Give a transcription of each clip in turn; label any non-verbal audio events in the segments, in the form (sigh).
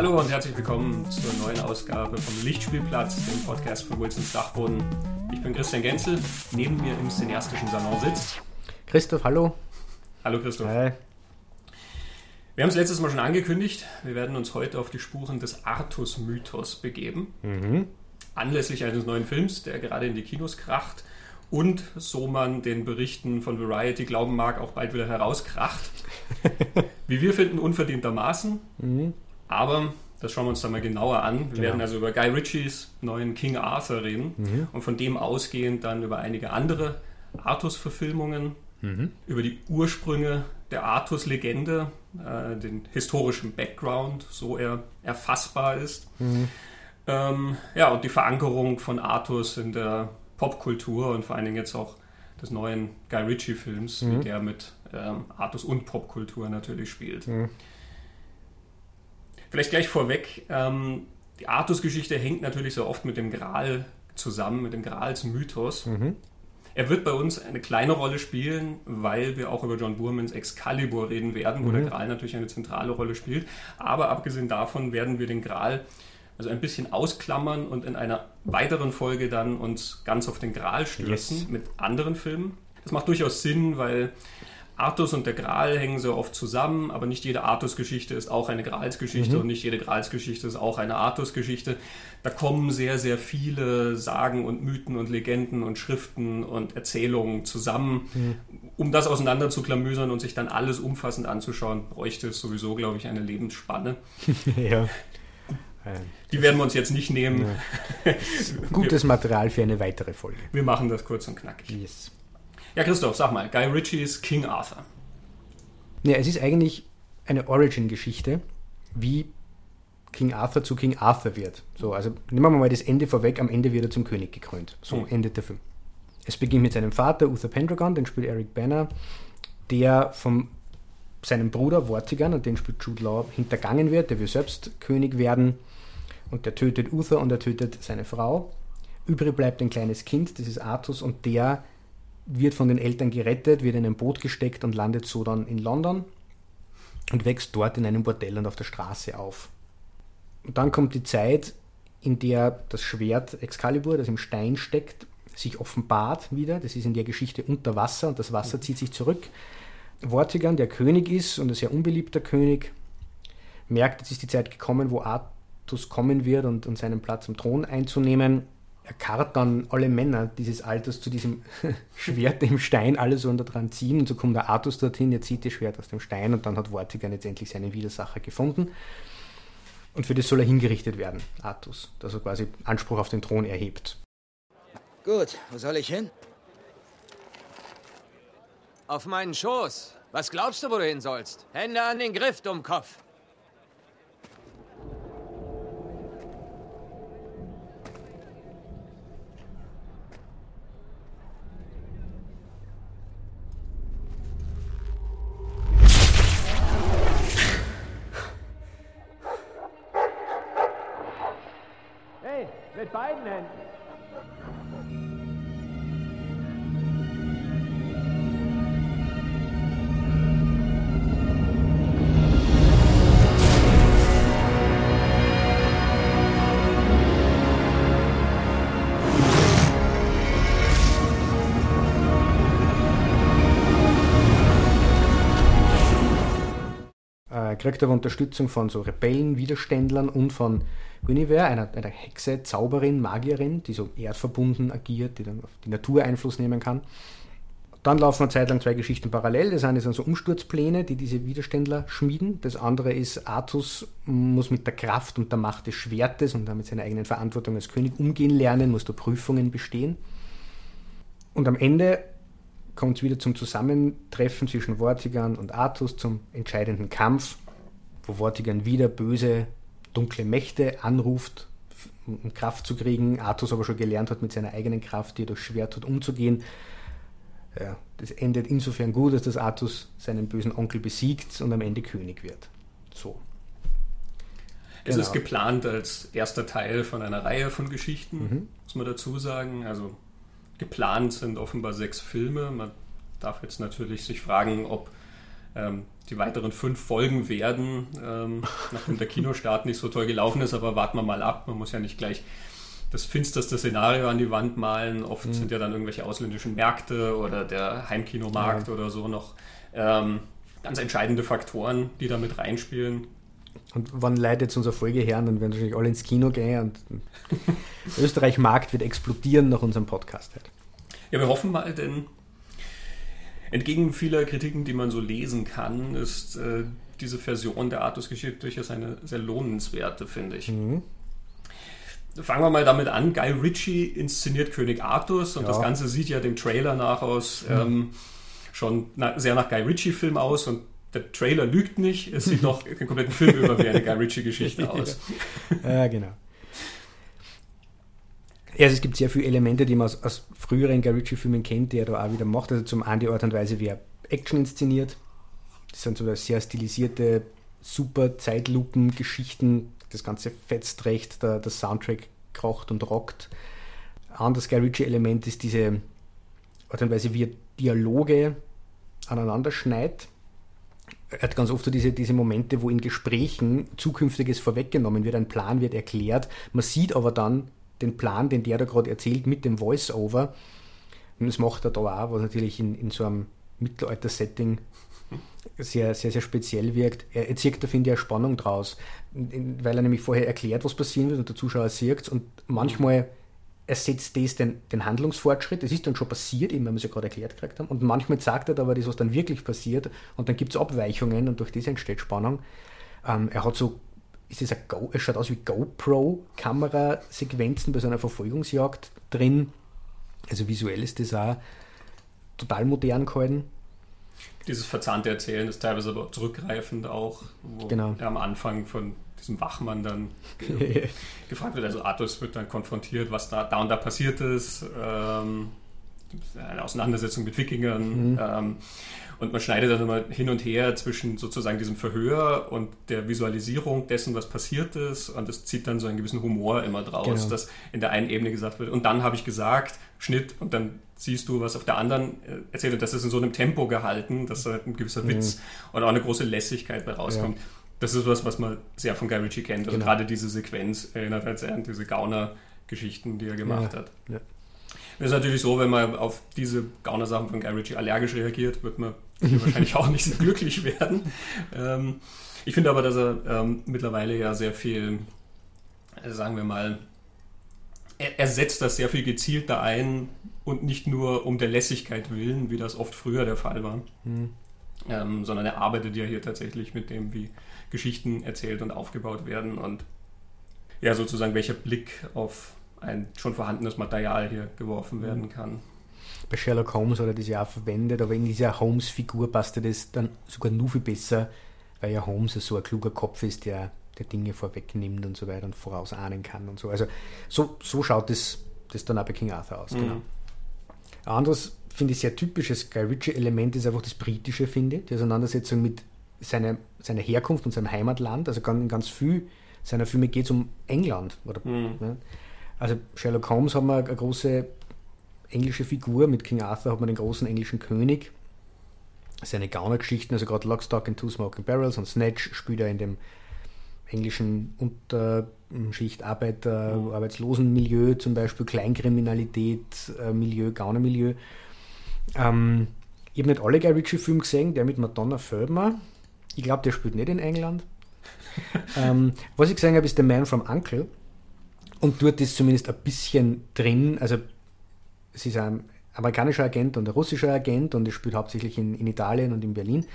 Hallo und herzlich willkommen zur neuen Ausgabe vom Lichtspielplatz, dem Podcast von Wilsons Dachboden. Ich bin Christian Genzel, neben mir im cineastischen Salon sitzt. Christoph, hallo. Hallo Christoph. Hi. Wir haben es letztes Mal schon angekündigt, wir werden uns heute auf die Spuren des Artus-Mythos begeben. Mhm. Anlässlich eines neuen Films, der gerade in die Kinos kracht und so man den Berichten von Variety glauben mag, auch bald wieder herauskracht. (laughs) Wie wir finden, unverdientermaßen. Mhm. Aber das schauen wir uns dann mal genauer an. Wir genau. werden also über Guy Ritchies neuen King Arthur reden mhm. und von dem ausgehend dann über einige andere Artus-Verfilmungen, mhm. über die Ursprünge der Artus-Legende, äh, den historischen Background, so er erfassbar ist. Mhm. Ähm, ja, und die Verankerung von Artus in der Popkultur und vor allen Dingen jetzt auch des neuen Guy Ritchie-Films, mhm. wie der mit ähm, Artus und Popkultur natürlich spielt. Vielleicht gleich vorweg, ähm, die Artus-Geschichte hängt natürlich so oft mit dem Gral zusammen, mit dem Grals-Mythos. Mhm. Er wird bei uns eine kleine Rolle spielen, weil wir auch über John Burmans Excalibur reden werden, wo mhm. der Gral natürlich eine zentrale Rolle spielt. Aber abgesehen davon werden wir den Gral also ein bisschen ausklammern und in einer weiteren Folge dann uns ganz auf den Gral stürzen yes. mit anderen Filmen. Das macht durchaus Sinn, weil Artus und der Gral hängen sehr oft zusammen, aber nicht jede Artus-Geschichte ist auch eine Gralsgeschichte mhm. und nicht jede Gralsgeschichte ist auch eine Artus-Geschichte. Da kommen sehr, sehr viele Sagen und Mythen und Legenden und Schriften und Erzählungen zusammen. Mhm. Um das auseinander zu klamüsern und sich dann alles umfassend anzuschauen, bräuchte es sowieso, glaube ich, eine Lebensspanne. (laughs) ja. Die werden wir uns jetzt nicht nehmen. Ja. (laughs) Gutes Material für eine weitere Folge. Wir machen das kurz und knackig. Yes. Ja, Christoph, sag mal, Guy Ritchies King Arthur. Ja, es ist eigentlich eine Origin-Geschichte, wie King Arthur zu King Arthur wird. So, also nehmen wir mal das Ende vorweg, am Ende wird er zum König gekrönt. So mhm. endet der Film. Es beginnt mit seinem Vater, Uther Pendragon, den spielt Eric Banner, der von seinem Bruder Vortigern, und den spielt Jude Law, hintergangen wird. Der will selbst König werden und der tötet Uther und er tötet seine Frau. Übrig bleibt ein kleines Kind, das ist Artus, und der wird von den Eltern gerettet, wird in ein Boot gesteckt und landet so dann in London und wächst dort in einem Bordell und auf der Straße auf. Und dann kommt die Zeit, in der das Schwert Excalibur, das im Stein steckt, sich offenbart wieder. Das ist in der Geschichte unter Wasser und das Wasser zieht sich zurück. Vortigern, der König ist und ein sehr unbeliebter König, merkt, jetzt ist die Zeit gekommen, wo Artus kommen wird und, und seinen Platz am Thron einzunehmen er karrt dann alle Männer dieses Alters zu diesem (laughs) Schwert im Stein, alle so dran ziehen und so kommt der Artus dorthin, er zieht das Schwert aus dem Stein und dann hat Vortigern jetzt endlich seinen Widersacher gefunden. Und für das soll er hingerichtet werden, Artus, dass er quasi Anspruch auf den Thron erhebt. Gut, wo soll ich hin? Auf meinen Schoß. Was glaubst du, wo du hin sollst? Hände an den Griff, Dummkopf. Kriegt aber Unterstützung von so Rebellen, Widerständlern und von Guinevere, einer, einer Hexe, Zauberin, Magierin, die so erdverbunden agiert, die dann auf die Natur Einfluss nehmen kann. Dann laufen eine Zeit lang zwei Geschichten parallel. Das eine sind so Umsturzpläne, die diese Widerständler schmieden. Das andere ist, Artus muss mit der Kraft und der Macht des Schwertes und damit seiner eigenen Verantwortung als König umgehen lernen, muss da Prüfungen bestehen. Und am Ende kommt es wieder zum Zusammentreffen zwischen Vortigern und Artus, zum entscheidenden Kampf wo Vortigern wieder böse, dunkle Mächte anruft, um Kraft zu kriegen. Artus aber schon gelernt hat, mit seiner eigenen Kraft, die er durch Schwert hat, umzugehen. Ja, das endet insofern gut, dass das Artus seinen bösen Onkel besiegt und am Ende König wird. So. Es genau. ist geplant als erster Teil von einer Reihe von Geschichten, mhm. muss man dazu sagen. Also geplant sind offenbar sechs Filme. Man darf jetzt natürlich sich fragen, ob Ähm, die weiteren fünf Folgen werden, ähm, nachdem der Kinostart nicht so toll gelaufen ist, aber warten wir mal ab. Man muss ja nicht gleich das finsterste Szenario an die Wand malen. Oft mhm. sind ja dann irgendwelche ausländischen Märkte oder der Heimkinomarkt ja. oder so noch ähm, ganz entscheidende Faktoren, die da mit reinspielen. Und wann leidet jetzt unsere Folge her, dann werden wahrscheinlich alle ins Kino gehen und (laughs) Österreich-Markt wird explodieren nach unserem Podcast. Halt. Ja, wir hoffen mal, denn entgegen vieler Kritiken, die man so lesen kann, ist äh, diese Version der Artus-Geschichte durchaus eine sehr lohnenswerte, finde ich. Mhm. Fangen wir mal damit an. Guy Ritchie inszeniert König Artus und ja. das Ganze sieht ja dem Trailer nach aus mhm. ähm, schon na, sehr nach Guy Ritchie-Film aus und der Trailer lügt nicht. Es sieht (laughs) doch den kompletten Film über wie eine Guy Ritchie-Geschichte (laughs) aus. ja, genau. Also es gibt sehr viele Elemente, die man aus, aus früheren Guy Ritchie-Filmen kennt, die er da auch wieder macht. Also zum einen die Art und Weise, wie er Action inszeniert. Das sind so sehr stilisierte, super Zeitlupen-Geschichten. Das Ganze fetzt recht, der, der Soundtrack kracht und rockt. Ein anderes Guy Ritchie-Element ist diese Art und Weise, wie er Dialoge aneinander schneidet. Er hat ganz oft so diese, diese Momente, wo in Gesprächen Zukünftiges vorweggenommen wird, ein Plan wird erklärt. Man sieht aber dann den Plan, den der da gerade erzählt, mit dem Voice-Over. Und das macht er da auch, was natürlich in, in so einem Mittelalter-Setting sehr, sehr, sehr speziell wirkt. Er erzeugt da, finde ich, eine Spannung draus, weil er nämlich vorher erklärt, was passieren wird und der Zuschauer sieht es und manchmal ersetzt das den, den Handlungsfortschritt. Das ist dann schon passiert, eben, wenn wir es ja gerade erklärt gekriegt haben. Und manchmal sagt er aber das, was dann wirklich passiert und dann gibt es Abweichungen und durch das entsteht Spannung. Ähm, er hat so ist es Go, es schaut aus wie GoPro-Kamerasequenzen bei so einer Verfolgungsjagd drin. Also visuell ist das auch total modern gehalten. Dieses verzahnte Erzählen ist teilweise aber zurückgreifend auch, wo genau. er am Anfang von diesem Wachmann dann (laughs) gefragt wird. Also Artus wird dann konfrontiert, was da, da und da passiert ist. Ähm, eine Auseinandersetzung mit Wikingern. Mhm. Ähm, und man schneidet dann immer hin und her zwischen sozusagen diesem Verhör und der Visualisierung dessen, was passiert ist. Und das zieht dann so einen gewissen Humor immer draus, genau. dass in der einen Ebene gesagt wird, und dann habe ich gesagt, Schnitt, und dann siehst du, was auf der anderen äh, erzählt. Und das ist in so einem Tempo gehalten, dass da ein gewisser Witz mhm. und auch eine große Lässigkeit bei rauskommt. Ja. Das ist was, was man sehr von Guy Ritchie kennt. Also genau. gerade diese Sequenz erinnert halt sehr an diese Gauner-Geschichten, die er gemacht ja. hat. Ja. Das ist natürlich so, wenn man auf diese Gauner-Sachen von Guy Ritchie allergisch reagiert, wird man wahrscheinlich auch nicht so glücklich werden. Ähm, ich finde aber, dass er ähm, mittlerweile ja sehr viel, äh, sagen wir mal, er, er, setzt das sehr viel gezielter ein und nicht nur um der Lässigkeit willen, wie das oft früher der Fall war, mhm. ähm, sondern er arbeitet ja hier tatsächlich mit dem, wie Geschichten erzählt und aufgebaut werden und ja, sozusagen welcher Blick auf ein schon vorhandenes Material hier geworfen werden kann bei Sherlock Holmes hat er das ja auch verwendet, aber in dieser Holmes-Figur passte das dann sogar nur viel besser, weil ja Holmes so ein kluger Kopf ist, der, der Dinge vorwegnimmt und so weiter und vorausahnen kann und so. Also so, so schaut das, das dann auch bei King Arthur aus. Mhm. Genau. Ein anderes, finde ich, sehr typisches Guy Ritchie-Element ist einfach das britische, finde ich, die Auseinandersetzung mit seiner, seiner Herkunft und seinem Heimatland. Also ganz, ganz viel seiner Filme geht es um England. Oder, mhm. ja. Also Sherlock Holmes haben wir eine große englische Figur. Mit King Arthur hat man den großen englischen König. Seine Gaunergeschichten, also gerade Lockstock and Two Smoking Barrels und Snatch spielt er in dem englischen Unterschicht Arbeiter, mhm. Arbeitslosenmilieu, zum Beispiel Kleinkriminalität, äh, Milieu, Gaunermilieu. Ähm, ich habe nicht alle Guy Ritchie-Filme gesehen, der mit Madonna Feldmer. Ich glaube, der spielt nicht in England. (laughs) ähm, was ich gesehen habe, ist The Man from Uncle. Und dort ist zumindest ein bisschen drin, also es ist ein amerikanischer Agent und ein russischer Agent und er spielt hauptsächlich in, in Italien und in Berlin.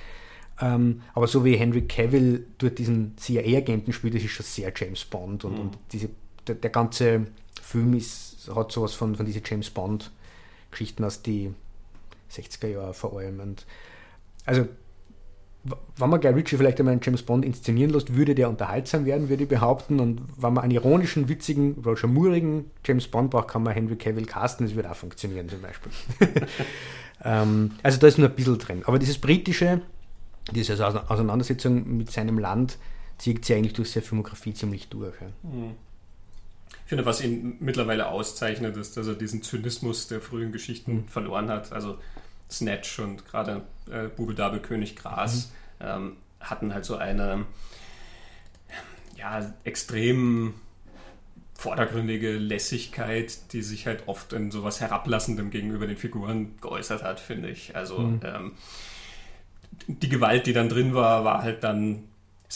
Ähm, aber so wie Henry Cavill dort diesen CIA-Agenten spielt, das ist schon sehr James Bond und, mhm. und diese, der, der, ganze Film ist, hat sowas von, von diesen James Bond-Geschichten aus den 60er Jahren vor allem. Und also wenn man Guy Ritchie vielleicht einmal einen James Bond inszenieren lässt, würde der unterhaltsam werden, würde ich behaupten. Und wenn man einen ironischen, witzigen, Roger Moorigen James Bond braucht, kann man Henry Cavill casten, das würde auch funktionieren zum Beispiel. (laughs) ähm, also da ist nur ein bisschen drin. Aber dieses britische, diese Auseinandersetzung mit seinem Land, zieht sich eigentlich durch seine Filmografie ziemlich durch. Ja. Mhm. Ich finde, was ihn mittlerweile auszeichnet, ist, dass er diesen Zynismus der frühen Geschichten mhm. verloren hat. Also Snatch und gerade äh, Bubeldabe König Gras mhm. ähm, hatten halt so eine ja, extrem vordergründige Lässigkeit, die sich halt oft in sowas Herablassendem gegenüber den Figuren geäußert hat, finde ich. Also mhm. ähm, die Gewalt, die dann drin war, war halt dann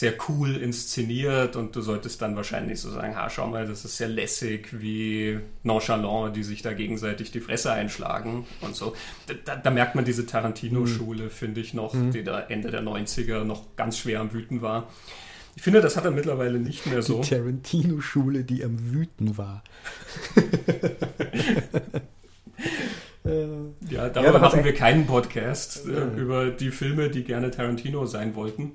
sehr cool inszeniert und du solltest dann wahrscheinlich so sagen, ha, schau mal, das ist sehr lässig, wie nonchalant, die sich da gegenseitig die Fresse einschlagen und so. Da, da merkt man diese Tarantino-Schule, mhm. finde ich noch, mhm. die da Ende der 90er noch ganz schwer am Wüten war. Ich finde, das hat er mittlerweile nicht mehr so. Die Tarantino-Schule, die am Wüten war. (laughs) ja, darüber ja, machen wir keinen Podcast äh, über die Filme, die gerne Tarantino sein wollten.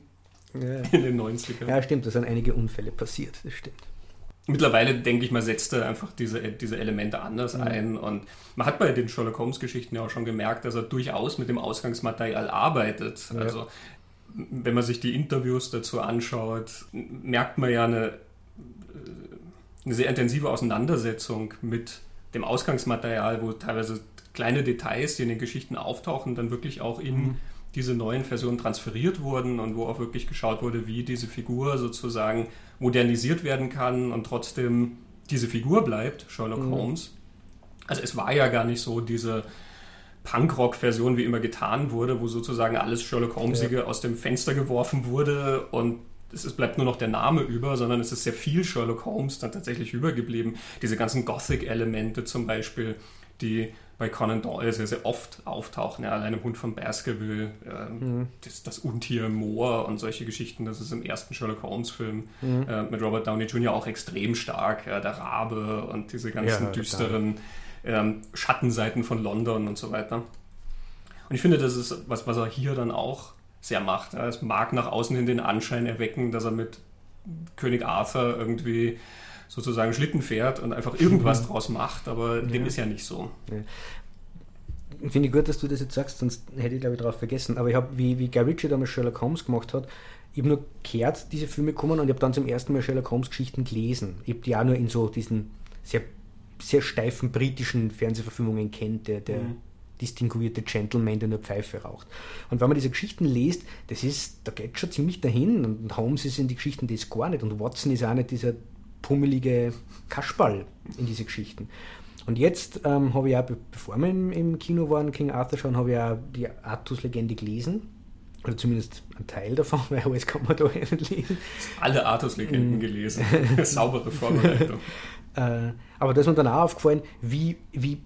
Ja. In den 90ern. Ja, stimmt, da sind einige Unfälle passiert, das stimmt. Mittlerweile, denke ich mal, setzt er einfach diese, diese Elemente anders mhm. ein. Und man hat bei den Sherlock Holmes-Geschichten ja auch schon gemerkt, dass er durchaus mit dem Ausgangsmaterial arbeitet. Ja. Also wenn man sich die Interviews dazu anschaut, merkt man ja eine, eine sehr intensive Auseinandersetzung mit dem Ausgangsmaterial, wo teilweise kleine Details, die in den Geschichten auftauchen, dann wirklich auch in mhm. Diese neuen Versionen transferiert wurden und wo auch wirklich geschaut wurde, wie diese Figur sozusagen modernisiert werden kann und trotzdem diese Figur bleibt, Sherlock mhm. Holmes. Also es war ja gar nicht so diese Punkrock-Version, wie immer getan wurde, wo sozusagen alles Sherlock Holmesige ja. aus dem Fenster geworfen wurde und es bleibt nur noch der Name über, sondern es ist sehr viel Sherlock Holmes dann tatsächlich übergeblieben. Diese ganzen Gothic-Elemente zum Beispiel, die bei Conan Doyle sehr, sehr oft auftauchen. Ja, allein im Hund von Baskerville, äh, mhm. das, das, Untier im Moor und solche Geschichten, das ist im ersten Sherlock Holmes-Film mhm. äh, mit Robert Downey Jr. auch extrem stark. Ja, der Rabe und diese ganzen ja, düsteren ähm, Schattenseiten von London und so weiter. Und ich finde, das ist was, was er hier dann auch sehr macht. Es mag nach außen hin den Anschein erwecken, dass er mit König Arthur irgendwie sozusagen Schlitten fährt und einfach irgendwas mhm. (laughs) draus macht, aber ja. dem ist ja nicht so. Ja. Finde ich gut, dass du das jetzt sagst, sonst hätte ich glaube ich darauf vergessen. Aber ich habe, wie, wie Guy Ritchie damals Sherlock Holmes gemacht hat, ich habe nur gehört, diese Filme kommen und ich habe dann zum ersten Mal Sherlock Holmes Geschichten gelesen. Ich habe die auch nur in so diesen sehr sehr steifen britischen Fernsehverfilmungen kennt, der, der mhm. distinguierte Gentleman, der nur Pfeife raucht. Und wenn man diese Geschichten liest, das ist, da geht schon ziemlich dahin. Und Holmes ist in die Geschichten das gar nicht. Und Watson ist auch nicht dieser pummelige Kaschball in diese Geschichten. Und jetzt ähm, habe ich auch, bevor wir im, im, Kino waren, King Arthur schauen, habe ich auch die Artus-Legende gelesen. Oder zumindest ein Teil davon, (laughs) weil alles kann man da (laughs) nicht lesen. Alle Artus-Legenden mm. gelesen. (laughs) Saubere Vorbereitung. Äh, aber da ist mir dann auch aufgefallen, wie, wie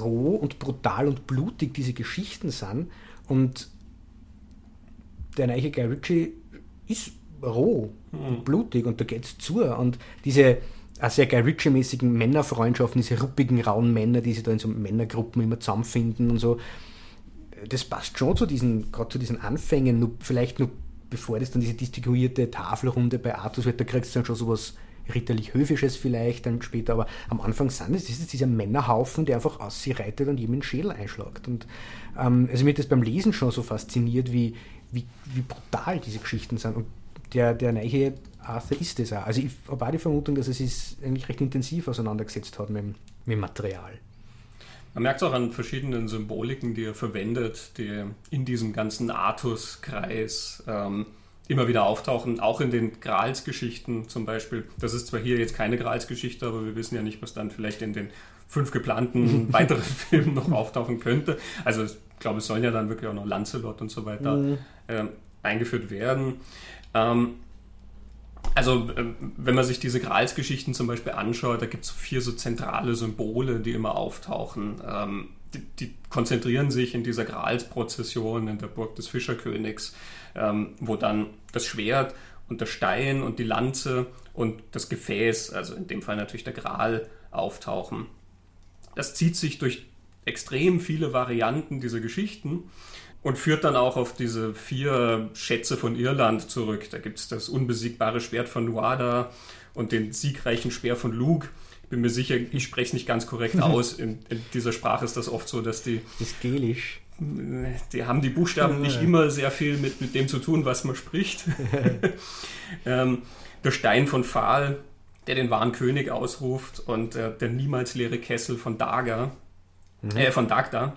roh und brutal und blutig diese Geschichten sind. Und der neue Guy Ritchie ist roh. Und blutig und da geht es zu. Und diese auch sehr Guy Ritchie-mäßigen Männerfreundschaften, diese ruppigen, rauen Männer, die sich da in so Männergruppen immer zusammenfinden und so, das passt schon zu diesen, gerade zu diesen Anfängen, nur, vielleicht nur bevor das dann diese distinguierte Tafelrunde bei Artus wird, da kriegst du dann schon sowas ritterlich-höfisches vielleicht dann später, aber am Anfang sind es ist dieser Männerhaufen, der einfach aus sie reitet und ihm den Schädel einschlagt. Und ähm, also mir hat das beim Lesen schon so fasziniert, wie, wie, wie brutal diese Geschichten sind. Und der, der neue Arthur ist es auch. Also ich habe auch die Vermutung, dass er sich eigentlich recht intensiv auseinandergesetzt hat mit, mit dem Material. Man merkt es auch an verschiedenen Symboliken, die er verwendet, die in diesem ganzen Artus-Kreis ähm, immer wieder auftauchen, auch in den Grals-Geschichten zum Beispiel. Das ist zwar hier jetzt keine Grals-Geschichte, aber wir wissen ja nicht, was dann vielleicht in den fünf geplanten (laughs) weiteren Filmen noch auftauchen könnte. Also ich glaube, es sollen ja dann wirklich auch noch Lancelot und so weiter mhm. äh, eingeführt werden. Ähm, also, äh, wenn man sich diese Grals-Geschichten zum Beispiel anschaut, da gibt es vier so zentrale Symbole, die immer auftauchen. Ähm, die, die, konzentrieren sich in dieser Grals-Prozession in der Burg des Fischerkönigs ähm, wo dann das Schwert und der Stein und die Lanze und das Gefäß, also in dem Fall natürlich der Gral, auftauchen. Das zieht sich durch extrem viele Varianten dieser Geschichten und führt dann auch auf diese vier Schätze von Irland zurück. Da gibt es das unbesiegbare Schwert von Nuada und den siegreichen Speer von Luke. Ich bin mir sicher, ich spreche es nicht ganz korrekt aus. In, in, dieser Sprache ist das oft so, dass die. Das ist Gelisch die haben die Buchstaben nicht immer sehr viel mit, mit dem zu tun, was man spricht. (laughs) ähm, der Stein von Pfahl, der den wahren König ausruft und äh, der niemals leere Kessel von Daga, mhm. äh, von Dagda.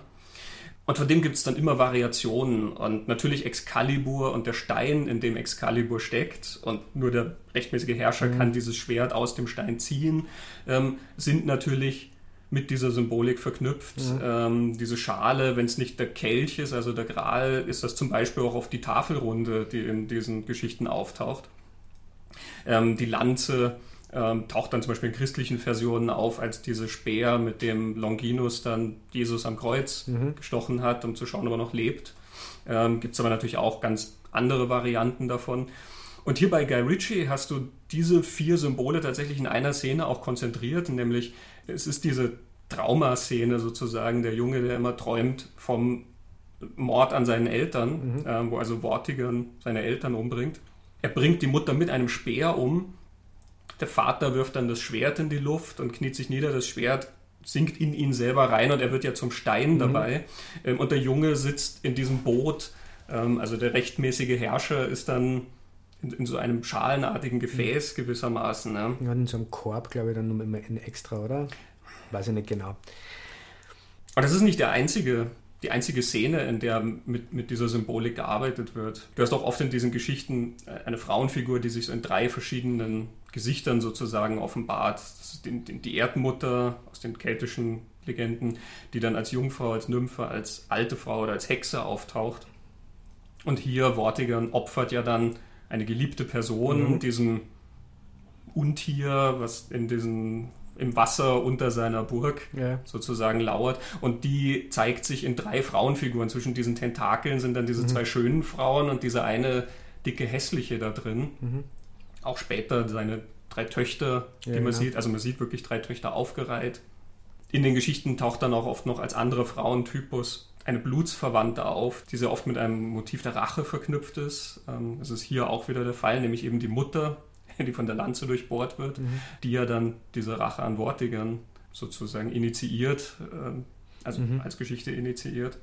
Und von dem gibt es dann immer Variationen. Und natürlich Excalibur und der Stein, in dem Excalibur steckt, und nur der rechtmäßige Herrscher mhm. kann dieses Schwert aus dem Stein ziehen, ähm, sind natürlich mit dieser Symbolik verknüpft. Mhm. Ähm, diese Schale, wenn es nicht der Kelch ist, also der Gral, ist das zum Beispiel auch auf die Tafelrunde, die in diesen Geschichten auftaucht. Ähm, die Lanze ähm, taucht dann zum Beispiel in christlichen Versionen auf als diese Speer, mit dem Longinus dann Jesus am Kreuz mhm. gestochen hat, um zu schauen, ob er noch lebt. Ähm, Gibt es aber natürlich auch ganz andere Varianten davon. Und hier bei Guy Ritchie hast du diese vier Symbole tatsächlich in einer Szene auch konzentriert, nämlich es ist diese Traumaszene sozusagen, der Junge, der immer träumt vom Mord an seinen Eltern, mhm. äh, wo also Vortigern seine Eltern umbringt. Er bringt die Mutter mit einem Speer um. Der Vater wirft dann das Schwert in die Luft und kniet sich nieder. Das Schwert sinkt in ihn selber rein und er wird ja zum Stein mhm. dabei. Ähm, und der Junge sitzt in diesem Boot. Ähm, also der rechtmäßige Herrscher ist dann in, in so einem schalenartigen Gefäß gewissermaßen. Ne? Ja, in so einem Korb, glaube ich, dann nur immer ein extra, oder? Weiß ich nicht genau. Aber das ist nicht der einzige, die einzige Szene, in der mit, mit dieser Symbolik gearbeitet wird. Du hast auch oft in diesen Geschichten äh, eine Frauenfigur, die sich so in drei verschiedenen Gesichtern sozusagen offenbart. Das ist die, die Erdmutter aus den keltischen Legenden, die dann als Jungfrau, als Nymphe, als alte Frau oder als Hexe auftaucht. Und hier Vortigern opfert ja dann eine geliebte Person, mhm. diesem Untier, was in diesen im Wasser unter seiner Burg ja. sozusagen lauert. Und die zeigt sich in drei Frauenfiguren. Zwischen diesen Tentakeln sind dann diese mhm. zwei schönen Frauen und diese eine dicke hässliche da drin. Mhm. Auch später seine drei Töchter, die ja, man genau. sieht. Also man sieht wirklich drei Töchter aufgereiht. In den Geschichten taucht dann auch oft noch als anderer Frauentypus eine Blutsverwandte auf, die sehr oft mit einem Motiv der Rache verknüpft ist. Ähm, das ist hier auch wieder der Fall, nämlich eben die Mutter, (laughs) die von der Lanze durchbohrt wird, mhm. die ja dann diese Rache an Wortigern sozusagen initiiert, ähm, also mhm. als Geschichte initiiert.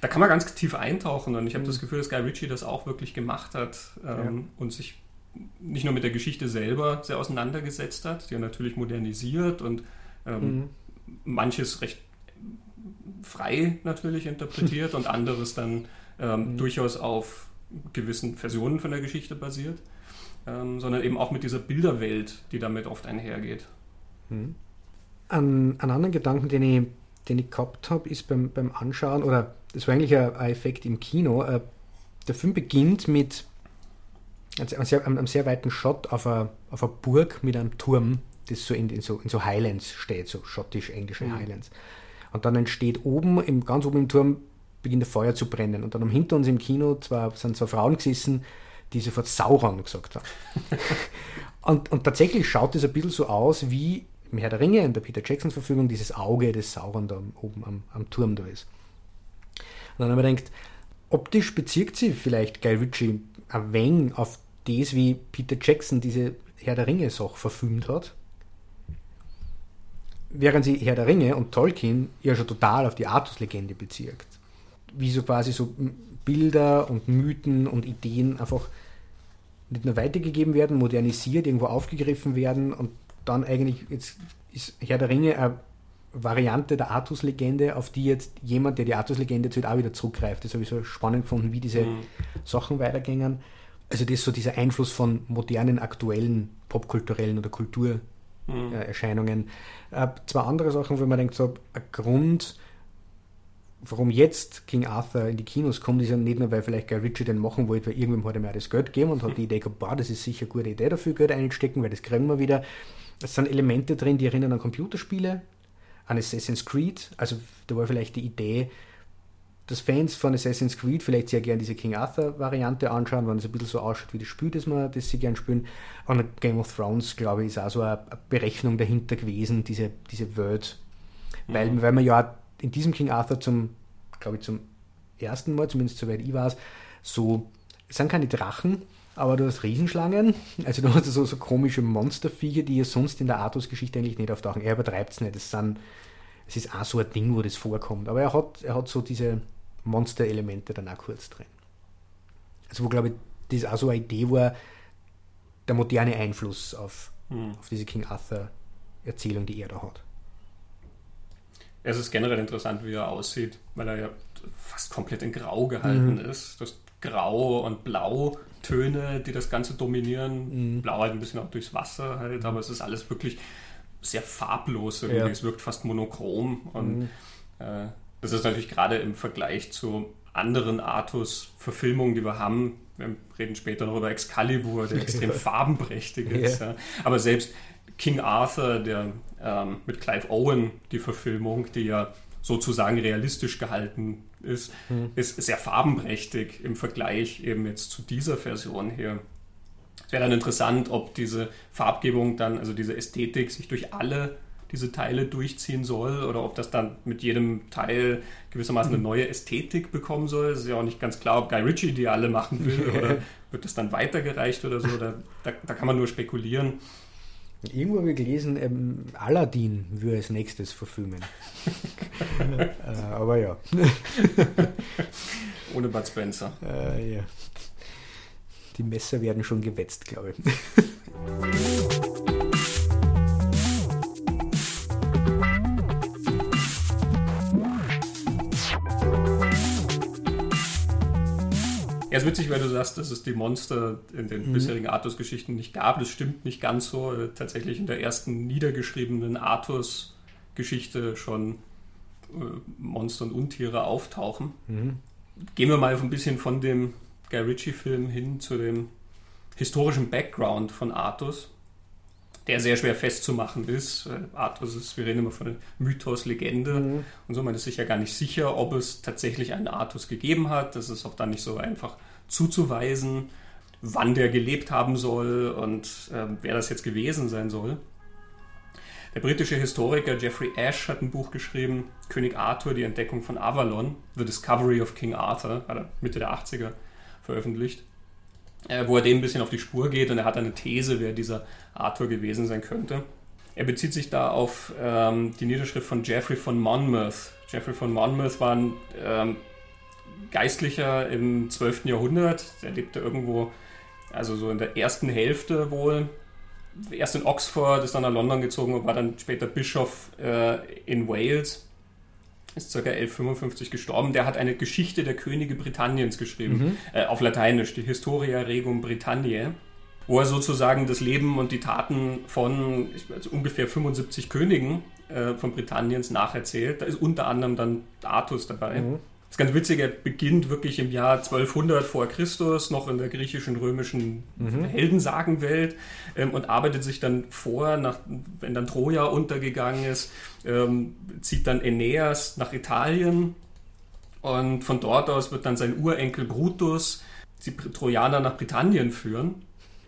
Da kann man ganz tief eintauchen und ich habe mhm. das Gefühl, dass Guy Ritchie das auch wirklich gemacht hat ähm, ja. und sich nicht nur mit der Geschichte selber sehr auseinandergesetzt hat, die er natürlich modernisiert und ähm, mhm. manches recht frei natürlich interpretiert und anderes dann ähm, mhm. durchaus auf gewissen Versionen von der Geschichte basiert, ähm, sondern eben auch mit dieser Bilderwelt, die damit oft einhergeht. Mhm. Ein, ein anderen Gedanken, den ich, den ich gehabt habe, ist beim, beim Anschauen, oder das war eigentlich ein, ein Effekt im Kino, äh, der Film beginnt mit einem sehr, einem sehr weiten Shot auf einer auf a Burg mit einem Turm, das so in, in, so in so Highlands steht, so schottisch-englische mhm. Highlands. Und dann entsteht oben, im, ganz oben im Turm, beginnt der Feuer zu brennen. Und dann um hinter uns im Kino zwar, sind zwei Frauen gesessen, die sofort Sauron gesagt haben. (laughs) und, und tatsächlich schaut es ein bisschen so aus wie im Herr der Ringe in der Peter Jackson Verfügung dieses Auge des Sauron da oben am, am Turm da ist. Und dann haben wir gedacht, optisch bezirkt sie vielleicht Guy Ritchie ein wenig auf das, wie Peter Jackson diese Herr der Ringe Sache verfilmt hat während sie Herr der Ringe und Tolkien ja schon total auf die Artus-Legende bezirkt. Wie so quasi so Bilder und Mythen und Ideen einfach nicht nur weitergegeben werden, modernisiert, irgendwo aufgegriffen werden und dann eigentlich jetzt ist Herr der Ringe eine Variante der Artus-Legende, auf die jetzt jemand, der die Artus-Legende erzählt, auch wieder zurückgreift. Das habe ich so spannend gefunden, wie diese mhm. Sachen weitergängen. Also das ist so dieser Einfluss von modernen, aktuellen, popkulturellen oder Kultur mhm. äh, zwei andere Sachen, wo man denkt, so ein Grund, warum jetzt King Arthur in die Kinos kommt, ist ja nicht nur, weil vielleicht Guy Ritchie den machen wollte, weil irgendwann hat er mir das Geld gegeben und hat die Idee gehabt, boah, das ist sicher eine gute Idee dafür, Geld einstecken, weil das kriegen wir wieder. Es sind Elemente drin, die erinnern an Computerspiele, an Assassin's Creed. Also da war vielleicht die Idee, dass Fans von Assassin's Creed vielleicht sehr gerne diese King Arthur-Variante anschauen, wenn es ein bisschen so ausschaut wie das Spiel, das, man, das sie gerne spielen. Und Game of Thrones, glaube ich, ist auch so eine Berechnung dahinter gewesen, diese, diese Welt. Weil, mhm. weil man ja in diesem King Arthur zum, glaube ich, zum ersten Mal, zumindest soweit ich weiß, so, es sind keine Drachen, aber du hast Riesenschlangen, also du hast so, so komische Monsterviecher, die ja sonst in der Artus-Geschichte eigentlich nicht auftauchen. Er übertreibt es nicht, es sind es ist auch so ein Ding, wo das vorkommt. Aber er hat, er hat so diese, Monster-Elemente dann auch kurz drin. Also wo glaube ich, das ist auch so eine Idee war, der moderne Einfluss auf, mhm. auf diese King Arthur Erzählung, die er da hat. Es ist generell interessant, wie er aussieht, weil er ja fast komplett in Grau gehalten mhm. ist. Das Grau und Blautöne, die das Ganze dominieren. Mhm. Blau halt ein bisschen auch durchs Wasser halt, aber es ist alles wirklich sehr farblos irgendwie. Ja. Es wirkt fast monochrom und mhm. äh, das ist natürlich gerade im Vergleich zu anderen Artus-Verfilmungen, die wir haben. Wir reden später noch über Excalibur, der (laughs) extrem farbenprächtig ist. Ja. Ja. Aber selbst King Arthur, der ähm, mit Clive Owen, die Verfilmung, die ja sozusagen realistisch gehalten ist, hm. ist sehr farbenprächtig im Vergleich eben jetzt zu dieser Version hier. Es wäre dann interessant, ob diese Farbgebung dann, also diese Ästhetik, sich durch alle diese Teile durchziehen soll oder ob das dann mit jedem Teil gewissermaßen eine neue Ästhetik bekommen soll. Es ist ja auch nicht ganz klar, ob Guy Ritchie die alle machen will (laughs) oder wird das dann weitergereicht oder so. Da, da, da kann man nur spekulieren. Irgendwo habe ich gelesen, ähm, Aladdin würde als nächstes verfilmen. (laughs) äh, aber ja. (laughs) Ohne Bud Spencer. Äh, ja. Die Messer werden schon gewetzt, glaube ich. Ja, ist witzig, weil du sagst, dass es die Monster in den mhm. bisherigen Artus-Geschichten nicht gab. Das stimmt nicht ganz so. Äh, tatsächlich in der ersten niedergeschriebenen Artus-Geschichte schon äh, Monster und Untiere auftauchen. Mhm. Gehen wir mal ein bisschen von dem Guy Ritchie-Film hin zu dem historischen Background von Artus, der sehr schwer festzumachen ist. Artus ist, wir reden immer von der Mythos-Legende mhm. und so, man ist sich ja gar nicht sicher, ob es tatsächlich einen Artus gegeben hat. Das ist auch dann nicht so einfach zuzuweisen, wann der gelebt haben soll und äh, wer das jetzt gewesen sein soll. Der britische Historiker Geoffrey Ash hat ein Buch geschrieben, König Arthur, die Entdeckung von Avalon, The Discovery of King Arthur, hat er Mitte der 80er veröffentlicht, äh, wo er dem ein bisschen auf die Spur geht und er hat eine These, wer dieser Arthur gewesen sein könnte. Er bezieht sich da auf ähm, die Niederschrift von Geoffrey von Monmouth. Geoffrey von Monmouth war ein ähm, Geistlicher im 12. Jahrhundert. Der lebte irgendwo, also so in der ersten Hälfte wohl. Erst in Oxford, ist dann nach London gezogen und war dann später Bischof äh, in Wales. Ist ca. 1155 gestorben. Der hat eine Geschichte der Könige Britanniens geschrieben. Mhm. Äh, auf Lateinisch, die Historia Regum Britanniae wo er sozusagen das Leben und die Taten von also ungefähr 75 Königen äh, von Britanniens nacherzählt. Da ist unter anderem dann Artus dabei. Mhm. Das ist ganz witzig, er beginnt wirklich im Jahr 1200 vor Christus, noch in der griechischen, römischen mhm. Heldensagenwelt ähm, und arbeitet sich dann vor, nach, wenn dann Troja untergegangen ist, ähm, zieht dann Aeneas nach Italien und von dort aus wird dann sein Urenkel Brutus die Trojaner nach Britannien führen.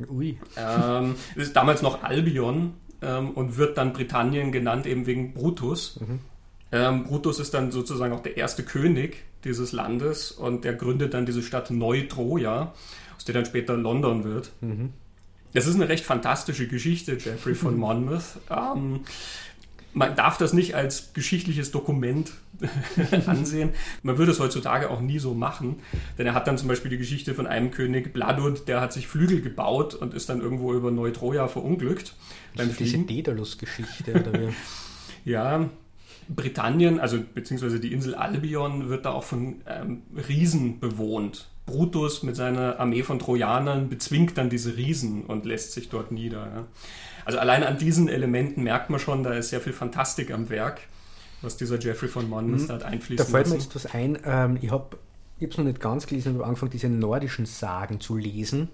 Ui. Ähm, das ist damals noch Albion ähm, und wird dann Britannien genannt, eben wegen Brutus. Mhm. Ähm, Brutus ist dann sozusagen auch der erste König dieses Landes und der gründet dann diese Stadt Neu-Troja, aus der dann später London wird. Mhm. Das ist eine recht fantastische Geschichte, Jeffrey von (laughs) Monmouth. Ähm, man darf das nicht als geschichtliches Dokument (laughs) ansehen. Man würde es heutzutage auch nie so machen, denn er hat dann zum Beispiel die Geschichte von einem König Bladud, der hat sich Flügel gebaut und ist dann irgendwo über Neu-Troja verunglückt. Beim diese Daedalus-Geschichte. (laughs) ja, Britannien, also beziehungsweise die Insel Albion, wird da auch von ähm, Riesen bewohnt. Brutus mit seiner Armee von Trojanern bezwingt dann diese Riesen und lässt sich dort nieder. Ja. Also allein an diesen Elementen merkt man schon, da ist sehr viel Fantastik am Werk, was dieser Jeffrey von Monmouth mhm. da hat einfließen Da fällt mir jetzt was ein. Ähm, ich habe es noch nicht ganz gelesen, aber angefangen, diese nordischen Sagen zu lesen.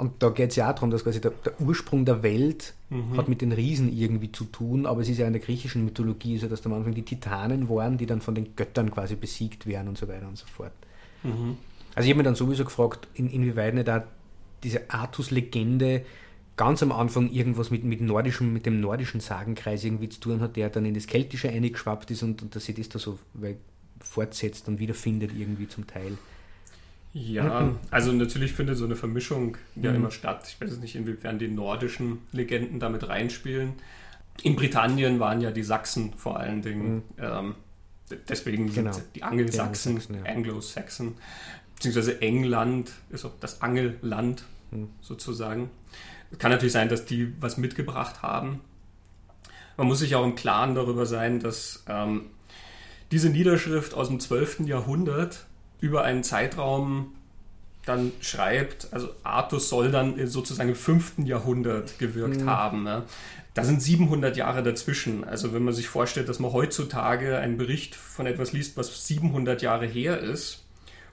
Und da geht es ja auch darum, dass quasi der, der Ursprung der Welt mhm. hat mit den Riesen irgendwie zu tun, aber es ist ja in der griechischen Mythologie so, dass am Anfang die Titanen waren, die dann von den Göttern quasi besiegt werden und so weiter und so fort. Mhm. Also ich habe mir dann sowieso gefragt, in, inwieweit nicht da diese Artus-Legende ganz am Anfang irgendwas mit, mit, nordischem, mit dem nordischen Sagenkreis irgendwie zu tun hat, der dann in das Keltische eingeschwappt ist und, und dass sich das da so fortsetzt und wiederfindet irgendwie zum Teil. Ja, also natürlich findet so eine Vermischung ja mhm. immer statt. Ich weiß nicht, inwiefern die nordischen Legenden damit reinspielen. In Britannien waren ja die Sachsen vor allen Dingen, mhm. ähm, deswegen genau. sind die Angelsachsen, ja. Anglo-Saxon, beziehungsweise England ist auch das Angelland mhm. sozusagen. Es kann natürlich sein, dass die was mitgebracht haben. man muss sich auch im Klaren darüber sein, dass ähm, diese Niederschrift aus dem 12. Jahrhundert über einen Zeitraum dann schreibt, also Artus soll dann sozusagen im 5. Jahrhundert gewirkt mhm. haben. Ne? Da sind 700 Jahre dazwischen. Also wenn man sich vorstellt, dass man heutzutage einen Bericht von etwas liest, was 700 Jahre her ist,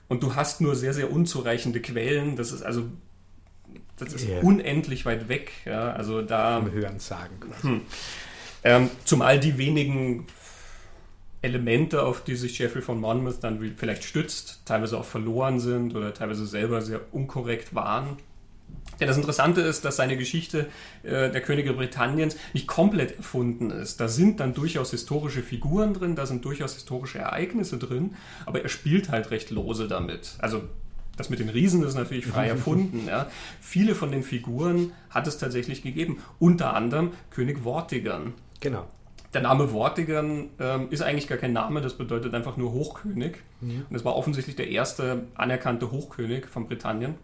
und du hast nur sehr, sehr unzureichende Quellen, das ist also das ist yeah. unendlich weit weg. Ja? Also da. Vom Hören sagen. Hm. Ähm, zumal die wenigen Elemente, auf die sich Jeffrey von Monmouth dann vielleicht stützt, teilweise auch verloren sind oder teilweise selber sehr unkorrekt waren. Ja, das Interessante ist, dass seine Geschichte äh, der Könige Britanniens nicht komplett erfunden ist. Da sind dann durchaus historische Figuren drin, da sind durchaus historische Ereignisse drin, aber er spielt halt recht lose damit. Also das mit den Riesen ist natürlich frei (laughs) erfunden. Ja. Viele von den Figuren hat es tatsächlich gegeben, unter anderem König Vortigern. Genau. Der Name Vortigern ähm, ist eigentlich gar kein Name, das bedeutet einfach nur Hochkönig. Mhm. Und es war offensichtlich der erste anerkannte Hochkönig von Britannien.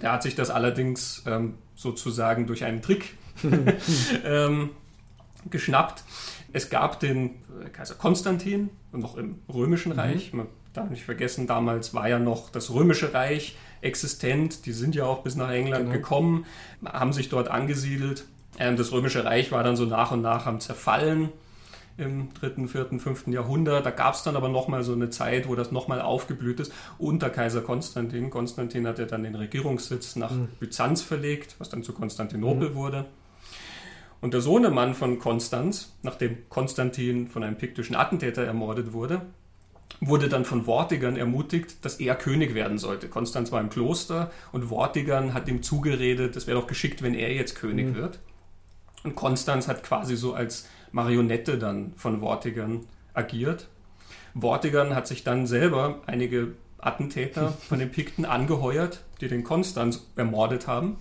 Er hat sich das allerdings ähm, sozusagen durch einen Trick (laughs) ähm, geschnappt. Es gab den äh, Kaiser Konstantin, noch im Römischen mhm. Reich. Man darf nicht vergessen, damals war ja noch das Römische Reich existent. Die sind ja auch bis nach England genau. gekommen, haben sich dort angesiedelt das Römische Reich war dann so nach und nach am Zerfallen im dritten, vierten, fünften Jahrhundert. Da gab es dann aber nochmal so eine Zeit, wo das nochmal aufgeblüht ist, unter Kaiser Konstantin. Konstantin hat ja dann den Regierungssitz nach mhm. Byzanz verlegt, was dann zu Konstantinopel mhm. wurde. Und der Sohnemann von Konstanz, nachdem Konstantin von einem piktischen Attentäter ermordet wurde, wurde dann von Vortigern ermutigt, dass er König werden sollte. Konstanz war im Kloster und Vortigern hat ihm zugeredet, es wäre doch geschickt, wenn er jetzt König mhm. wird. Und Konstanz hat quasi so als Marionette dann von Vortigern agiert. Vortigern hat sich dann selber einige Attentäter (laughs) von den Pikten angeheuert, die den Konstanz ermordet haben.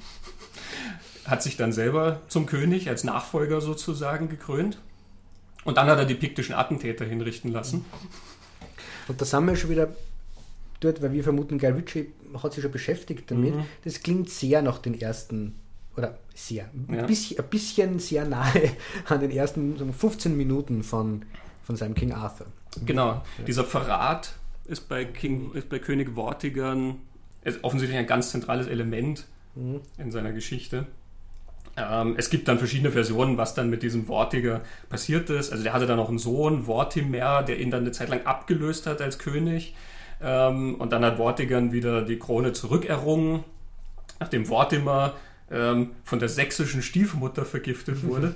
Hat sich dann selber zum König als Nachfolger sozusagen gekrönt. Und dann hat er die piktischen Attentäter hinrichten lassen. Und da sind wir schon wieder dort, weil wir vermuten, Guy Ritchie hat sich schon beschäftigt damit. Mhm. Das klingt sehr nach den ersten oder sehr, ja. ein, bisschen, ein bisschen sehr nahe (laughs) an den ersten 15 Minuten von, von seinem King Arthur. Genau, dieser Verrat ist bei, King, ist bei König Vortigern offensichtlich ein ganz zentrales Element mhm. in seiner Geschichte. Ähm, es gibt dann verschiedene Versionen, was dann mit diesem Vortiger passiert ist. Also der hatte dann auch einen Sohn, Vortimer, der ihn dann eine Zeit lang abgelöst hat als König. Ähm, und dann hat Vortigern wieder die Krone zurückerrungen, nachdem Vortimer ähm, von der sächsischen Stiefmutter vergiftet wurde.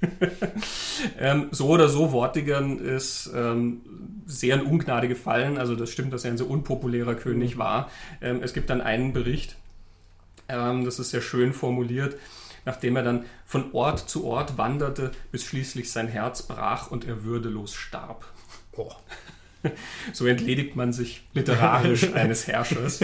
(laughs) ähm, so oder so, Vortigern ist ähm, sehr in Ungnade gefallen. Also das stimmt, dass er ein sehr unpopulärer König mhm. war. Ähm, es gibt dann einen Bericht, ähm, das ist sehr schön formuliert, nachdem er dann von Ort zu Ort wanderte, bis schließlich sein Herz brach und er würdelos starb. Oh. (laughs) So entledigt man sich literarisch (laughs) eines Herrschers.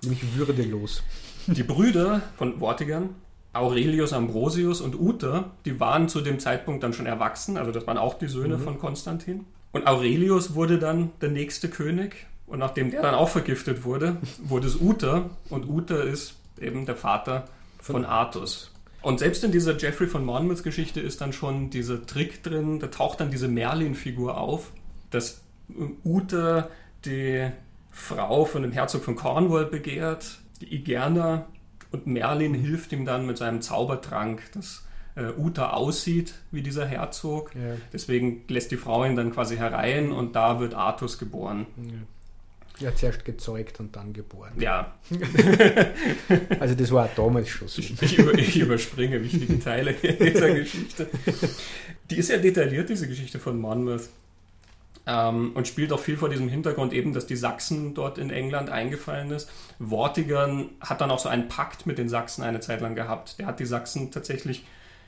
Nämlich würdelos. Die Brüder von Vortigern, Aurelius Ambrosius und Uther, die waren zu dem Zeitpunkt dann schon erwachsen, also das waren auch die Söhne mhm. von Konstantin. Und Aurelius wurde dann der nächste König. Und nachdem der dann auch vergiftet wurde, wurde es Uther. Und Uther ist eben der Vater von, von Artus. Und selbst in dieser Jeffrey von Monmouth Geschichte ist dann schon dieser Trick drin, da taucht dann diese Merlin-Figur auf, dass Uther die Frau von dem Herzog von Cornwall begehrt die Igerna und Merlin hilft ihm dann mit seinem Zaubertrank, dass äh, Uta aussieht wie dieser Herzog. Ja. Deswegen lässt die Frau ihn dann quasi herein und da wird Artus geboren. Ja. Ja, zuerst gezeugt und dann geboren. Ja. (laughs) also das war damals schon so. Ich, ich, über, ich, überspringe wichtige Teile dieser Geschichte. Die ist ja detailliert, diese Geschichte von Monmouth. Ähm, und spielt auch viel vor diesem Hintergrund eben, dass die Sachsen dort in England eingefallen ist. Vortigern hat dann auch so einen Pakt mit den Sachsen eine Zeit lang gehabt. Der hat die Sachsen tatsächlich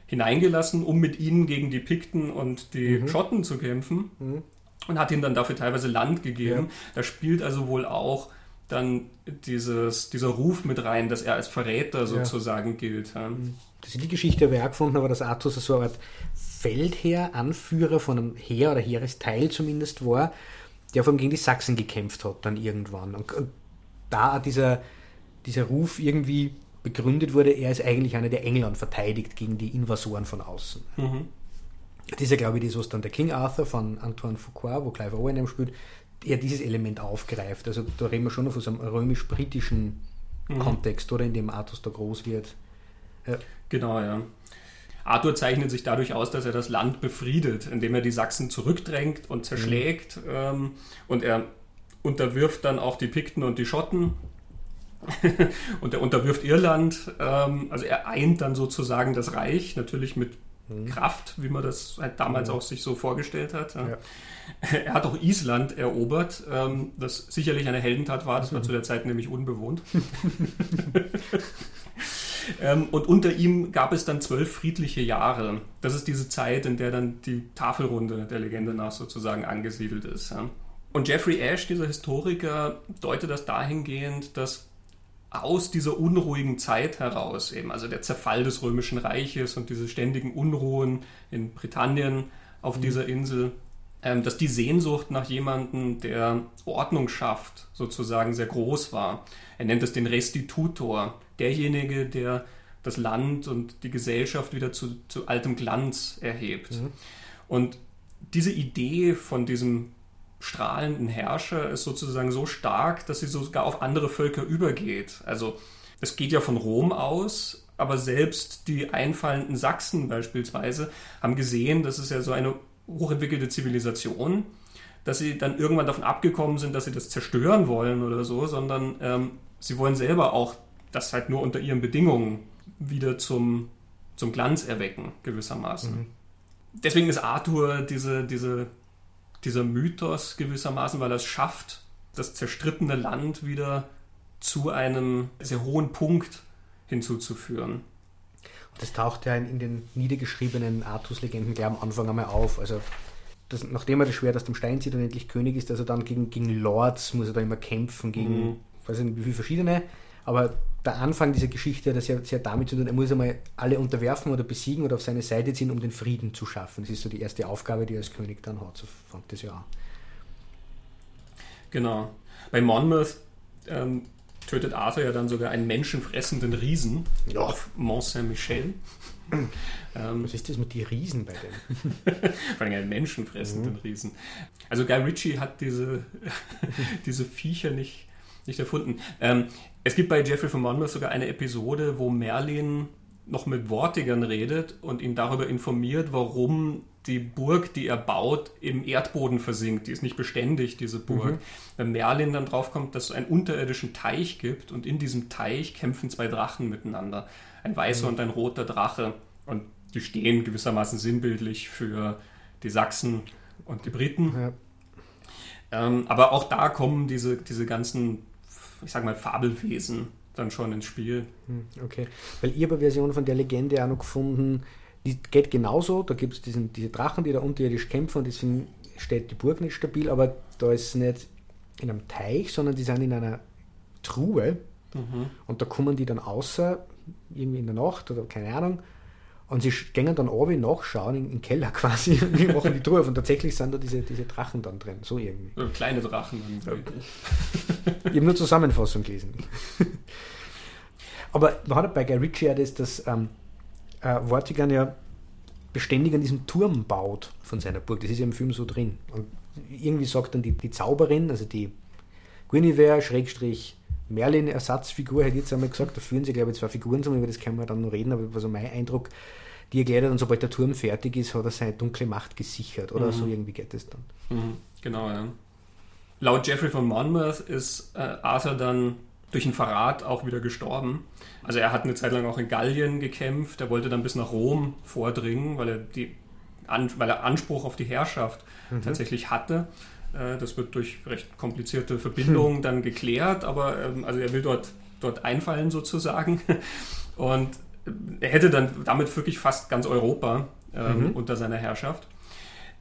hineingelassen, um mit ihnen gegen die Pikten und die mhm. Schotten zu kämpfen. Mhm. Und hat ihnen dann dafür teilweise Land gegeben. Ja. Da spielt also wohl auch dann dieses, dieser Ruf mit rein, dass er als Verräter sozusagen ja. gilt. Ja. Mhm. Das ist die Geschichte, die ich auch gefunden habe, dass Artus so eine Art Feldherr, Anführer von einem Heer oder Heeresteil zumindest war, der vor allem gegen die Sachsen gekämpft hat dann irgendwann. Und, und da dieser, dieser Ruf irgendwie begründet wurde, er ist eigentlich einer, der England verteidigt gegen die Invasoren von außen. Mhm. Das ist ja, glaube ich, das, was dann der King Arthur von Antoine Foucault, wo Clive Owen spielt, er dieses Element aufgreift. Also da reden wir schon noch von so einem römisch-britischen mhm. Kontext, oder in dem Artus da groß wird. Genau, ja. Arthur zeichnet sich dadurch aus, dass er das Land befriedet, indem er die Sachsen zurückdrängt und zerschlägt. Mhm. Ähm, und er unterwirft dann auch die Pikten und die Schotten. (laughs) und er unterwirft Irland. Ähm, also er eint dann sozusagen das Reich, natürlich mit mhm. Kraft, wie man das halt damals mhm. auch sich so vorgestellt hat. Ja. Er hat auch Island erobert, ähm, das sicherlich eine Heldentat war. Das war mhm. zu der Zeit nämlich unbewohnt. (laughs) ähm, und unter ihm gab es dann zwölf friedliche Jahre. Das ist diese Zeit, in der dann die Tafelrunde der Legende nach sozusagen angesiedelt ist. Ja. Und Jeffrey Ash, dieser Historiker, deutet das dahingehend, dass aus dieser unruhigen Zeit heraus, eben also der Zerfall des Römischen Reiches und diese ständigen Unruhen in Britannien auf mhm. dieser Insel, ähm, dass die Sehnsucht nach jemandem, der Ordnung schafft, sozusagen sehr groß war. Er nennt es den Restitutor, derjenige, der das Land und die Gesellschaft wieder zu, zu altem Glanz erhebt. Mhm. Und diese Idee von diesem strahlenden Herrscher ist sozusagen so stark, dass sie sogar auf andere Völker übergeht. Also es geht ja von Rom aus, aber selbst die einfallenden Sachsen beispielsweise haben gesehen, dass es ja so eine hochentwickelte Zivilisation, dass sie dann irgendwann davon abgekommen sind, dass sie das zerstören wollen oder so, sondern ähm, sie wollen selber auch das halt nur unter ihren Bedingungen wieder zum, zum Glanz erwecken, gewissermaßen. Mhm. Deswegen ist Arthur diese, diese dieser Mythos gewissermaßen, weil er es schafft, das zerstrittene Land wieder zu einem sehr hohen Punkt hinzuzuführen. Das taucht ja in den niedergeschriebenen Artus-Legenden gleich am Anfang einmal auf. Also das, nachdem er das Schwert aus dem Stein zieht und endlich König ist, also dann gegen, gegen Lords muss er da immer kämpfen, gegen, mhm. weiß nicht wie viele verschiedene. Aber der Anfang dieser Geschichte hat ja sehr damit zu tun, er muss einmal alle unterwerfen oder besiegen oder auf seine Seite ziehen, um den Frieden zu schaffen. Das ist so die erste Aufgabe, die er als König dann hat. So fängt das ja an. Genau. Bei Monmouth ähm, tötet Arthur ja dann sogar einen menschenfressenden Riesen ja. auf Mont Saint-Michel. (laughs) ähm, Was ist das mit den Riesen bei dem? (laughs) Vor allem einen menschenfressenden mhm. Riesen. Also Guy Ritchie hat diese, (laughs) diese Viecher nicht, nicht erfunden. Ähm, es gibt bei Jeffrey von Monmouth sogar eine Episode, wo Merlin noch mit Wortigern redet und ihn darüber informiert, warum die Burg, die er baut, im Erdboden versinkt. Die ist nicht beständig, diese Burg. Mhm. Wenn Merlin dann draufkommt, dass es einen unterirdischen Teich gibt und in diesem Teich kämpfen zwei Drachen miteinander. Ein weißer mhm. und ein roter Drache. Und die stehen gewissermaßen sinnbildlich für die Sachsen und die Briten. Ja. Ähm, aber auch da kommen diese, diese ganzen ich sag mal, Fabelwesen dann schon ins Spiel. Hm, okay, weil ich habe eine Version von der Legende auch noch gefunden, die geht genauso, da gibt es diese Drachen, die da unterirdisch kämpfen und deswegen steht die Burg nicht stabil, aber da ist es nicht in einem Teich, sondern die sind in einer Truhe mhm. und da kommen die dann außer, irgendwie in der Nacht oder keine Ahnung, und sie gehen dann oben nachschauen, in den Keller (laughs) quasi, und machen die Truhe auf. Und tatsächlich sind da diese, diese Drachen dann drin, so irgendwie. Kleine Drachen. Ich habe nur Zusammenfassung gelesen. Aber man hat bei Guy Ritchie ja das, dass ähm, äh, Vortigern ja beständig an diesem Turm baut von seiner Burg. Das ist ja im Film so drin. Und irgendwie sagt dann die, die Zauberin, also die Guinevere, Schrägstrich Merlin-Ersatzfigur, hätte ich jetzt einmal gesagt, da führen sie, glaube ich, zwei Figuren zusammen, über das können wir dann noch reden, aber das war so mein Eindruck, die erklärt dann, sobald der Turm fertig ist, hat er seine dunkle Macht gesichert, oder mhm. so irgendwie geht es dann. Mhm. Genau, ja. Laut Jeffrey von Monmouth ist äh, Arthur dann durch einen Verrat auch wieder gestorben. Also er hat eine Zeit lang auch in Gallien gekämpft, er wollte dann bis nach Rom vordringen, weil er, die, an, weil er Anspruch auf die Herrschaft mhm. tatsächlich hatte. Äh, das wird durch recht komplizierte Verbindungen hm. dann geklärt, aber ähm, also er will dort, dort einfallen sozusagen. (laughs) Und er hätte dann damit wirklich fast ganz Europa ähm, mhm. unter seiner Herrschaft.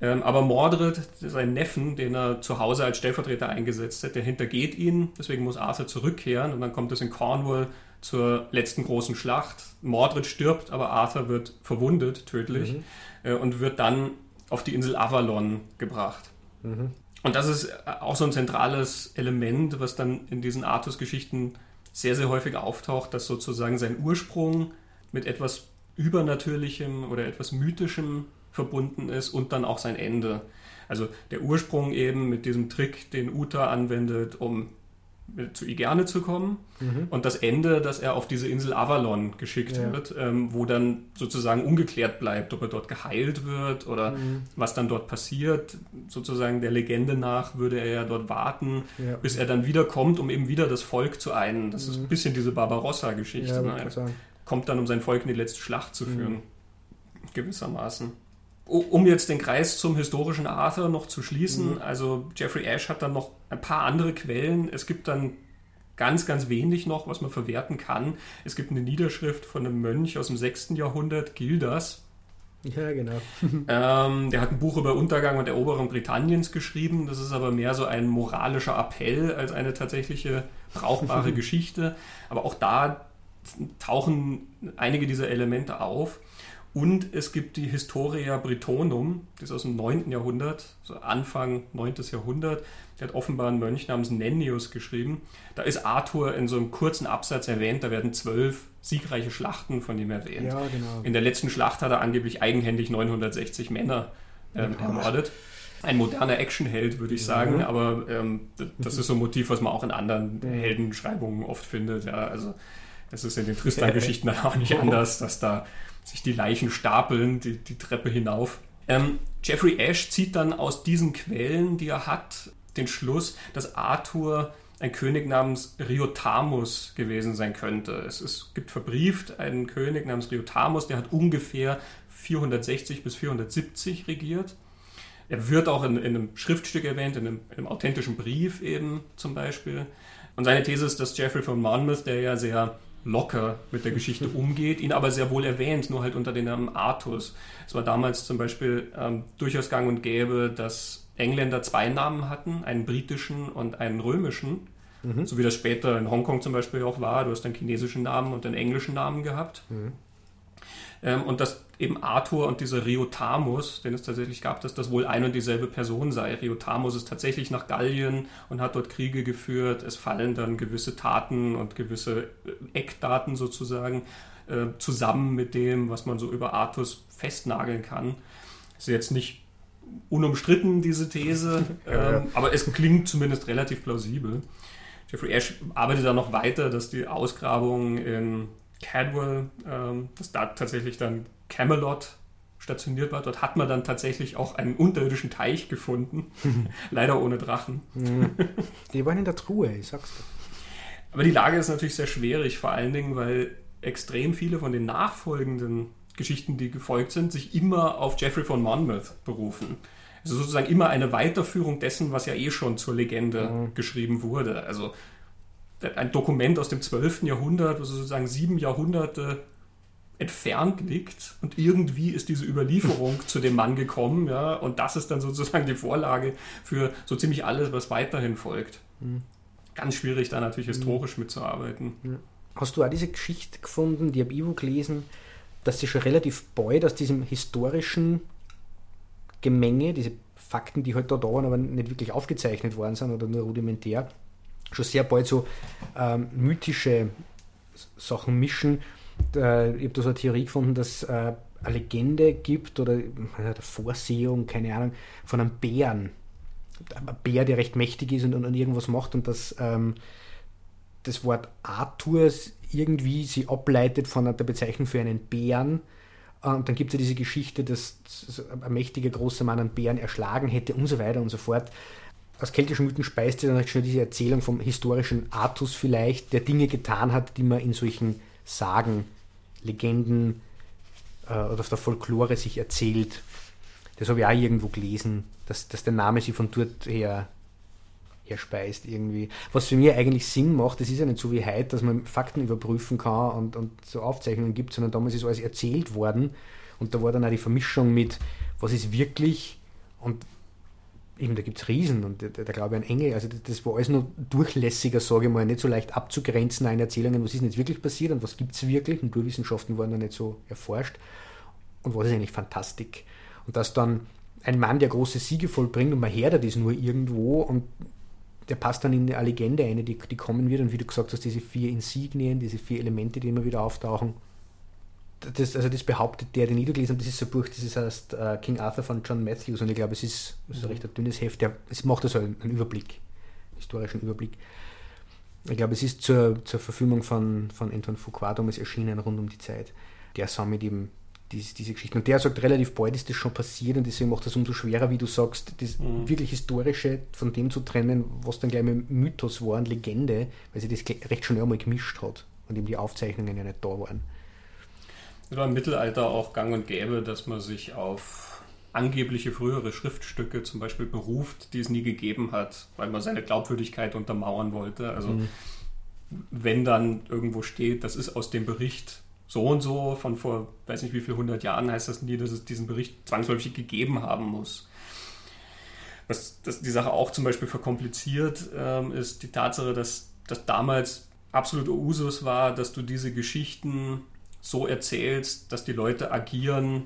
Ähm, aber Mordred, sein Neffen, den er zu Hause als Stellvertreter eingesetzt hat, der hintergeht ihn. Deswegen muss Arthur zurückkehren und dann kommt es in Cornwall zur letzten großen Schlacht. Mordred stirbt, aber Arthur wird verwundet, tödlich, mhm. äh, und wird dann auf die Insel Avalon gebracht. Mhm. Und das ist auch so ein zentrales Element, was dann in diesen Artus-Geschichten sehr, sehr häufig auftaucht, dass sozusagen sein Ursprung mit etwas Übernatürlichem oder etwas Mythischem verbunden ist und dann auch sein Ende. Also der Ursprung eben mit diesem Trick, den Uta anwendet, um zu Igerne zu kommen mhm. und das Ende, dass er auf diese Insel Avalon geschickt ja. wird, ähm, wo dann sozusagen ungeklärt bleibt, ob er dort geheilt wird oder mhm. was dann dort passiert. Sozusagen der Legende nach würde er ja dort warten, ja. bis er dann wiederkommt, um eben wieder das Volk zu einen. Das mhm. ist ein bisschen diese Barbarossa-Geschichte. Ja, ne? Er kommt dann, um sein Volk in die letzte Schlacht zu führen, mhm. gewissermaßen um jetzt den Kreis zum historischen Arthur noch zu schließen, mhm. also Jeffrey Ash hat dann noch ein paar andere Quellen. Es gibt dann ganz, ganz wenig noch, was man verwerten kann. Es gibt eine Niederschrift von einem Mönch aus dem 6. Jahrhundert, Gildas. Ja, genau. (laughs) ähm, der hat ein Buch über Untergang und Eroberung Britanniens geschrieben. Das ist aber mehr so ein moralischer Appell als eine tatsächliche brauchbare (laughs) Geschichte. Aber auch da tauchen einige dieser Elemente auf. Und es gibt die Historia Britonum, die ist aus dem 9. Jahrhundert, so Anfang 9. Jahrhundert. Der hat offenbar einen Mönch namens Nennius geschrieben. Da ist Arthur in so einem kurzen Absatz erwähnt, da werden zwölf siegreiche Schlachten von ihm erwähnt. Ja, genau. In der letzten Schlacht hat er angeblich eigenhändig 960 Männer ähm, ja. ermordet. Ein moderner Actionheld, würde ich sagen, ja. aber ähm, das ist so ein Motiv, was man auch in anderen Heldenschreibungen oft findet. Ja, also das ist in den Tristan-Geschichten (laughs) auch nicht (laughs) anders, dass da sich die Leichen stapeln, die, die Treppe hinauf. Ähm, Jeffrey Ash zieht dann aus diesen Quellen, die er hat, den Schluss, dass Arthur ein König namens Riotamus gewesen sein könnte. Es, es gibt verbrieft einen König namens Riotamus, der hat ungefähr 460 bis 470 regiert. Er wird auch in, in einem Schriftstück erwähnt, in einem, in einem, authentischen Brief eben zum Beispiel. Und seine These ist, dass Jeffrey von Monmouth, der ja sehr locker mit der Geschichte (laughs) umgeht, ihn aber sehr wohl erwähnt, nur halt unter dem Namen Artus. Es war damals zum Beispiel ähm, durchaus gang und gäbe, dass Engländer zwei Namen hatten, einen britischen und einen römischen, mhm. so wie das später in Hongkong zum Beispiel auch war. Du hast einen chinesischen Namen und einen englischen Namen gehabt. Mhm. Ähm, und dass eben Arthur und dieser Riotamus, den es tatsächlich gab, dass das wohl ein und dieselbe Person sei. Riotamus ist tatsächlich nach Gallien und hat dort Kriege geführt. Es fallen dann gewisse Taten und gewisse äh, Eckdaten sozusagen äh, zusammen mit dem, was man so über Artus festnageln kann. Ist jetzt nicht unumstritten, diese These, (laughs) ähm, aber es klingt zumindest relativ plausibel. Jeffrey Ash arbeitet da noch weiter, dass die Ausgrabungen in Cadwell, ähm, dass da tatsächlich dann Camelot stationiert war. Dort hat man dann tatsächlich auch einen unterirdischen Teich gefunden. (laughs) Leider ohne Drachen. Die waren in der Truhe, ich sag's dir. Aber die Lage ist natürlich sehr schwierig, vor allen Dingen, weil extrem viele von den nachfolgenden Geschichten, die gefolgt sind, sich immer auf Geoffrey von Monmouth berufen. Also sozusagen immer eine Weiterführung dessen, was ja eh schon zur Legende mhm. geschrieben wurde. Also ein Dokument aus dem 12. Jahrhundert, was sozusagen sieben Jahrhunderte entfernt liegt und irgendwie ist diese Überlieferung (laughs) zu dem Mann gekommen, ja, und das ist dann sozusagen die Vorlage für so ziemlich alles, was weiterhin folgt. Mhm. Ganz schwierig, da natürlich historisch mhm. mitzuarbeiten. Hast du auch diese Geschichte gefunden, die habe ich gelesen, dass sie schon relativ bald aus diesem historischen Gemenge, diese Fakten, die halt da da waren, aber nicht wirklich aufgezeichnet worden sind oder nur rudimentär, schon sehr bald so ähm, mythische Sachen mischen. Äh, ich habe da so eine Theorie gefunden, dass äh, eine Legende gibt oder äh, eine Vorsehung, keine Ahnung, von einem Bären. Ein Bär, der recht mächtig ist und, und, irgendwas macht und dass ähm, das Wort Arthur irgendwie sie ableitet von der Bezeichnung für einen Bären. Äh, und dann gibt es ja diese Geschichte, dass ein mächtiger großer Mann einen Bären erschlagen hätte und so weiter und so fort aus keltischen Mythen speist ja dann recht schnell diese Erzählung vom historischen Artus vielleicht, der Dinge getan hat, die man in solchen Sagen, Legenden äh, oder auf der Folklore sich erzählt. Das habe ich auch irgendwo gelesen, dass, dass der Name sich von dort her, her speist irgendwie. Was für mich eigentlich Sinn macht, das ist ja nicht so wie heute, dass man Fakten überprüfen kann und, und so Aufzeichnungen gibt, sondern damals ist alles erzählt worden und da war dann auch die Vermischung mit, was ist wirklich und eben, da gibt es Riesen und da, da glaube ich an Engel. Also das, war alles nur durchlässiger, sage ich mal, nicht so leicht abzugrenzen in Erzählungen, was ist denn jetzt wirklich passiert und was gibt es wirklich. Naturwissenschaften waren da nicht so erforscht. Und was ist eigentlich Fantastik? Und dass dann ein Mann, der große Siege vollbringt und man hört das nur irgendwo und der passt dann in eine Legende ein, die, die kommen wird und wie du gesagt hast, diese vier Insignien, diese vier Elemente, die immer wieder auftauchen. Das, also das behauptet der, den ich gelesen habe, das ist so ein Buch, das ist heißt uh, King Arthur von John Matthews und ich glaube, es ist, es ist ein recht dünnes Heft, der, es macht also einen, einen Überblick, historischen Überblick. Ich glaube, es ist zur, zur Verfilmung von, von Anton Fuqua damals erschienen, rund um die Zeit. Der sammelt eben diese, diese Geschichten. Und der sagt, relativ bald ist das schon passiert und deswegen macht das umso schwerer, wie du sagst, das mhm. wirklich Historische von dem zu trennen, was dann gleich mal Mythos war und Legende, weil sich das recht schnell einmal gemischt hat und eben die Aufzeichnungen ja nicht da waren. Es war im Mittelalter auch gang und gäbe, dass man sich auf angebliche frühere Schriftstücke zum Beispiel beruft, die es nie gegeben hat, weil man seine Glaubwürdigkeit untermauern wollte. Also mhm. wenn dann irgendwo steht, das ist aus dem Bericht so und so von vor, weiß nicht wie viel hundert Jahren, heißt das nie, dass es diesen Bericht zwangsläufig gegeben haben muss. Was das die Sache auch zum Beispiel verkompliziert, ähm, ist die Tatsache, dass das damals absolut Usus war, dass du diese Geschichten so erzählst, dass die Leute agieren,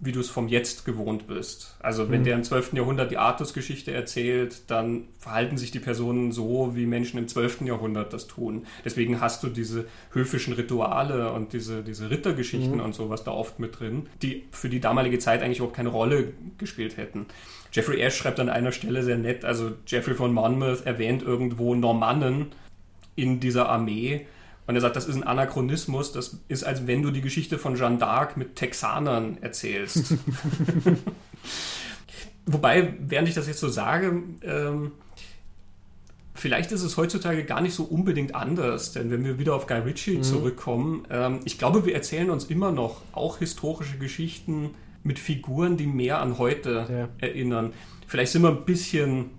wie du es vom Jetzt gewohnt bist. Also wenn mhm. der im 12. Jahrhundert die Artus-Geschichte erzählt, dann verhalten sich die Personen so, wie Menschen im 12. Jahrhundert das tun. Deswegen hast du diese höfischen Rituale und diese, diese Rittergeschichten mhm. und sowas da oft mit drin, die für die damalige Zeit eigentlich überhaupt keine Rolle gespielt hätten. Jeffrey Ash schreibt an einer Stelle sehr nett, also Jeffrey von Monmouth erwähnt irgendwo Normannen in dieser Armee und er sagt, das ist ein Anachronismus, das ist, als wenn du die Geschichte von Jeanne d'Arc mit Texanern erzählst. (laughs) Wobei, während ich das jetzt so sage, ähm, vielleicht ist es heutzutage gar nicht so unbedingt anders, denn wenn wir wieder auf Guy Ritchie mhm. zurückkommen, ähm, ich glaube, wir erzählen uns immer noch auch historische Geschichten mit Figuren, die mehr an heute ja. erinnern. Vielleicht sind wir ein bisschen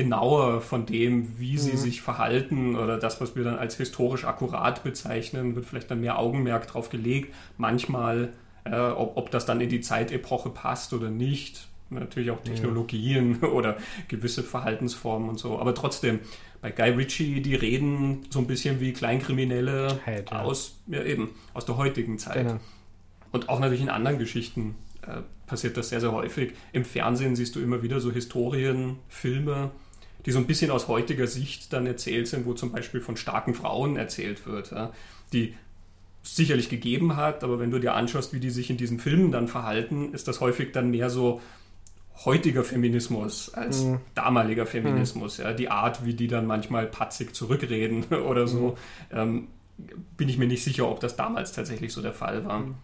genauer von dem, wie sie mhm. sich verhalten oder das, was wir dann als historisch akkurat bezeichnen, wird vielleicht dann mehr Augenmerk drauf gelegt. Manchmal, äh, ob, ob das dann in die Zeitepoche passt oder nicht. Natürlich auch Technologien ja. (laughs) oder gewisse Verhaltensformen und so. Aber trotzdem, bei Guy Ritchie, die reden so ein bisschen wie Kleinkriminelle halt, ja. aus, ja, eben, aus der heutigen Zeit. Genau. Und auch natürlich in anderen Geschichten äh, passiert das sehr, sehr häufig. Im Fernsehen siehst du immer wieder so Historienfilme, die so ein bisschen aus heutiger Sicht dann erzählt sind, wo zum Beispiel von starken Frauen erzählt wird, ja, die sicherlich gegeben hat, aber wenn du dir anschaust, wie die sich in diesen Filmen dann verhalten, ist das häufig dann mehr so heutiger Feminismus als mhm. damaliger Feminismus. Mhm. Ja, die Art, wie die dann manchmal patzig zurückreden (laughs) oder so, mhm. ähm, bin ich mir nicht sicher, ob das damals tatsächlich so der Fall war. Mhm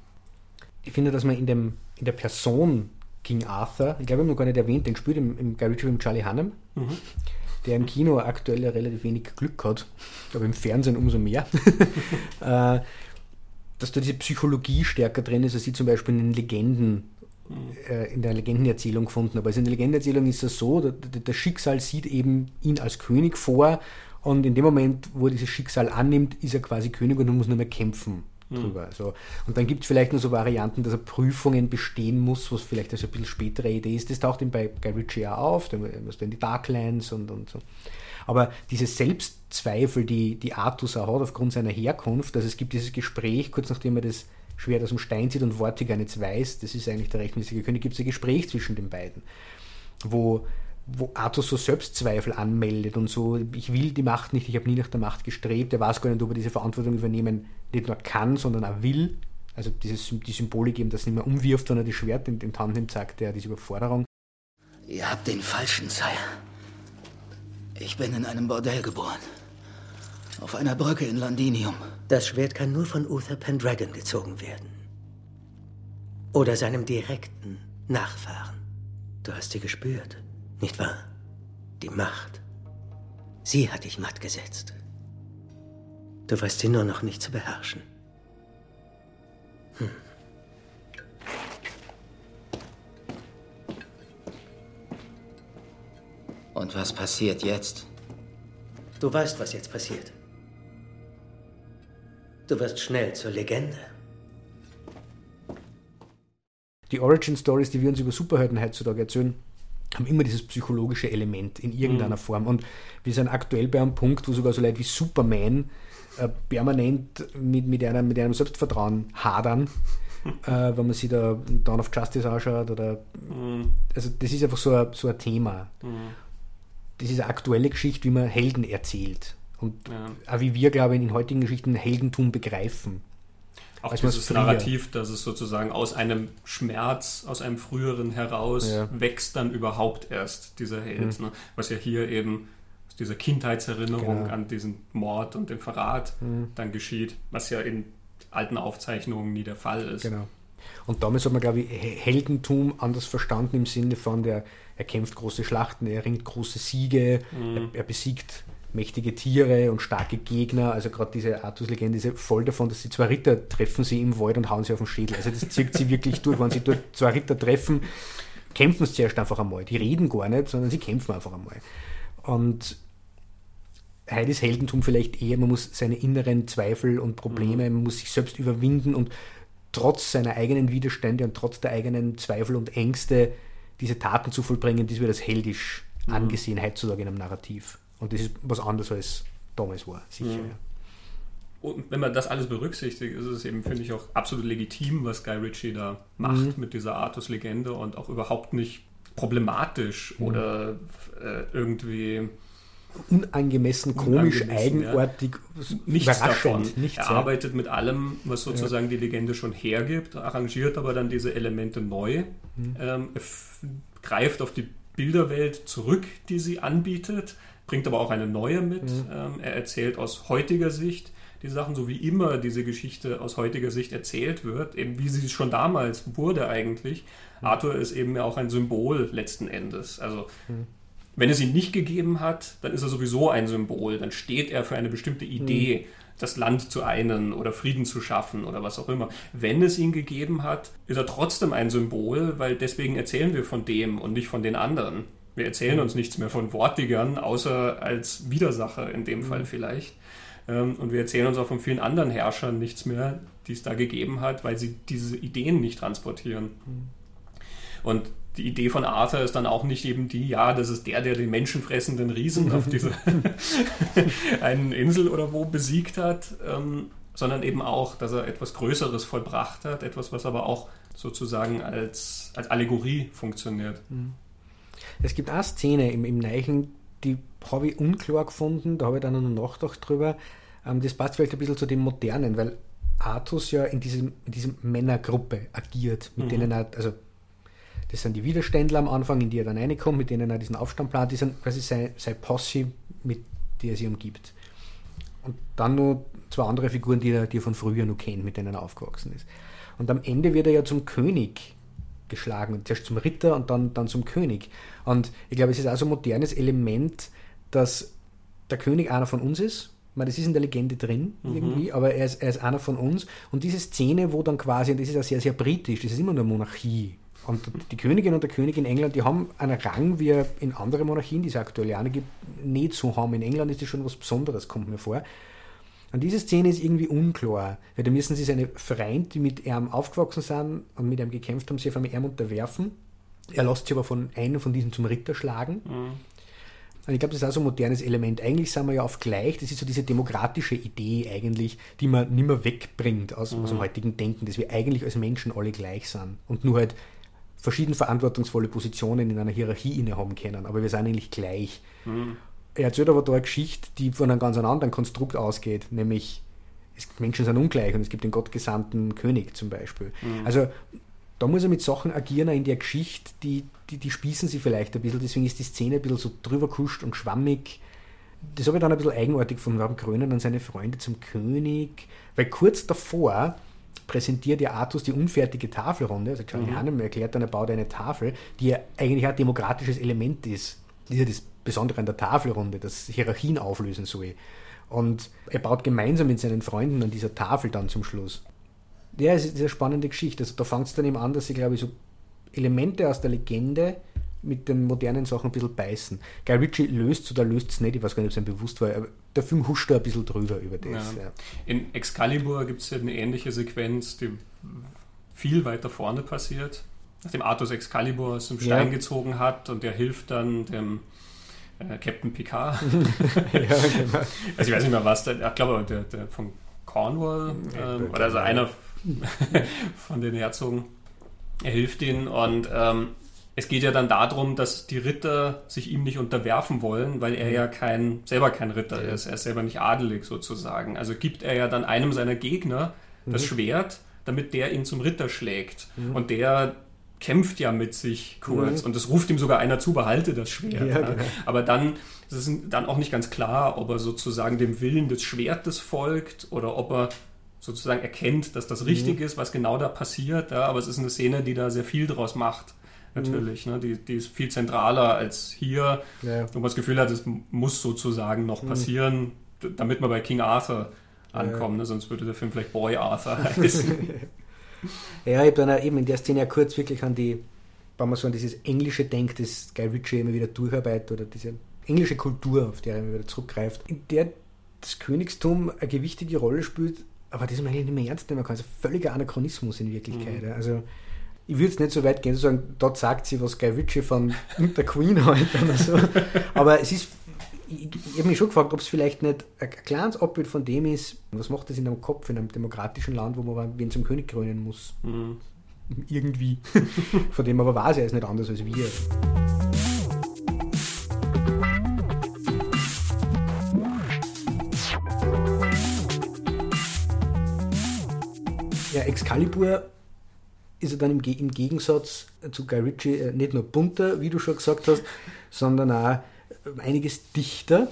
ich finde, dass man in, dem, in der Person King Arthur, ich glaube, ich habe noch gar nicht erwähnt, den spielt im, im Guy Ritchie mit Charlie Hunnam, mhm. der im Kino aktuell ja relativ wenig Glück hat, aber im Fernsehen umso mehr. (laughs) (laughs) Äh, dass da diese Psychologie stärker drin ist, als sie zum Beispiel in den Legenden mhm. äh, in der Legendenerzählung gefunden habe. Also in der Legendenerzählung ist es so, das Schicksal sieht eben ihn als König vor und in dem Moment, wo er dieses Schicksal annimmt, ist er quasi König und muss nur mehr kämpfen drüber. Mhm. Also, und dann gibt es vielleicht nur so Varianten, dass er Prüfungen bestehen muss, was vielleicht also ein bisschen spätere Idee ist. Das taucht ihm bei Guy Ritchie auch auf, dann musst du in die Darklands und, und so. Aber diese Selbstzweifel, die, die Artus auch hat aufgrund seiner Herkunft, also es gibt dieses Gespräch, kurz nachdem er das Schwert aus dem Stein zieht und Vortigern jetzt weiß, das ist eigentlich der rechtmäßige König, gibt es ein Gespräch zwischen den beiden, wo wo Arthur so Selbstzweifel anmeldet und so, ich will die Macht nicht, ich habe nie nach der Macht gestrebt, er weiß gar nicht, ob er diese Verantwortung übernehmen nicht nur kann, sondern auch will. Also dieses, die Symbolik eben, dass er nicht mehr umwirft, sondern das Schwert in den Hand nimmt, sagt er, diese Überforderung. Ihr habt den falschen, Sire. Ich bin in einem Bordell geboren. Auf einer Brücke in Londinium. Das Schwert kann nur von Uther Pendragon gezogen werden. Oder seinem direkten Nachfahren. Du hast sie gespürt. Nicht wahr? Die Macht. Sie hat dich matt gesetzt. Du weißt sie nur noch nicht zu beherrschen. Hm. Und was passiert jetzt? Du weißt, was jetzt passiert. Du wirst schnell zur Legende. Die Origin Stories, die wir uns über Superhelden heutzutage erzählen, haben immer dieses psychologische Element in irgendeiner mhm. Form. Und wir sind aktuell bei einem Punkt, wo sogar so Leute wie Superman äh, permanent mit, mit, einer, mit einem Selbstvertrauen hadern, (laughs) äh, wenn man sich da Dawn of Justice anschaut. Oder, mhm. Also das ist einfach so ein, so ein Thema. Mhm. Das ist eine aktuelle Geschichte, wie man Helden erzählt. Und ja. auch wie wir, glaube ich, in heutigen Geschichten Heldentum begreifen. Auch dieses Narrativ, dass es sozusagen aus einem Schmerz, aus einem früheren heraus ja. wächst dann überhaupt erst dieser Held. Mhm. Ne? Was ja hier eben aus dieser Kindheitserinnerung genau. an diesen Mord und den Verrat mhm. dann geschieht, was ja in alten Aufzeichnungen nie der Fall ist. Genau. Und damals hat man, glaube ich, Heldentum anders verstanden im Sinne von, der, er kämpft große Schlachten, er ringt große Siege, mhm. er, er besiegt mächtige Tiere und starke Gegner. Also gerade diese Artus-Legende ist ja voll davon, dass sie zwei Ritter treffen sie im Wald und hauen sie auf den Schädel. Also das zieht sie wirklich durch. Wenn sie dort zwei Ritter treffen, kämpfen sie zuerst einfach einmal. Die reden gar nicht, sondern sie kämpfen einfach einmal. Und Heidis Heldentum vielleicht eher, man muss seine inneren Zweifel und Probleme, mhm. man muss sich selbst überwinden und trotz seiner eigenen Widerstände und trotz der eigenen Zweifel und Ängste diese Taten zu vollbringen, das wird als heldisch mhm. angesehen heutzutage in einem Narrativ. Und das ist was anderes als damals war, sicher. Mhm. Und wenn man das alles berücksichtigt, ist es eben, finde ich, auch absolut legitim, was Guy Ritchie da macht mhm. mit dieser Artus-Legende und auch überhaupt nicht problematisch mhm. oder äh, irgendwie unangemessen, komisch, unangemessen, eigenartig, ja. nichts davon. Nichts, er ja. arbeitet mit allem, was sozusagen ja. die Legende schon hergibt, arrangiert aber dann diese Elemente neu, mhm. ähm, greift auf die Bilderwelt zurück, die sie anbietet, bringt aber auch eine neue mit. Mhm. Ähm, er erzählt aus heutiger Sicht die Sachen, so wie immer diese Geschichte aus heutiger Sicht erzählt wird, eben wie sie schon damals wurde eigentlich. Mhm. Arthur ist eben ja auch ein Symbol letzten Endes. Also mhm. wenn es ihn nicht gegeben hat, dann ist er sowieso ein Symbol. Dann steht er für eine bestimmte Idee, mhm. das Land zu einen oder Frieden zu schaffen oder was auch immer. Wenn es ihn gegeben hat, ist er trotzdem ein Symbol, weil deswegen erzählen wir von dem und nicht von den anderen. Wir erzählen uns nichts mehr von Wortigern, außer als Widersacher in dem Fall mhm. vielleicht. Ähm, und wir erzählen uns auch von vielen anderen Herrschern nichts mehr, die es da gegeben hat, weil sie diese Ideen nicht transportieren. Mhm. Und die Idee von Arthur ist dann auch nicht eben die, ja, das ist der, der den menschenfressenden Riesen auf dieser (laughs) (laughs) einen Insel oder wo besiegt hat, ähm, sondern eben auch, dass er etwas Größeres vollbracht hat, etwas, was aber auch sozusagen als, als Allegorie funktioniert. Mhm. Es gibt eine Szene im, im Neichen, die habe ich unklar gefunden, da habe ich dann noch nachgedacht drüber. Ähm, das passt vielleicht ein bisschen zu dem Modernen, weil Artus ja in diesem, in diesem Männergruppe agiert, mit mhm. denen er, also das sind die Widerständler am Anfang, in die er dann reinkommt, mit denen er diesen Aufstand plant, die sind quasi sein, sein Posse, mit der er sich umgibt. Und dann noch zwei andere Figuren, die er, die er von früher noch kennt, mit denen er aufgewachsen ist. Und am Ende wird er ja zum König geschlagen. Zuerst zum Ritter und dann, dann zum König. Und ich glaube, es ist auch so ein modernes Element, dass der König einer von uns ist. Ich meine, das ist in der Legende drin mhm. irgendwie, aber er ist, er ist einer von uns. Und diese Szene, wo dann quasi, und das ist auch sehr, sehr britisch, das ist immer nur Monarchie. Und die Königin und der König in England, die haben einen Rang, wie in anderen Monarchien, die es aktuell auch gibt, nicht so haben. In England ist das schon was Besonderes, kommt mir vor. Und diese Szene ist irgendwie unklar, weil da müssen sie seine Freunde, die mit ihm aufgewachsen sind und mit ihm gekämpft haben, sich auf einmal ihm unterwerfen. Er lässt sich aber von einem von diesen zum Ritter schlagen. Mhm. Und ich glaube, das ist auch so ein modernes Element. Eigentlich sind wir ja auf gleich, das ist so diese demokratische Idee eigentlich, die man nicht mehr wegbringt aus, mhm. aus dem heutigen Denken, dass wir eigentlich als Menschen alle gleich sind und nur halt verschieden verantwortungsvolle Positionen in einer Hierarchie innehaben können, aber wir sind eigentlich gleich. Mhm er erzählt aber da eine Geschichte, die von einem ganz anderen Konstrukt ausgeht, nämlich es, Menschen sind ungleich und es gibt den gottgesandten König zum Beispiel. Mhm. Also da muss er mit Sachen agieren in der Geschichte, die, die, die spießen sie vielleicht ein bisschen, deswegen ist die Szene ein bisschen so drüber kuscht und schwammig. Das habe ich dann ein bisschen eigenartig von Raben Krönen und seine Freunde zum König, weil kurz davor präsentiert ja Artus die unfertige Tafelrunde, also Charlie mhm. Hannem erklärt dann, er baut eine Tafel, die ja eigentlich ein demokratisches Element ist. Das ist ja das Besondere an der Tafelrunde, das Hierarchien auflösen soll. Und er baut gemeinsam mit seinen Freunden an dieser Tafel dann zum Schluss. Ja, es ist eine spannende Geschichte. Also da fängt es dann eben an, dass sie, glaube ich, so Elemente aus der Legende mit den modernen Sachen ein bisschen beißen. Guy Ritchie löst es oder löst es nicht, ich weiß gar nicht, ob es ihm bewusst war, aber der Film huscht da ein bisschen drüber über das. Ja. Ja. In Excalibur gibt es ja eine ähnliche Sequenz, die viel weiter vorne passiert. Nachdem Arthur Excalibur aus dem Stein ja. gezogen hat und er hilft dann dem äh, Captain Picard. (laughs) ja, genau. Also ich weiß nicht mehr was, der, ich glaube der, der von Cornwall ähm, oder also einer (laughs) von den Herzogen. Er hilft ihnen und ähm, es geht ja dann darum, dass die Ritter sich ihm nicht unterwerfen wollen, weil er ja kein, selber kein Ritter ist. Er ist selber nicht adelig sozusagen. Also gibt er ja dann einem seiner Gegner das Mhm. Schwert, damit der ihn zum Ritter schlägt. Und der kämpft ja mit sich kurz Mhm. und es ruft ihm sogar einer zu, behalte das Schwert. Ja, ja. genau. Aber dann ist es dann auch nicht ganz klar, ob er sozusagen dem Willen des Schwertes folgt oder ob er sozusagen erkennt, dass Mhm. das richtig ist, was genau da passiert. Ja, aber es ist eine Szene, die da sehr viel draus macht. Natürlich, ne? die, die ist viel zentraler als hier, Mhm. Ja. wo man das Gefühl hat, es muss sozusagen noch passieren, d- damit wir bei King Arthur ankommen. Ne? Sonst würde der Film vielleicht Boy Arthur (laughs) heißen. (laughs) Ja, ich habe dann eben in der Szene ja kurz wirklich an die, wenn man so an dieses Englische denkt, das Guy Ritchie immer wieder durcharbeitet oder diese englische Kultur, auf die er immer wieder zurückgreift, in der das Königstum eine gewichtige Rolle spielt, aber das man eigentlich nicht mehr ernst nehmen kann. Also völliger Anachronismus in Wirklichkeit. ja. Also ich würde jetzt nicht so weit gehen zu sagen, dort sagt sie, was Guy Ritchie von der Queen (laughs) halt oder so. Aber es ist, ich, ich habe mich schon gefragt, ob es vielleicht nicht ein kleines Abbild von dem ist, was macht das in einem Kopf, in einem demokratischen Land, wo man wen zum König krönen muss. Mhm. Irgendwie. (laughs) Von dem aber weiß er, ist nicht anders als wir. Ja, Excalibur ist er dann im, Ge im Gegensatz zu Guy Ritchie äh, nicht nur bunter, wie du schon gesagt hast, sondern auch einiges dichter.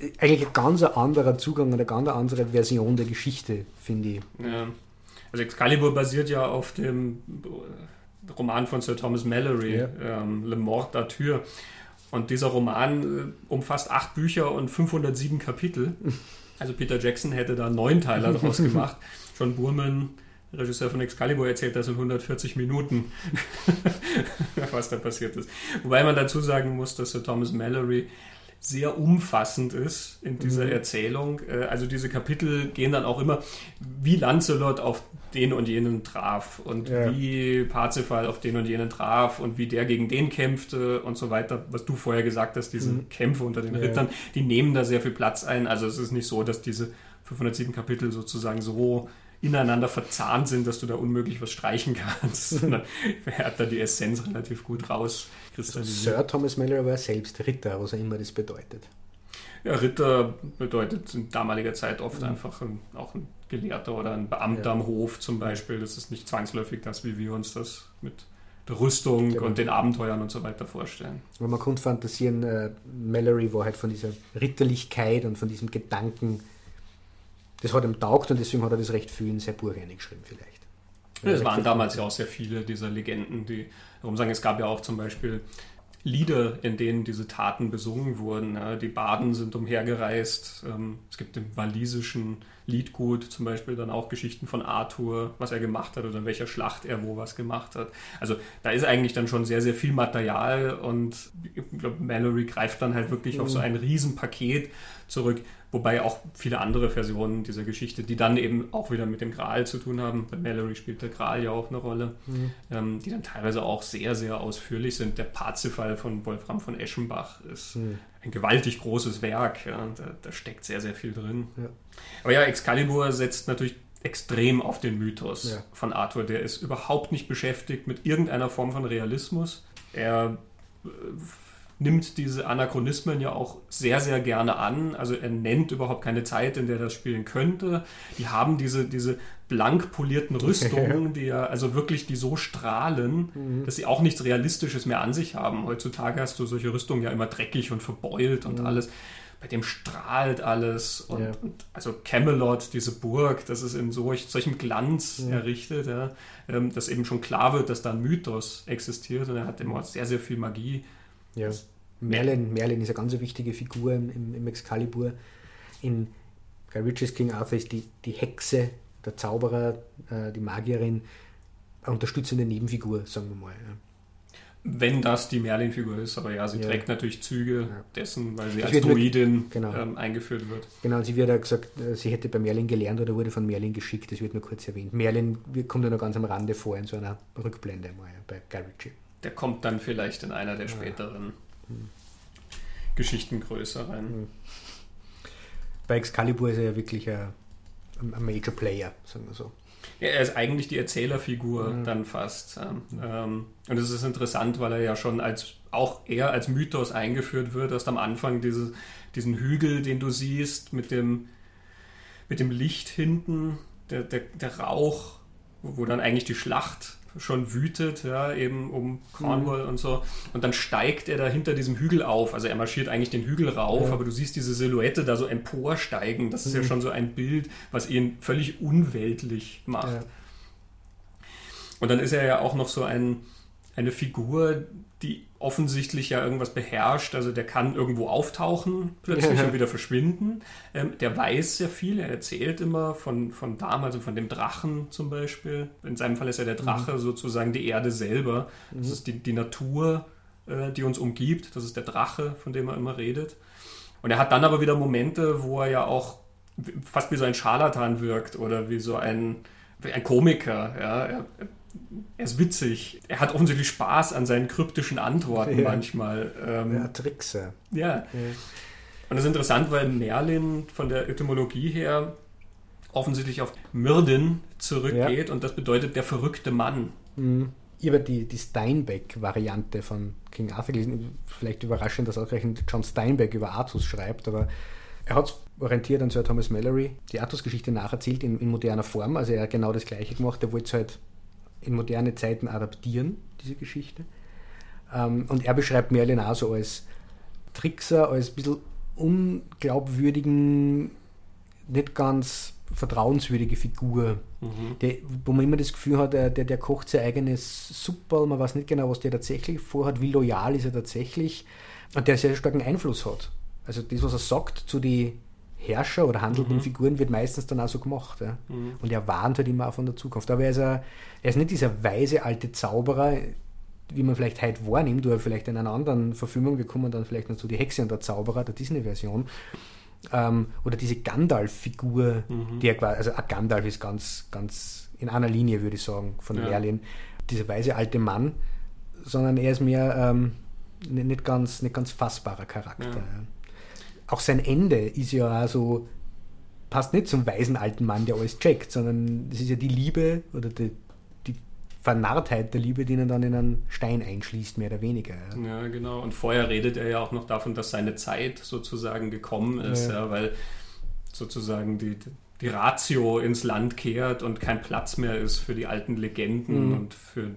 Äh, Eigentlich ein ganz anderer Zugang, eine ganz andere Version der Geschichte, finde ich. Ja. Also Excalibur basiert ja auf dem äh, Roman von Sir Thomas Mallory, Ja. ähm, Le Mort d'Arthur. Und dieser Roman äh, umfasst acht Bücher und 507 Kapitel. (laughs) Also Peter Jackson hätte da neun Teile daraus (laughs) gemacht. John Burman, Regisseur von Excalibur, erzählt das in 140 Minuten, (laughs) was da passiert ist. Wobei man dazu sagen muss, dass Sir Thomas Mallory sehr umfassend ist in dieser Mhm. Erzählung. Äh, Also diese Kapitel gehen dann auch immer, wie Lancelot auf den und jenen traf und Ja. wie Parzifal auf den und jenen traf und wie der gegen den kämpfte und so weiter. Was du vorher gesagt hast, diese Kämpfe unter den Mhm. Ja. Rittern, die nehmen da sehr viel Platz ein. Also es ist nicht so, dass diese 507 Kapitel sozusagen so ineinander verzahnt sind, dass du da unmöglich was streichen kannst, (laughs) sondern er hat da die Essenz relativ gut rauskristallisiert. Sir Thomas Mallory war selbst Ritter, was auch immer das bedeutet. Ja, Ritter bedeutet in damaliger Zeit oft einfach ein, auch ein Gelehrter oder ein Beamter Ja. am Hof zum Beispiel. Das ist nicht zwangsläufig das, wie wir uns das mit der Rüstung Genau. und den Abenteuern und so weiter vorstellen. Weil man konnte fantasieren, äh, Mallory war halt von dieser Ritterlichkeit und von diesem Gedanken, das hat ihm taugt und deswegen hat er das recht viel in sein Buch reingeschrieben vielleicht. Ja, es waren damals ja auch sehr viele dieser Legenden, die darum sagen, es gab ja auch zum Beispiel Lieder, in denen diese Taten besungen wurden. Ja, die Baden sind umhergereist. Ähm, es gibt im walisischen Liedgut zum Beispiel dann auch Geschichten von Arthur, was er gemacht hat oder in welcher Schlacht er wo was gemacht hat. Also da ist eigentlich dann schon sehr, sehr viel Material und ich glaube, Mallory greift dann halt wirklich auf so ein Riesenpaket zurück. Wobei auch viele andere Versionen dieser Geschichte, die dann eben auch wieder mit dem Gral zu tun haben, bei Mallory spielt der Gral ja auch eine Rolle, ähm, die dann teilweise auch sehr, sehr ausführlich sind. Der Parzifal von Wolfram von Eschenbach ist ein gewaltig großes Werk, ja, da, da steckt sehr, sehr viel drin. Ja. Aber ja, Excalibur setzt natürlich extrem auf den Mythos Ja. von Arthur. Der ist überhaupt nicht beschäftigt mit irgendeiner Form von Realismus. Er äh, nimmt diese Anachronismen ja auch sehr, sehr gerne an. Also er nennt überhaupt keine Zeit, in der er das spielen könnte. Die haben diese, diese blank polierten Rüstungen, die ja also wirklich, die so strahlen, dass sie auch nichts Realistisches mehr an sich haben. Heutzutage hast du solche Rüstungen ja immer dreckig und verbeult und alles. Bei dem strahlt alles und, Ja. und also Camelot, diese Burg, das ist in solch, solchem Glanz errichtet, ja, ähm, dass eben schon klar wird, dass da ein Mythos existiert und er hat immer sehr, sehr viel Magie. Ja. Merlin, Merlin ist eine ganz wichtige Figur im, im, Excalibur. In Guy Ritchies King Arthur ist die, die Hexe, der Zauberer, äh, die Magierin, eine unterstützende Nebenfigur, sagen wir mal. Ja. Wenn das die Merlin-Figur ist, aber ja, sie Ja. trägt natürlich Züge Ja. dessen, weil sie Das als Druidin genau. ähm, eingeführt wird. Genau, sie wird auch gesagt, äh, sie hätte bei Merlin gelernt oder wurde von Merlin geschickt, das wird nur kurz erwähnt. Merlin kommt ja noch ganz am Rande vor in so einer Rückblende mal ja, bei Guy Ritchie. Der kommt dann vielleicht in einer der späteren Hm. Geschichten größer rein. Bei Excalibur ist er ja wirklich ein, ein Major Player, sagen wir so. Ja, er ist eigentlich die Erzählerfigur Mhm. dann fast. ja. Ähm, und es ist interessant, weil er ja schon als auch eher als Mythos eingeführt wird. Erst am Anfang diese, diesen Hügel, den du siehst, mit dem, mit dem Licht hinten. der, der, der Rauch, wo dann eigentlich die Schlacht schon wütet, ja, eben um Cornwall mhm. und so. Und dann steigt er da hinter diesem Hügel auf. Also er marschiert eigentlich den Hügel rauf, ja. aber du siehst diese Silhouette da so emporsteigen. Das ist mhm. ja schon so ein Bild, was ihn völlig unweltlich macht. Ja. Und dann ist er ja auch noch so ein, eine Figur, die offensichtlich ja irgendwas beherrscht. Also der kann irgendwo auftauchen plötzlich (laughs) und wieder verschwinden. Ähm, der weiß sehr viel. Er erzählt immer von, von damals, also von dem Drachen zum Beispiel. In seinem Fall ist ja der Drache mhm. sozusagen die Erde selber. Mhm. Das ist die, die Natur, äh, die uns umgibt. Das ist der Drache, von dem er immer redet. Und er hat dann aber wieder Momente, wo er ja auch fast wie so ein Scharlatan wirkt oder wie so ein, ein Komiker. Ja? Er, er ist witzig. Er hat offensichtlich Spaß an seinen kryptischen Antworten ja. manchmal. Ähm, ja, Trickse. Ja. ja. Und das ist interessant, weil Merlin von der Etymologie her offensichtlich auf Myrdin zurückgeht ja. und das bedeutet der verrückte Mann. Mhm. Ich habe die, die Steinbeck-Variante von King Arthur gelesen. Vielleicht überraschend, dass ausgerechnet John Steinbeck über Artus schreibt, aber er hat orientiert an Sir Thomas Mallory, die Artus-Geschichte nacherzählt in, in moderner Form. Also er hat genau das Gleiche gemacht. Er wollte es halt in moderne Zeiten adaptieren, diese Geschichte. Ähm, und er beschreibt Merlin auch so als Trickser, als ein bisschen unglaubwürdigen, nicht ganz vertrauenswürdige Figur, mhm. der, wo man immer das Gefühl hat, der, der kocht sein eigenes Super, man weiß nicht genau, was der tatsächlich vorhat, wie loyal ist er tatsächlich und der sehr starken Einfluss hat. Also das, was er sagt zu den Herrscher oder handelnden mhm. Figuren wird meistens dann auch so gemacht. Ja. Mhm. Und er warnt halt immer auch von der Zukunft. Aber er ist, ein, er ist nicht dieser weise alte Zauberer, wie man vielleicht heute wahrnimmt, oder vielleicht in einer anderen Verfilmung, wir kommen dann vielleicht noch zu die Hexe und der Zauberer, der Disney-Version, ähm, oder diese Gandalf-Figur, mhm. der quasi, also ein Gandalf ist ganz, ganz in einer Linie, würde ich sagen, von ja. Merlin, dieser weise alte Mann, sondern er ist mehr ähm, nicht, ganz, nicht ganz fassbarer Charakter. Ja. Auch sein Ende ist ja so, passt nicht zum weisen alten Mann, der alles checkt, sondern es ist ja die Liebe oder die, die Vernarrtheit der Liebe, die ihn dann in einen Stein einschließt, mehr oder weniger. Ja. ja, genau. Und vorher redet er ja auch noch davon, dass seine Zeit sozusagen gekommen ist, ja. Ja, weil sozusagen die, die Ratio ins Land kehrt und kein Platz mehr ist für die alten Legenden mhm. und für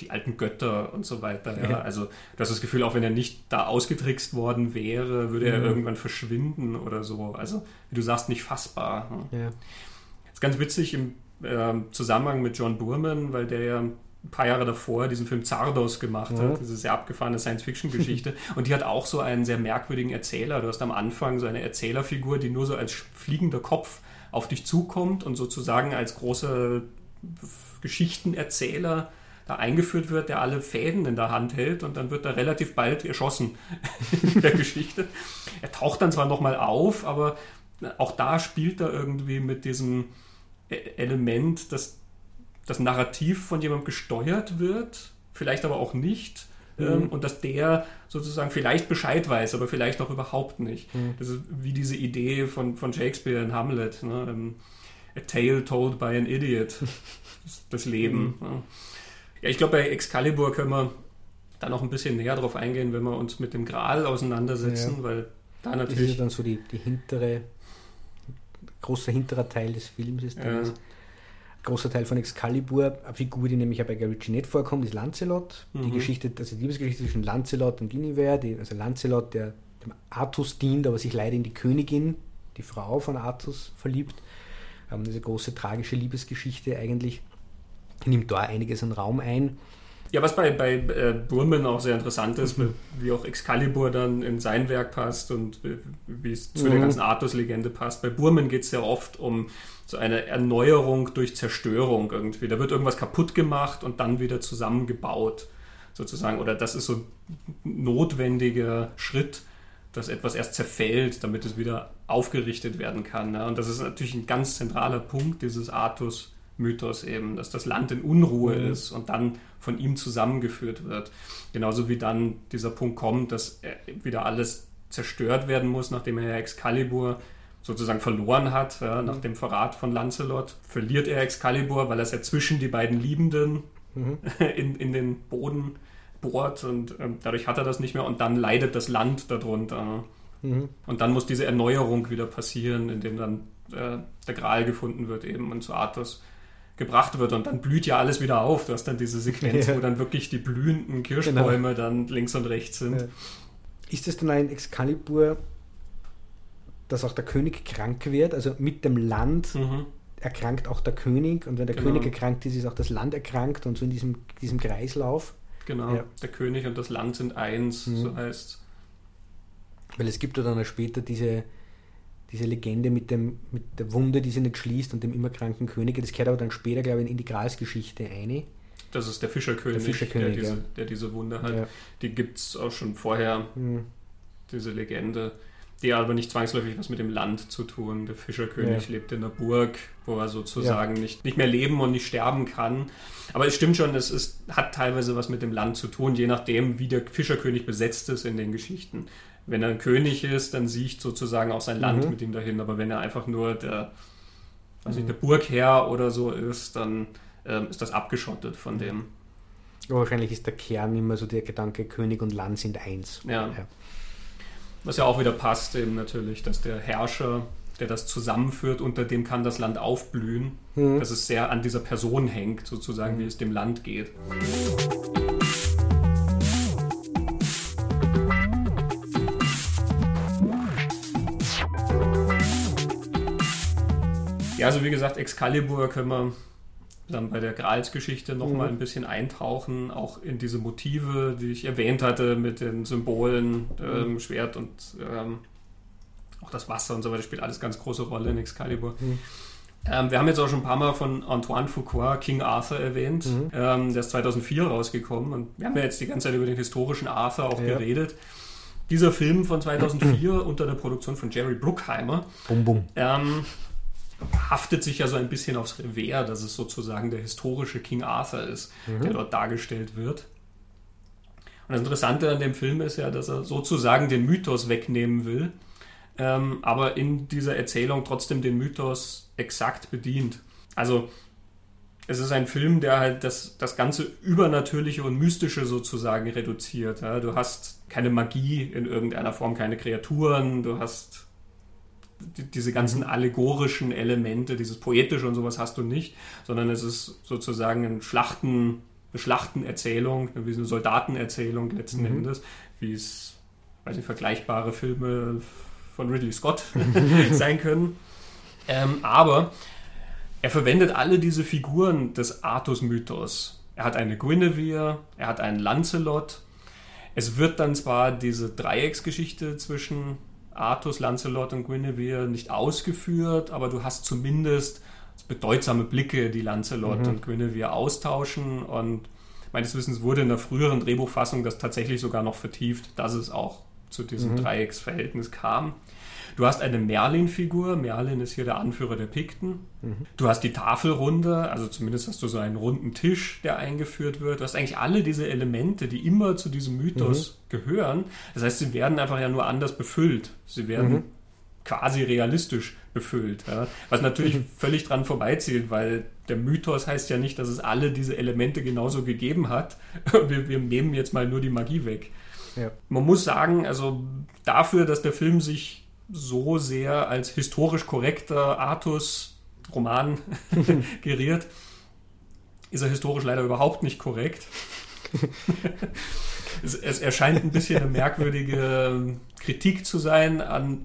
die alten Götter und so weiter. Ja. Ja. Also du hast das Gefühl, auch wenn er nicht da ausgetrickst worden wäre, würde er mhm. irgendwann verschwinden oder so. Also wie du sagst, nicht fassbar. Ja. Das ist ganz witzig im äh, Zusammenhang mit John Burman, weil der ja ein paar Jahre davor diesen Film Zardos gemacht hat. Mhm. Das ist sehr abgefahrene Science-Fiction-Geschichte. (laughs) und die hat auch so einen sehr merkwürdigen Erzähler. Du hast am Anfang so eine Erzählerfigur, die nur so als fliegender Kopf auf dich zukommt und sozusagen als großer Geschichtenerzähler da eingeführt wird, der alle Fäden in der Hand hält und dann wird er relativ bald erschossen (laughs) in der Geschichte. Er taucht dann zwar nochmal auf, aber auch da spielt er irgendwie mit diesem e- Element, dass das Narrativ von jemandem gesteuert wird, vielleicht aber auch nicht. Mhm. Ähm, und dass der sozusagen vielleicht Bescheid weiß, aber vielleicht auch überhaupt nicht. Mhm. Das ist wie diese Idee von, von Shakespeare in Hamlet. Ne? Ähm, A tale told by an idiot. (laughs) Das, das Leben. Mhm. Ja. Ja, ich glaube, bei Excalibur können wir da noch ein bisschen näher drauf eingehen, wenn wir uns mit dem Gral auseinandersetzen, ja. weil da natürlich. Das ist ja dann so die, die hintere, großer hinterer Teil des Films ist dann. Ja. Großer Teil von Excalibur, eine Figur, die nämlich auch bei Gary Ginette vorkommt, ist Lancelot. Mhm. Die Geschichte, also die Liebesgeschichte zwischen Lancelot und Guinevere, also Lancelot, der dem Artus dient, aber sich leider in die Königin, die Frau von Artus, verliebt. Ähm, diese große tragische Liebesgeschichte eigentlich nimmt da einiges an Raum ein. Ja, was bei, bei äh, Burman auch sehr interessant ist, mhm. wie auch Excalibur dann in sein Werk passt und wie, wie es zu mhm. der ganzen Artus-Legende passt. Bei Burman geht es ja oft um so eine Erneuerung durch Zerstörung irgendwie. Da wird irgendwas kaputt gemacht und dann wieder zusammengebaut, sozusagen. Oder das ist so ein notwendiger Schritt, dass etwas erst zerfällt, damit es wieder aufgerichtet werden kann. Und das ist natürlich ein ganz zentraler Punkt dieses Artus Mythos eben, dass das Land in Unruhe mhm. ist und dann von ihm zusammengeführt wird. Genauso wie dann dieser Punkt kommt, dass wieder alles zerstört werden muss, nachdem er Excalibur sozusagen verloren hat, ja, nach mhm. dem Verrat von Lancelot, verliert er Excalibur, weil er es ja zwischen die beiden Liebenden mhm. (laughs) in, in den Boden bohrt und ähm, dadurch hat er das nicht mehr und dann leidet das Land darunter. Mhm. Und dann muss diese Erneuerung wieder passieren, indem dann äh, der Gral gefunden wird eben und zu Arthos gebracht wird und dann blüht ja alles wieder auf. Du hast dann diese Sequenz, ja. wo dann wirklich die blühenden Kirschbäume genau. dann links und rechts sind. Ja. Ist es dann ein Excalibur, dass auch der König krank wird? Also mit dem Land mhm. erkrankt auch der König und wenn der genau. König erkrankt ist, ist auch das Land erkrankt und so in diesem, diesem Kreislauf. Genau, ja. der König und das Land sind eins, mhm. so heißt Weil es gibt ja dann später diese, diese Legende mit, dem, mit der Wunde, die sie nicht schließt und dem immer kranken König. Das kehrt aber dann später, glaube ich, in die Gralsgeschichte ein. Das ist der Fischerkönig, der, Fischerkönig, der, diese, ja. der diese Wunde hat. Ja. Die gibt es auch schon vorher, mhm. diese Legende. Die hat aber nicht zwangsläufig was mit dem Land zu tun. Der Fischerkönig ja. lebt in der Burg, wo er sozusagen nicht, nicht mehr leben und nicht sterben kann. Aber es stimmt schon, es ist, hat teilweise was mit dem Land zu tun, je nachdem, wie der Fischerkönig besetzt ist in den Geschichten. Wenn er ein König ist, dann sieht sozusagen auch sein Land mhm. mit ihm dahin. Aber wenn er einfach nur der, weiß nicht, der Burgherr oder so ist, dann ähm, ist das abgeschottet von dem. Ja, wahrscheinlich ist der Kern immer so der Gedanke, König und Land sind eins. Ja. ja. Was ja auch wieder passt, eben natürlich, dass der Herrscher, der das zusammenführt, unter dem kann das Land aufblühen, mhm. dass es sehr an dieser Person hängt, sozusagen, mhm. wie es dem Land geht. Ja, also wie gesagt, Excalibur können wir dann bei der Grals-Geschichte nochmal mhm. ein bisschen eintauchen, auch in diese Motive, die ich erwähnt hatte, mit den Symbolen, ähm, mhm. Schwert und ähm, auch das Wasser und so weiter, spielt alles ganz große Rolle in Excalibur. Mhm. Ähm, wir haben jetzt auch schon ein paar Mal von Antoine Foucault King Arthur erwähnt. Mhm. Ähm, der ist 2004 rausgekommen und wir haben ja jetzt die ganze Zeit über den historischen Arthur auch ja. geredet. Dieser Film von 2004 (clears throat) unter der Produktion von Jerry Bruckheimer. Bum, bum. Ähm, haftet sich ja so ein bisschen aufs Revers, dass es sozusagen der historische King Arthur ist, mhm. der dort dargestellt wird. Und das Interessante an dem Film ist ja, dass er sozusagen den Mythos wegnehmen will, ähm, aber in dieser Erzählung trotzdem den Mythos exakt bedient. Also es ist ein Film, der halt das, das ganze Übernatürliche und Mystische sozusagen reduziert. Ja? Du hast keine Magie in irgendeiner Form, keine Kreaturen, du hast diese ganzen allegorischen Elemente, dieses Poetische und sowas hast du nicht, sondern es ist sozusagen ein Schlachten, eine Schlachtenerzählung, wie eine Soldatenerzählung letzten mhm. Endes, wie es, weiß nicht, vergleichbare Filme von Ridley Scott (laughs) (laughs) sein können. Ähm, aber er verwendet alle diese Figuren des Artus-Mythos. Er hat eine Guinevere, er hat einen Lancelot. Es wird dann zwar diese Dreiecksgeschichte zwischen Artus, Lancelot und Guinevere nicht ausgeführt, aber du hast zumindest bedeutsame Blicke, die Lancelot mhm. und Guinevere austauschen. Und meines Wissens wurde in der früheren Drehbuchfassung das tatsächlich sogar noch vertieft, dass es auch zu diesem mhm. Dreiecksverhältnis kam. Du hast eine Merlin-Figur. Merlin ist hier der Anführer der Pikten. Mhm. Du hast die Tafelrunde, also zumindest hast du so einen runden Tisch, der eingeführt wird. Du hast eigentlich alle diese Elemente, die immer zu diesem Mythos mhm. gehören. Das heißt, sie werden einfach ja nur anders befüllt. Sie werden mhm. quasi realistisch befüllt. Ja? Was natürlich mhm. völlig dran vorbeizieht, weil der Mythos heißt ja nicht, dass es alle diese Elemente genauso gegeben hat. (laughs) Wir, wir nehmen jetzt mal nur die Magie weg. Ja. Man muss sagen, also dafür, dass der Film sich so sehr als historisch korrekter Artus-Roman (laughs) geriert, ist er historisch leider überhaupt nicht korrekt. (laughs) es, es, erscheint ein bisschen eine merkwürdige Kritik zu sein an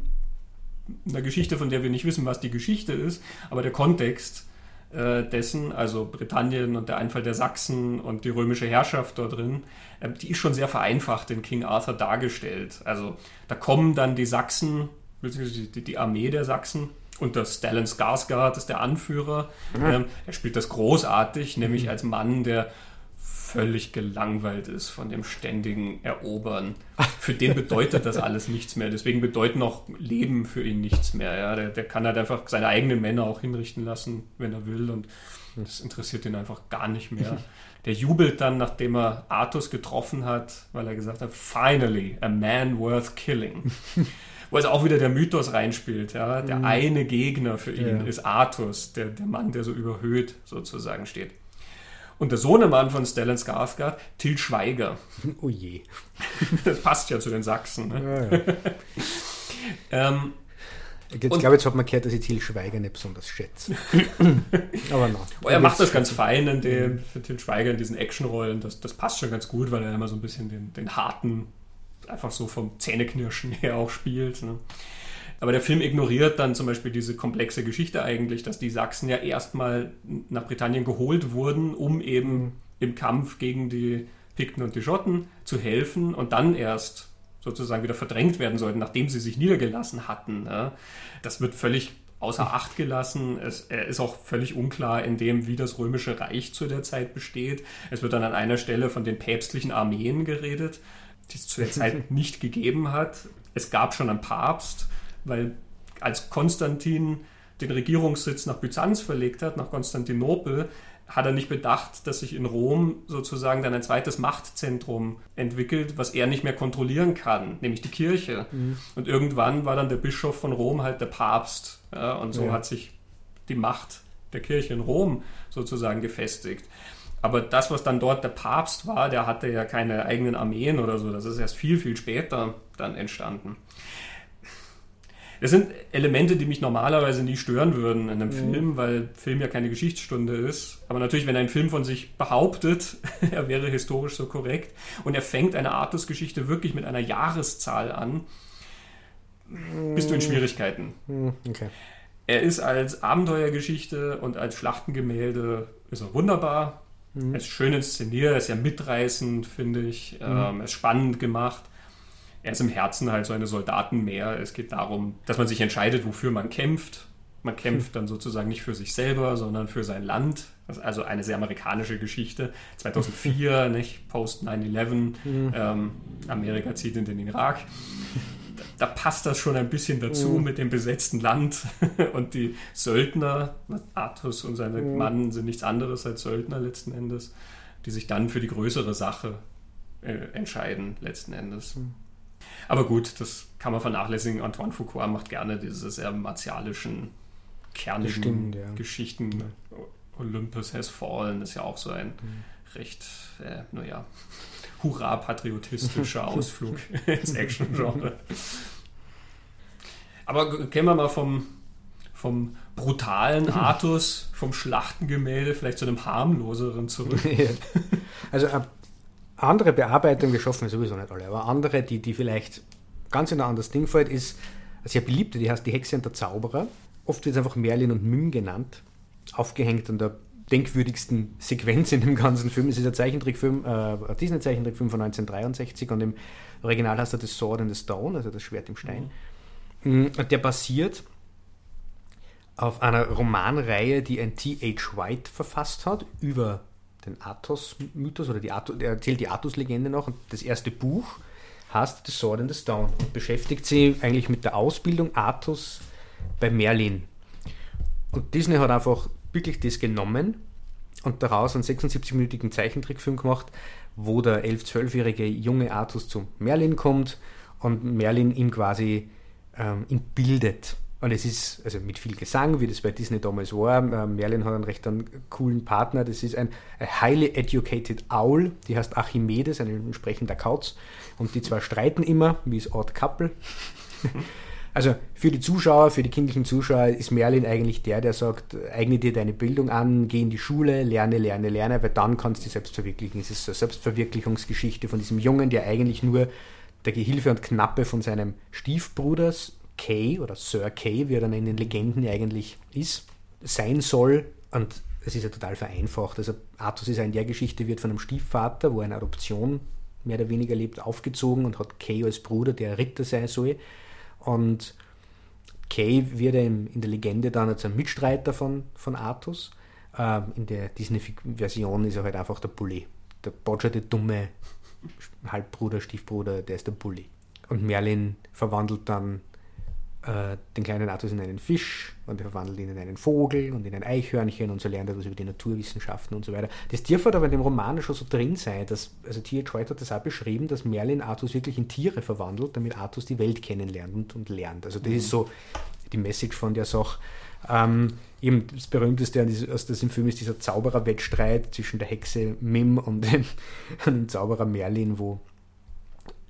einer Geschichte, von der wir nicht wissen, was die Geschichte ist, aber der Kontext äh, dessen, also Britannien und der Einfall der Sachsen und die römische Herrschaft dort drin, äh, die ist schon sehr vereinfacht in King Arthur dargestellt. Also da kommen dann die Sachsen beziehungsweise die, die Armee der Sachsen. Und der Stellan Skarsgård ist der Anführer. Mhm. Ähm, er spielt das großartig, nämlich mhm. als Mann, der völlig gelangweilt ist von dem ständigen Erobern. Für den bedeutet das alles nichts mehr. Deswegen bedeuten auch Leben für ihn nichts mehr. Ja? Der, der kann halt einfach seine eigenen Männer auch hinrichten lassen, wenn er will. Und das interessiert ihn einfach gar nicht mehr. (laughs) Der jubelt dann, nachdem er Artus getroffen hat, weil er gesagt hat, finally, a man worth killing. (laughs) wo also auch wieder der Mythos reinspielt. Ja? Der mhm. eine Gegner für ihn ja. ist Artus, der, der Mann, der so überhöht sozusagen steht. Und der Sohnemann von Stellan Skarsgård, Til Schweiger. (laughs) Oh je. (laughs) Das passt ja zu den Sachsen. Ne? Ja, (laughs) ähm, Jetzt glaube jetzt hat man gehört, dass ich Til Schweiger nicht besonders schätze. Aber no. Oh, er macht das ganz fein in dem, für Til Schweiger in diesen Actionrollen. Das, das passt schon ganz gut, weil er immer so ein bisschen den, den harten, einfach so vom Zähneknirschen her auch spielt. Ne? Aber der Film ignoriert dann zum Beispiel diese komplexe Geschichte eigentlich, dass die Sachsen ja erstmal nach Britannien geholt wurden, um eben mhm. im Kampf gegen die Pikten und die Schotten zu helfen und dann erst sozusagen wieder verdrängt werden sollten, nachdem sie sich niedergelassen hatten. Ne? Das wird völlig außer Acht gelassen. Es ist auch völlig unklar, in dem, wie das römische Reich zu der Zeit besteht. Es wird dann an einer Stelle von den päpstlichen Armeen geredet, die es zu der Zeit nicht gegeben hat. Es gab schon einen Papst, weil als Konstantin den Regierungssitz nach Byzanz verlegt hat, nach Konstantinopel, hat er nicht bedacht, dass sich in Rom sozusagen dann ein zweites Machtzentrum entwickelt, was er nicht mehr kontrollieren kann, nämlich die Kirche. Mhm. Und irgendwann war dann der Bischof von Rom halt der Papst. Ja, und so ja. hat sich die Macht der Kirche in Rom sozusagen gefestigt. Aber das, was dann dort der Papst war, der hatte ja keine eigenen Armeen oder so. Das ist erst viel, viel später dann entstanden. Das sind Elemente, die mich normalerweise nie stören würden in einem mhm. Film, weil Film ja keine Geschichtsstunde ist. Aber natürlich, wenn ein Film von sich behauptet, (laughs) er wäre historisch so korrekt und er fängt eine Artus-Geschichte wirklich mit einer Jahreszahl an, bist du in Schwierigkeiten. Mhm. Okay. Er ist als Abenteuergeschichte und als Schlachtengemälde ist er wunderbar. Mhm. Er ist schön inszeniert, er ist ja mitreißend, finde ich. Mhm. Ähm, er ist spannend gemacht er ist im Herzen halt so eine Soldatenmeer. Es geht darum, dass man sich entscheidet, wofür man kämpft. Man kämpft dann sozusagen nicht für sich selber, sondern für sein Land. Das ist also eine sehr amerikanische Geschichte. 2004, (laughs) nicht? Post 9-11, mhm. ähm, Amerika zieht in den Irak. Da, passt das schon ein bisschen dazu mhm. mit dem besetzten Land. (laughs) und die Söldner, Artus und seine mhm. Mann sind nichts anderes als Söldner letzten Endes, die sich dann für die größere Sache äh, entscheiden, letzten Endes. Mhm. Aber gut, das kann man vernachlässigen. Antoine Foucault macht gerne diese sehr martialischen, kernigen stimmt, ja. Geschichten. Olympus has fallen ist ja auch so ein mhm. recht, äh, naja, hurra-patriotistischer (laughs) Ausflug ins Action-Genre. Aber gehen wir mal vom, vom brutalen (laughs) Artus, vom Schlachtengemälde vielleicht zu einem harmloseren zurück. (laughs) Also andere Bearbeitung, wir schaffen sowieso nicht alle, aber andere, die, die vielleicht ganz in ein anderes Ding fällt, ist eine sehr beliebte, die heißt Die Hexe und der Zauberer. Oft wird es einfach Merlin und Mim genannt, aufgehängt an der denkwürdigsten Sequenz in dem ganzen Film. Es ist ein Zeichentrickfilm, äh, ein Disney-Zeichentrickfilm von 1963 und im Original heißt er das Sword in the Stone, also das Schwert im Stein. Mhm. Der basiert auf einer Romanreihe, die ein T.H. White verfasst hat, über den Athos-Mythos oder die Athos, er erzählt die Athos-Legende noch. Und das erste Buch heißt The Sword and the Stone und beschäftigt sich eigentlich mit der Ausbildung Athos bei Merlin. Und Disney hat einfach wirklich das genommen und daraus einen 76-minütigen Zeichentrickfilm gemacht, wo der 11-, 12-jährige junge Artus zu Merlin kommt und Merlin ihm quasi ähm, ihn bildet. Und es ist also mit viel Gesang, wie das bei Disney damals war. Ähm, Merlin hat einen recht einen coolen Partner. Das ist ein, highly educated Owl, die heißt Archimedes, ein entsprechender Kauz. Und die zwei streiten immer, wie es Odd Couple. (laughs) Also für die Zuschauer, für die kindlichen Zuschauer ist Merlin eigentlich der, der sagt, eigne dir deine Bildung an, geh in die Schule, lerne, lerne, lerne, weil dann kannst du dich selbst verwirklichen. Es ist so eine Selbstverwirklichungsgeschichte von diesem Jungen, der eigentlich nur der Gehilfe und Knappe von seinem Stiefbruder Kay oder Sir Kay, wie er dann in den Legenden eigentlich ist, sein soll. Und es ist ja total vereinfacht. Also Artus ist ja in der Geschichte, wird von einem Stiefvater, wo eine Adoption mehr oder weniger lebt, aufgezogen und hat Kay als Bruder, der Ritter sein soll. Und Kay wird in, der Legende dann als ein Mitstreiter von, von Artus. Ähm, in der Disney-Version ist er halt einfach der Bully. Der Bodger, der dumme Halbbruder, Stiefbruder, der ist der Bully. Und Merlin verwandelt dann äh, den kleinen Artus in einen Fisch und er verwandelt ihn in einen Vogel und in ein Eichhörnchen und so lernt er was über die Naturwissenschaften und so weiter. Das dürfte aber in dem Roman schon so drin sein, dass, also T.H. White hat das auch beschrieben, dass Merlin Artus wirklich in Tiere verwandelt, damit Artus die Welt kennenlernt und, und lernt. Also das mhm. ist so die Message von der Sache. Ähm, eben das berühmteste aus diesem Film ist dieser Zaubererwettstreit zwischen der Hexe Mim und dem, (laughs) dem Zauberer Merlin, wo,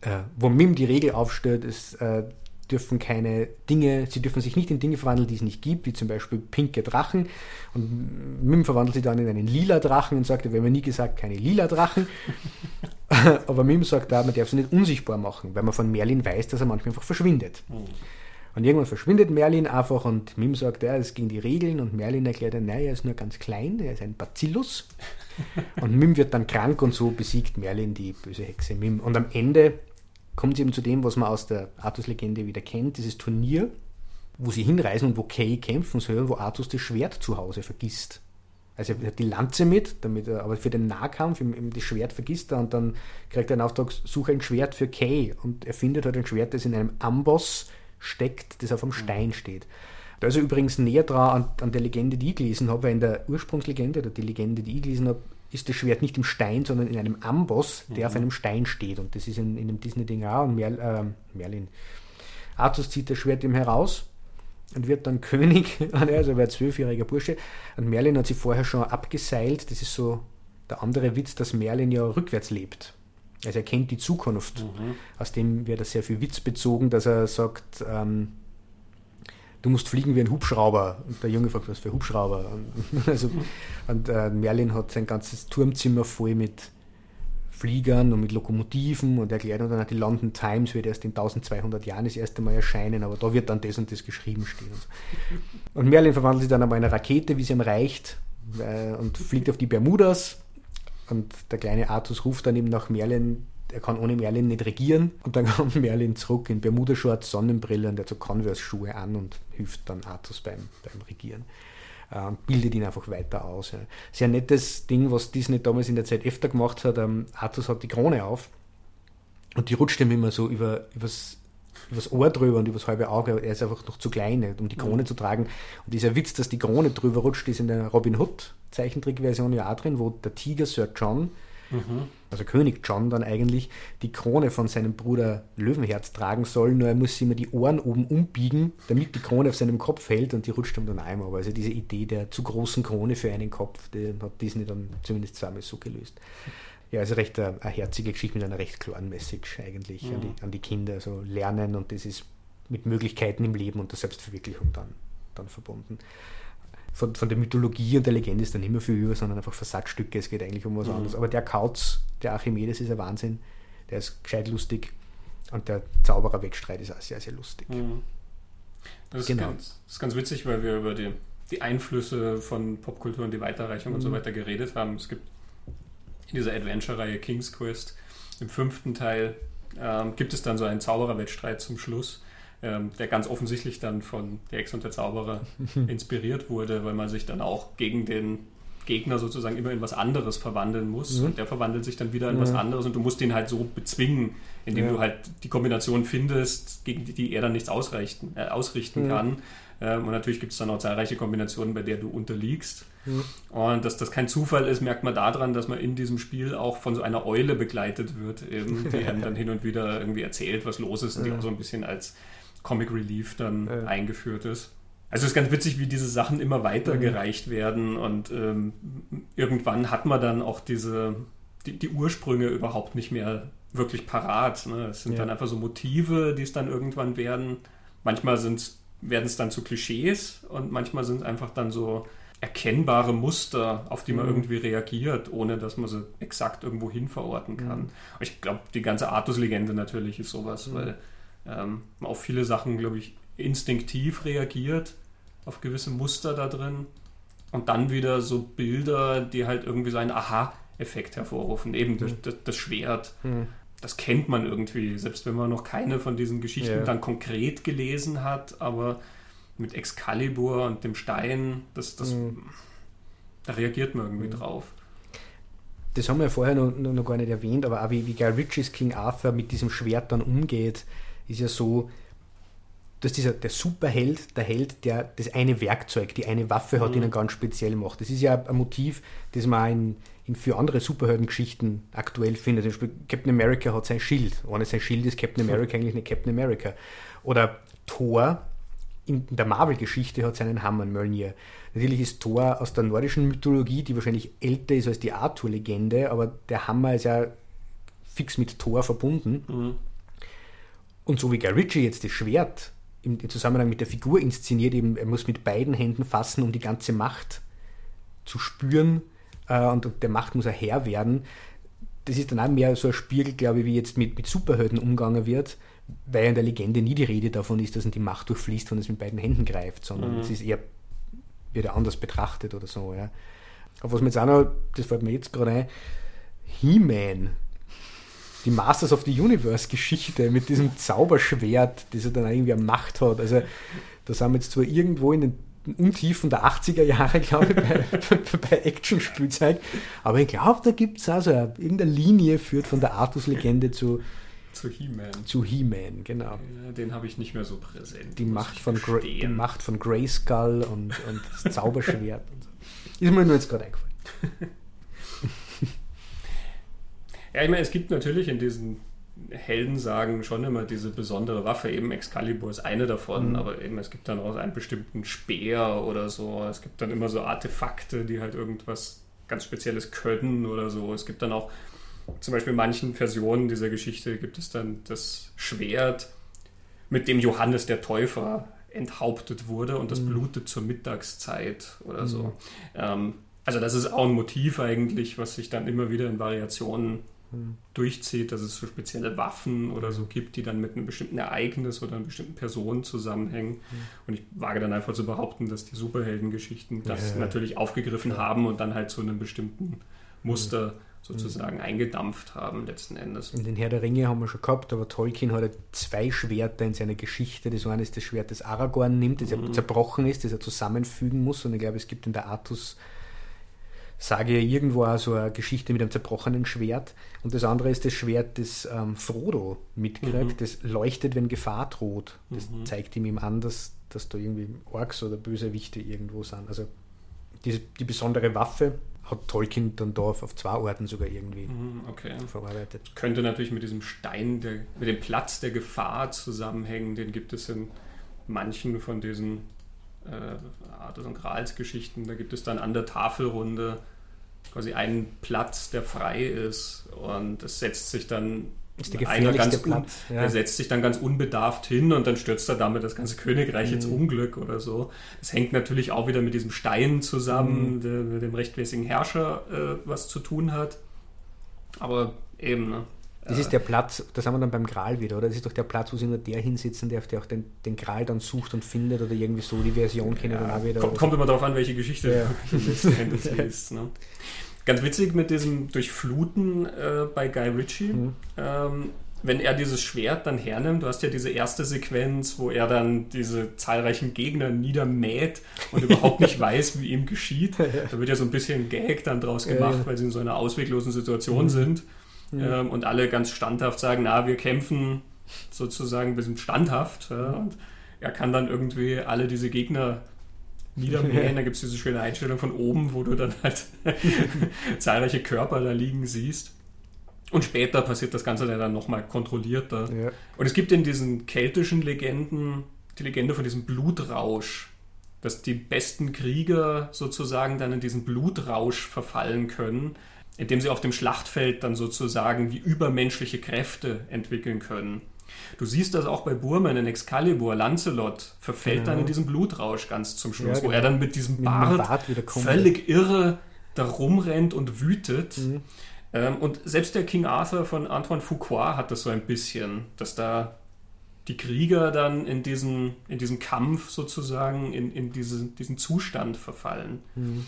äh, wo Mim die Regel aufstellt, ist, äh, dürfen keine Dinge, sie dürfen sich nicht in Dinge verwandeln, die es nicht gibt, wie zum Beispiel pinke Drachen. Und Mim verwandelt sich dann in einen lila Drachen und sagt, wir haben nie gesagt, keine lila Drachen. (laughs) Aber Mim sagt da, man darf sie nicht unsichtbar machen, weil man von Merlin weiß, dass er manchmal einfach verschwindet. Mhm. Und irgendwann verschwindet Merlin einfach und Mim sagt, ja, es ging die Regeln und Merlin erklärt, nein, er ist nur ganz klein, er ist ein Bacillus. (laughs) und Mim wird dann krank und so besiegt Merlin die böse Hexe Mim. Und am Ende kommt es eben zu dem, was man aus der Artus-Legende wieder kennt, dieses Turnier, wo sie hinreisen und wo Kay kämpfen soll, wo Artus das Schwert zu Hause vergisst. Also er hat die Lanze mit, damit er, aber für den Nahkampf eben das Schwert vergisst er und dann kriegt er einen Auftrag, suche ein Schwert für Kay und er findet halt ein Schwert, das in einem Amboss steckt, das auf einem Stein steht. Da ist er übrigens näher dran an, an der Legende, die ich gelesen habe, weil in der Ursprungslegende oder die Legende, die ich gelesen habe, ist das Schwert nicht im Stein, sondern in einem Amboss, der mhm. auf einem Stein steht. Und das ist in, in dem Disney-Ding auch. Und Merl, äh, Merlin. Artus zieht das Schwert ihm heraus und wird dann (laughs) König. Also er war ein zwölfjähriger Bursche. Und Merlin hat sich vorher schon abgeseilt. Das ist so der andere Witz, dass Merlin ja rückwärts lebt. Also er kennt die Zukunft. Mhm. Aus dem wird er sehr viel Witz bezogen, dass er sagt, ähm, du musst fliegen wie ein Hubschrauber. Und der Junge fragt, was für Hubschrauber? Und, (laughs) also, und äh, Merlin hat sein ganzes Turmzimmer voll mit Fliegern und mit Lokomotiven und erklärt dann die London Times wird erst in 1200 Jahren das erste Mal erscheinen, aber da wird dann das und das geschrieben stehen. Und, so. und Merlin verwandelt sich dann aber in eine Rakete, wie sie ihm reicht, äh, und fliegt auf die Bermudas und der kleine Artus ruft dann eben nach Merlin, er kann ohne Merlin nicht regieren. Und dann (laughs) kommt Merlin zurück in Bermuda-Shorts, Sonnenbrille und er hat so Converse-Schuhe an und hilft dann Artus beim, beim Regieren. Äh, und bildet ihn einfach weiter aus. Ja. Sehr nettes Ding, was Disney damals in der Zeit öfter gemacht hat. Ähm, Artus hat die Krone auf und die rutscht ihm immer so über, übers, übers Ohr drüber und übers halbe Auge. Er ist einfach noch zu klein, um die Krone mhm. zu tragen. Und dieser Witz, dass die Krone drüber rutscht, ist in der Robin Hood Zeichentrickversion ja auch drin, wo der Tiger Sir John, mhm. also König John dann eigentlich, die Krone von seinem Bruder Löwenherz tragen soll, nur er muss sich immer die Ohren oben umbiegen, damit die Krone auf seinem Kopf hält und die rutscht ihm dann einmal. Also diese Idee der zu großen Krone für einen Kopf, die hat Disney dann zumindest zweimal so gelöst. Ja, also recht eine, eine herzige Geschichte mit einer recht klaren Message eigentlich mhm. an, die, an die Kinder. Also lernen und das ist mit Möglichkeiten im Leben und der Selbstverwirklichung dann, dann verbunden von, von der Mythologie und der Legende ist dann nicht mehr viel über, sondern einfach Versatzstücke. Es geht eigentlich um was mhm. anderes. Aber der Kauz, der Archimedes, ist ein Wahnsinn. Der ist gescheit lustig. Und der Zaubererwettstreit ist auch sehr, sehr lustig. Mhm. Das, ist genau. ganz, das ist ganz witzig, weil wir über die, die Einflüsse von Popkultur und die Weiterreichung mhm. und so mhm. weiter geredet haben. Es gibt in dieser Adventure-Reihe King's Quest im fünften Teil ähm, gibt es dann so einen Zaubererwettstreit zum Schluss ähm, der ganz offensichtlich dann von Der Ex und der Zauberer (laughs) inspiriert wurde, weil man sich dann auch gegen den Gegner sozusagen immer in was anderes verwandeln muss. Mhm. Und der verwandelt sich dann wieder in mhm. was anderes und du musst ihn halt so bezwingen, indem ja. du halt die Kombination findest, gegen die, die er dann nichts ausrichten, äh, ausrichten mhm. kann. Ähm, und natürlich gibt es dann auch zahlreiche Kombinationen, bei der du unterliegst. Und dass das kein Zufall ist, merkt man daran, dass man in diesem Spiel auch von so einer Eule begleitet wird, eben, die (laughs) einem dann hin und wieder irgendwie erzählt, was los ist und die auch so ein bisschen als Comic Relief dann ja. eingeführt ist. Also es ist ganz witzig, wie diese Sachen immer weitergereicht mhm. werden und ähm, irgendwann hat man dann auch diese, die, die, Ursprünge überhaupt nicht mehr wirklich parat. Ne? Es sind ja. dann einfach so Motive, die es dann irgendwann werden. Manchmal werden es dann zu Klischees und manchmal sind es einfach dann so erkennbare Muster, auf die man mhm. irgendwie reagiert, ohne dass man sie exakt irgendwo hin verorten kann. Mhm. Ich glaube, die ganze Artus-Legende natürlich ist sowas, mhm. weil ähm, auf viele Sachen, glaube ich, instinktiv reagiert, auf gewisse Muster da drin. Und dann wieder so Bilder, die halt irgendwie so einen Aha-Effekt hervorrufen. Eben mhm. das, das, Schwert. Mhm. Das kennt man irgendwie, selbst wenn man noch keine von diesen Geschichten ja. dann konkret gelesen hat, aber mit Excalibur und dem Stein, das, das, mhm. da reagiert man irgendwie mhm. drauf das haben wir vorher noch, noch, gar nicht erwähnt, aber auch wie, wie Guy Ritchies King Arthur mit diesem Schwert dann umgeht, ist ja so, dass dieser, der Superheld, der Held, der das eine Werkzeug, die eine Waffe hat, mhm. ihn ganz speziell macht. Das ist ja ein Motiv, das man in, in für andere Superheldengeschichten aktuell findet. Zum Beispiel Captain America hat sein Schild. Ohne sein Schild ist Captain America eigentlich nicht Captain America. Oder Thor in der Marvel-Geschichte hat seinen Hammer Mjölnir. Natürlich ist Thor aus der nordischen Mythologie, die wahrscheinlich älter ist als die Arthur-Legende, aber der Hammer ist ja fix mit Thor verbunden. Mhm. Und so wie Guy Ritchie jetzt das Schwert im, Zusammenhang mit der Figur inszeniert, eben, er muss mit beiden Händen fassen, um die ganze Macht zu spüren äh, und, der Macht muss er Herr werden. Das ist dann auch mehr so ein Spiegel, glaube ich, wie jetzt mit, mit Superhelden umgegangen wird, weil in der Legende nie die Rede davon ist, dass ihn die Macht durchfließt, wenn es mit beiden Händen greift, sondern mhm. es ist eher, wird er anders betrachtet oder so. Ja. Aber was mir jetzt auch noch, das fällt mir jetzt gerade ein, He-Man, die Masters of the Universe Geschichte mit diesem Zauberschwert, das er dann irgendwie eine Macht hat. Also da sind wir jetzt zwar irgendwo in den Untiefen der 80er Jahre, glaube ich, bei, (laughs) bei Action-Spielzeug, aber ich glaube, da gibt es also irgendeine Linie führt von der Artus-Legende zu zu He-Man. Zu He-Man, genau. Ja, den habe ich nicht mehr so präsent. Die Macht, von die Macht von Grayskull und, und das Zauberschwert. und so. Ist mir nur jetzt gerade eingefallen. (laughs) Ja, ich meine, es gibt natürlich in diesen Heldensagen schon immer diese besondere Waffe. Eben Excalibur ist eine davon, mhm. aber eben es gibt dann auch einen bestimmten Speer oder so. Es gibt dann immer so Artefakte, die halt irgendwas ganz Spezielles können oder so. Es gibt dann auch zum Beispiel in manchen Versionen dieser Geschichte gibt es dann das Schwert, mit dem Johannes der Täufer enthauptet wurde und das mhm. blutet zur Mittagszeit oder mhm. so. Ähm, also das ist auch ein Motiv eigentlich, was sich dann immer wieder in Variationen durchzieht, dass es so spezielle Waffen oder so gibt, die dann mit einem bestimmten Ereignis oder einer bestimmten Person zusammenhängen. Mhm. Und ich wage dann einfach zu behaupten, dass die Superheldengeschichten das ja, natürlich aufgegriffen ja. haben und dann halt zu einem bestimmten Muster sozusagen mhm. eingedampft haben letzten Endes. In den Herr der Ringe haben wir schon gehabt, aber Tolkien hat zwei Schwerter in seiner Geschichte. Das eine ist das Schwert, das Aragorn nimmt, das mhm. zerbrochen ist, das er zusammenfügen muss. Und ich glaube, es gibt in der Artus sage ja irgendwo auch so eine Geschichte mit einem zerbrochenen Schwert. Und das andere ist das Schwert, das ähm, Frodo mitkriegt. Mhm. Das leuchtet, wenn Gefahr droht. Das mhm. zeigt ihm ihm an, dass, dass da irgendwie Orks oder Bösewichte irgendwo sind. Also diese, die besondere Waffe hat Tolkien dann da auf, auf zwei Orten sogar irgendwie mhm, okay. verarbeitet. Könnte natürlich mit diesem Stein, der, mit dem Platz der Gefahr zusammenhängen. Den gibt es in manchen von diesen äh, Artus und Grals Geschichten. Da gibt es dann an der Tafelrunde quasi einen Platz, der frei ist und es setzt sich dann ist der einer ganz Platz. Ja. Er setzt sich dann ganz unbedarft hin und dann stürzt er damit das ganze Königreich mhm. ins Unglück oder so. Das hängt natürlich auch wieder mit diesem Stein zusammen, mhm. der mit dem rechtmäßigen Herrscher äh, was zu tun hat. Aber eben, ne? Das ist der Platz, das haben wir dann beim Gral wieder, oder? Das ist doch der Platz, wo sich nur der hinsitzen darf, der auch den, den Gral dann sucht und findet oder irgendwie so. Die Version kennen ja, dann auch wieder. Kommt, kommt immer darauf an, welche Geschichte ja. (laughs) du liest. Ne? Ganz witzig mit diesem Durchfluten äh, bei Guy Ritchie. Mhm. Ähm, wenn er dieses Schwert dann hernimmt, du hast ja diese erste Sequenz, wo er dann diese zahlreichen Gegner niedermäht und überhaupt nicht (laughs) weiß, wie ihm geschieht. (laughs) Da wird ja so ein bisschen Gag dann draus gemacht, weil sie in so einer ausweglosen Situation mhm. sind mhm. ähm, und alle ganz standhaft sagen, na, wir kämpfen sozusagen, wir sind standhaft. Ja, und er kann dann irgendwie alle diese Gegner niedermähen. Da gibt es diese schöne Einstellung von oben, wo du dann halt (laughs) zahlreiche Körper da liegen siehst. Und später passiert das Ganze dann nochmal kontrollierter. Ja. Und es gibt in diesen keltischen Legenden die Legende von diesem Blutrausch, dass die besten Krieger sozusagen dann in diesen Blutrausch verfallen können, indem sie auf dem Schlachtfeld dann sozusagen wie übermenschliche Kräfte entwickeln können. Du siehst das auch bei Burman in Excalibur. Lancelot verfällt genau. dann in diesen Blutrausch ganz zum Schluss, ja, genau. wo er dann mit diesem mit Bart, Bart völlig irre da rumrennt und wütet. Mhm. Ähm, und selbst der King Arthur von Antoine Fuqua hat das so ein bisschen, dass da die Krieger dann in diesen, in diesen Kampf sozusagen, in, in diese, diesen Zustand verfallen. Mhm.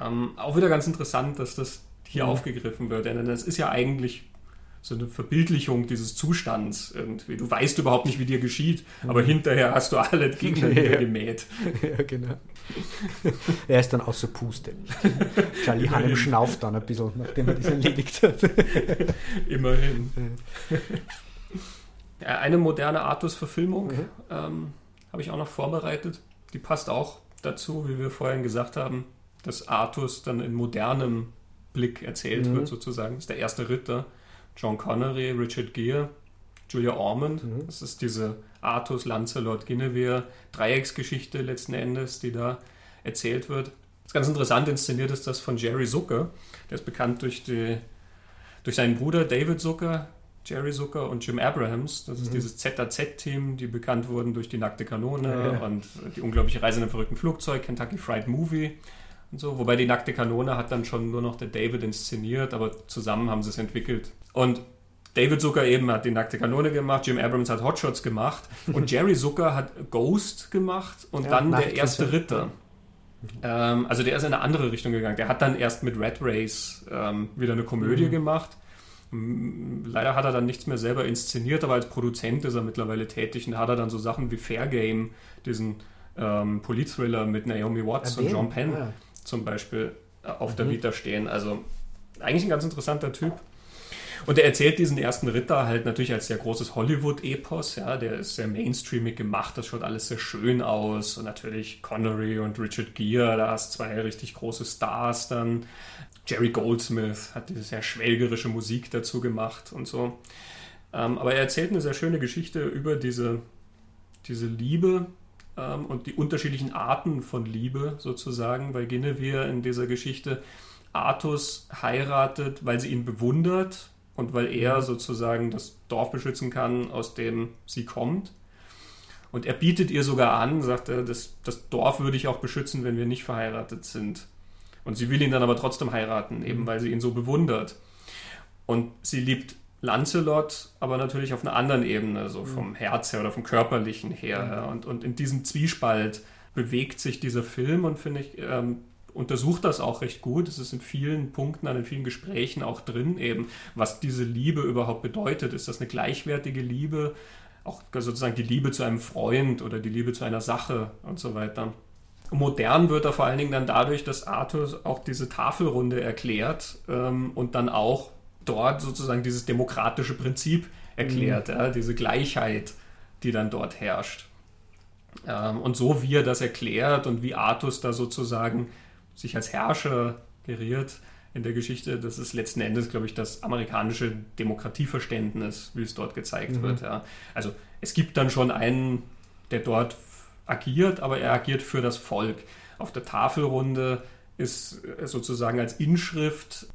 Ähm, auch wieder ganz interessant, dass das hier mhm. aufgegriffen wird, denn das ist ja eigentlich so eine Verbildlichung dieses Zustands irgendwie. Du weißt überhaupt nicht, wie dir geschieht, mhm. aber hinterher hast du alle Gegner (laughs) ja. gemäht. (laughs) Ja, genau. er ist dann außer Puste. Charlie Hannem schnauft dann ein bisschen, nachdem er das erledigt hat. (laughs) Immerhin. Eine moderne Artus-Verfilmung mhm. ähm, habe ich auch noch vorbereitet. Die passt auch dazu, wie wir vorhin gesagt haben dass Artus dann in modernem Blick erzählt mhm. wird, sozusagen. Das ist der erste Ritter. John Connery, Richard Gere, Julia Ormond. Mhm. Das ist diese Artus, Lancelot, Guinevere, Dreiecksgeschichte letzten Endes, die da erzählt wird. Das ist ganz interessant inszeniert ist das von Jerry Zucker. Der ist bekannt durch, die, durch seinen Bruder David Zucker, Jerry Zucker und Jim Abrahams. Das ist mhm. dieses ZAZ-Team, die bekannt wurden durch die nackte Kanone ja, ja. und die unglaubliche Reise in einem verrückten Flugzeug, Kentucky Fried Movie und so. Wobei die nackte Kanone hat dann schon nur noch der David inszeniert, aber zusammen haben sie es entwickelt. Und David Zucker eben hat die nackte Kanone gemacht, Jim Abrams hat Hotshots gemacht (laughs) und Jerry Zucker hat Ghost gemacht und ja, dann der erste Ritter. Ähm, also der ist in eine andere Richtung gegangen. Der hat dann erst mit Red Race ähm, wieder eine Komödie mhm. gemacht. Leider hat er dann nichts mehr selber inszeniert, aber als Produzent ist er mittlerweile tätig und hat er dann so Sachen wie Fair Game, diesen ähm, Politthriller mit Naomi Watts ja, und John Penn ja. Zum Beispiel äh, auf mhm. der Vita stehen. Also eigentlich ein ganz interessanter Typ. Und er erzählt diesen ersten Ritter halt natürlich als sehr großes Hollywood-Epos. Ja, der ist sehr mainstreamig gemacht, das schaut alles sehr schön aus. Und natürlich Connery und Richard Gere, da hast zwei richtig große Stars dann. Jerry Goldsmith hat diese sehr schwelgerische Musik dazu gemacht und so. Ähm, aber er erzählt eine sehr schöne Geschichte über diese, diese Liebe ähm, und die unterschiedlichen Arten von Liebe sozusagen, weil Guinevere in dieser Geschichte Artus heiratet, weil sie ihn bewundert und weil er mhm. sozusagen das Dorf beschützen kann, aus dem sie kommt. Und er bietet ihr sogar an, sagt er, das, das Dorf würde ich auch beschützen, wenn wir nicht verheiratet sind. Und sie will ihn dann aber trotzdem heiraten, eben mhm. weil sie ihn so bewundert. Und sie liebt Lancelot, aber natürlich auf einer anderen Ebene, so mhm. vom Herz her oder vom Körperlichen her. Und, und in diesem Zwiespalt bewegt sich dieser Film und finde ich, ähm, untersucht das auch recht gut. Es ist in vielen Punkten, an vielen Gesprächen auch drin, eben, was diese Liebe überhaupt bedeutet. Ist das eine gleichwertige Liebe? Auch sozusagen die Liebe zu einem Freund oder die Liebe zu einer Sache und so weiter. Modern wird er vor allen Dingen dann dadurch, dass Arthur auch diese Tafelrunde erklärt ähm, und dann auch dort sozusagen dieses demokratische Prinzip erklärt, mhm. ja, diese Gleichheit, die dann dort herrscht. Ähm, und so wie er das erklärt und wie Artus da sozusagen sich als Herrscher geriert in der Geschichte, das ist letzten Endes, glaube ich, das amerikanische Demokratieverständnis, wie es dort gezeigt mhm. wird. Ja. Also es gibt dann schon einen, der dort agiert, aber er agiert für das Volk. Auf der Tafelrunde ist sozusagen als Inschrift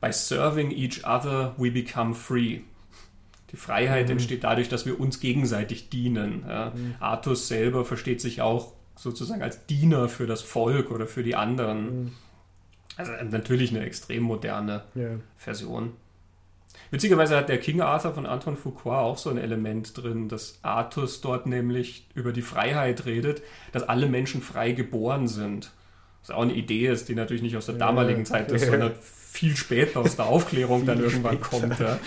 By serving each other we become free. Die Freiheit mhm. entsteht dadurch, dass wir uns gegenseitig dienen. Ja. Mhm. Artus selber versteht sich auch sozusagen als Diener für das Volk oder für die anderen. Mhm. Also natürlich eine extrem moderne ja. Version. Witzigerweise hat der King Arthur von Anton Foucault auch so ein Element drin, dass Artus dort nämlich über die Freiheit redet, dass alle Menschen frei geboren sind. Was auch eine Idee ist, die natürlich nicht aus der damaligen Zeit ist, sondern viel später aus der Aufklärung dann irgendwann kommt. Ja.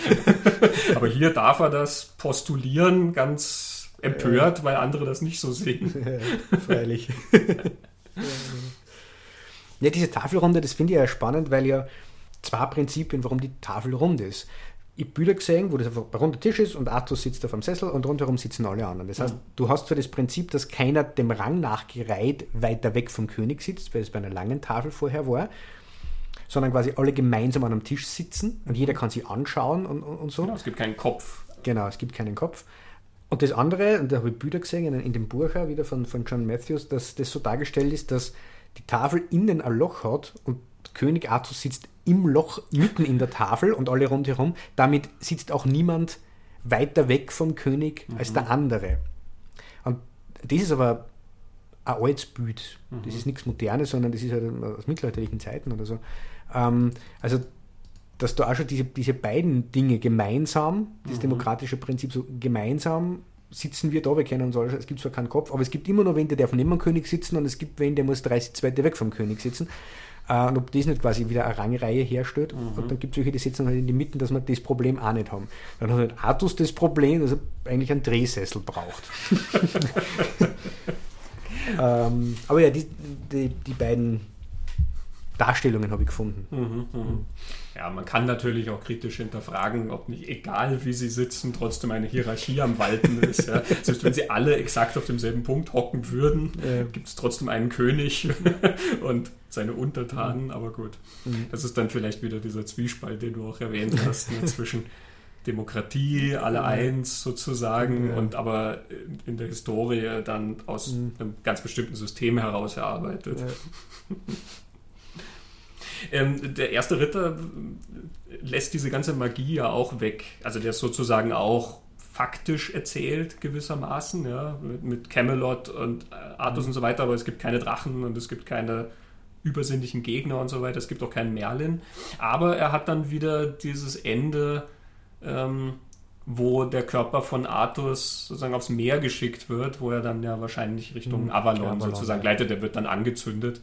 (laughs) Aber hier darf er das postulieren, ganz empört, weil andere das nicht so sehen. Ja, freilich. (laughs) ja, diese Tafelrunde, das finde ich ja spannend, weil ja zwei Prinzipien, warum die Tafel rund ist. Ich habe Bilder gesehen, wo das einfach ein runder Tisch ist und Arthur sitzt auf einem Sessel und rundherum sitzen alle anderen. Das heißt, mhm. du hast zwar das Prinzip, dass keiner dem Rang nachgereiht weiter weg vom König sitzt, weil es bei einer langen Tafel vorher war, sondern quasi alle gemeinsam an einem Tisch sitzen und jeder kann sich anschauen und, und, und so. Genau, es gibt keinen Kopf. Genau, es gibt keinen Kopf. Und das andere, und da habe ich Bilder gesehen in, in dem auch wieder von, von John Matthews, dass das so dargestellt ist, dass die Tafel innen ein Loch hat und König Arthur sitzt im Loch mitten in der Tafel und alle rundherum. Damit sitzt auch niemand weiter weg vom König mhm. als der andere. Und das ist aber ein altes Bild. Mhm. Das ist nichts Modernes, sondern das ist halt aus mittelalterlichen Zeiten oder so. Ähm, also dass da auch schon diese, diese beiden Dinge gemeinsam, das mhm. demokratische Prinzip so gemeinsam sitzen wir da, wir kennen uns alle, es gibt zwar keinen Kopf, aber es gibt immer noch wen, der darf neben dem König sitzen und es gibt wen, der muss 30 Zweite weg vom König sitzen. Uh, und ob das nicht quasi wieder eine Rangreihe herstellt. Mhm. Und dann gibt es welche, die sitzen halt in die Mitte, dass wir das Problem auch nicht haben. Dann hat halt Artus das Problem, dass er eigentlich einen Drehsessel braucht. (laughs) (laughs) ähm, aber ja, die, die, die beiden Darstellungen habe ich gefunden. Mhm, mh. Ja, man kann natürlich auch kritisch hinterfragen, ob nicht egal wie sie sitzen, trotzdem eine Hierarchie am Walten ist. Ja. (laughs) Selbst wenn sie alle exakt auf demselben Punkt hocken würden, ja. gibt es trotzdem einen König (laughs) und seine Untertanen, aber gut. Mhm. Das ist dann vielleicht wieder dieser Zwiespalt, den du auch erwähnt hast, ne, (laughs) zwischen Demokratie, alle eins sozusagen, ja. und aber in der Historie dann aus mhm. einem ganz bestimmten System heraus erarbeitet. Ähm, der erste Ritter lässt diese ganze Magie ja auch weg. Also der ist sozusagen auch faktisch erzählt gewissermaßen, ja, mit, mit Camelot und äh, Artus mhm. und so weiter, aber es gibt keine Drachen und es gibt keine übersinnlichen Gegner und so weiter, es gibt auch keinen Merlin. Aber er hat dann wieder dieses Ende, ähm, wo der Körper von Artus sozusagen aufs Meer geschickt wird, wo er dann ja wahrscheinlich Richtung mhm. Avalon, Avalon sozusagen ja. gleitet. Der wird dann angezündet.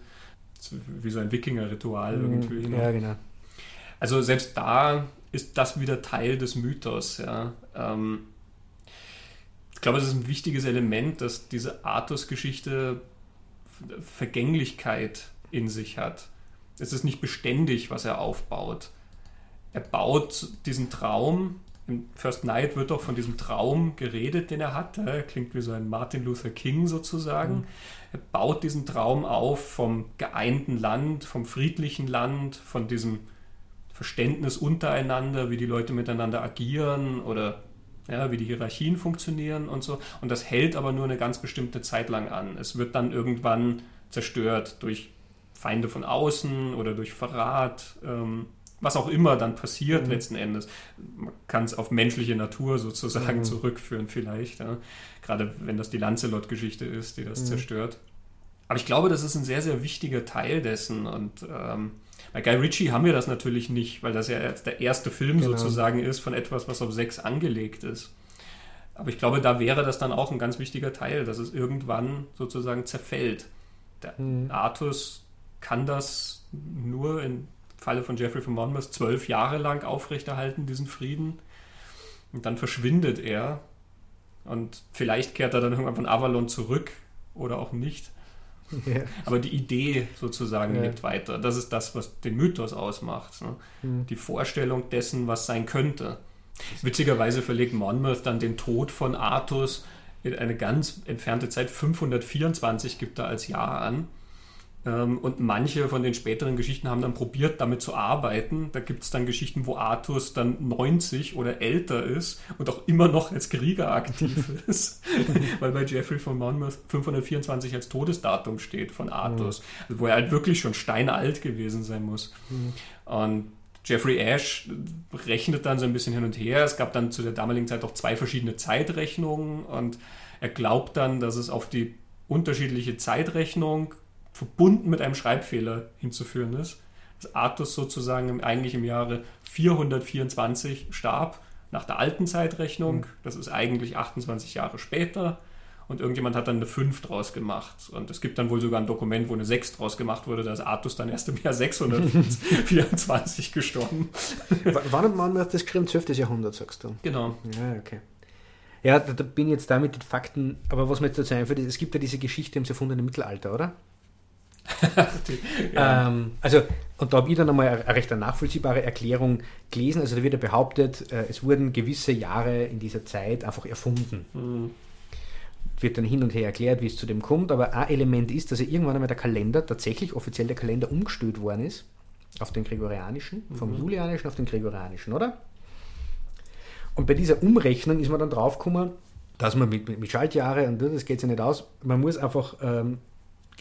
Wie so ein Wikinger-Ritual mhm. irgendwie. Ne? Ja, genau. Also selbst da ist das wieder Teil des Mythos. Ja. Ähm, ich glaube, es ist ein wichtiges Element, dass diese Artus-Geschichte Vergänglichkeit in sich hat. Es ist nicht beständig, was er aufbaut. Er baut diesen Traum im First Night wird doch von diesem Traum geredet, den er hat. Er klingt wie so ein Martin Luther King sozusagen. Mhm. Er baut diesen Traum auf vom geeinten Land, vom friedlichen Land, von diesem Verständnis untereinander, wie die Leute miteinander agieren oder ja, wie die Hierarchien funktionieren und so. Und das hält aber nur eine ganz bestimmte Zeit lang an. Es wird dann irgendwann zerstört durch Feinde von außen oder durch Verrat. Ähm, was auch immer dann passiert mhm. letzten Endes. Man kann es auf menschliche Natur sozusagen mhm. zurückführen vielleicht. Ja. Gerade wenn das die Lancelot-Geschichte ist, die das mhm. zerstört. Aber ich glaube, das ist ein sehr, sehr wichtiger Teil dessen. Und ähm, bei Guy Ritchie haben wir das natürlich nicht, weil das ja jetzt der erste Film genau. sozusagen ist von etwas, was auf sechs angelegt ist. Aber ich glaube, da wäre das dann auch ein ganz wichtiger Teil, dass es irgendwann sozusagen zerfällt. Der mhm. Artus kann das nur in Falle von Jeffrey von Monmouth zwölf Jahre lang aufrechterhalten, diesen Frieden. Und dann verschwindet er. Und vielleicht kehrt er dann irgendwann von Avalon zurück oder auch nicht. Ja. Aber die Idee sozusagen ja. lebt weiter. Das ist das, was den Mythos ausmacht. Ne? Mhm. Die Vorstellung dessen, was sein könnte. Witzigerweise verlegt Monmouth dann den Tod von Artus in eine ganz entfernte Zeit. 524 gibt er als Jahr an. Ähm, und manche von den späteren Geschichten haben dann probiert, damit zu arbeiten. Da gibt es dann Geschichten, wo Artus dann 90 oder älter ist und auch immer noch als Krieger aktiv (laughs) ist, weil bei Jeffrey von Monmouth 524 als Todesdatum steht von Artus, mhm. also wo er halt wirklich schon steinalt gewesen sein muss. Mhm. Und Jeffrey Ash rechnet dann so ein bisschen hin und her. Es gab dann zu der damaligen Zeit auch zwei verschiedene Zeitrechnungen und er glaubt dann, dass es auf die unterschiedliche Zeitrechnung verbunden mit einem Schreibfehler hinzuführen ist. Dass Artus sozusagen eigentlich im Jahre 424 starb, nach der alten Zeitrechnung. Mhm. Das ist eigentlich 28 Jahre später. Und irgendjemand hat dann eine 5 draus gemacht. Und es gibt dann wohl sogar ein Dokument, wo eine 6 draus gemacht wurde. Da ist Artus dann erst im Jahr 624 (laughs) gestorben. Wann hat man das geschrieben? 12. Jahrhundert, sagst du? Genau. Ja, okay. Ja, da, da bin ich jetzt da mit den Fakten. Aber was mir jetzt dazu einfällt, es gibt ja diese Geschichte im erfundenen Mittelalter, oder? (laughs) ja. ähm, also, und da habe ich dann einmal eine, eine recht nachvollziehbare Erklärung gelesen. Also da wird ja behauptet, äh, es wurden gewisse Jahre in dieser Zeit einfach erfunden. Mhm. Wird dann hin und her erklärt, wie es zu dem kommt. Aber ein Element ist, dass ja irgendwann einmal der Kalender, tatsächlich offiziell der Kalender umgestellt worden ist auf den gregorianischen, vom mhm. julianischen auf den gregorianischen, oder? Und bei dieser Umrechnung ist man dann draufgekommen, dass man mit, mit Schaltjahre und das geht ja nicht aus, man muss einfach ähm,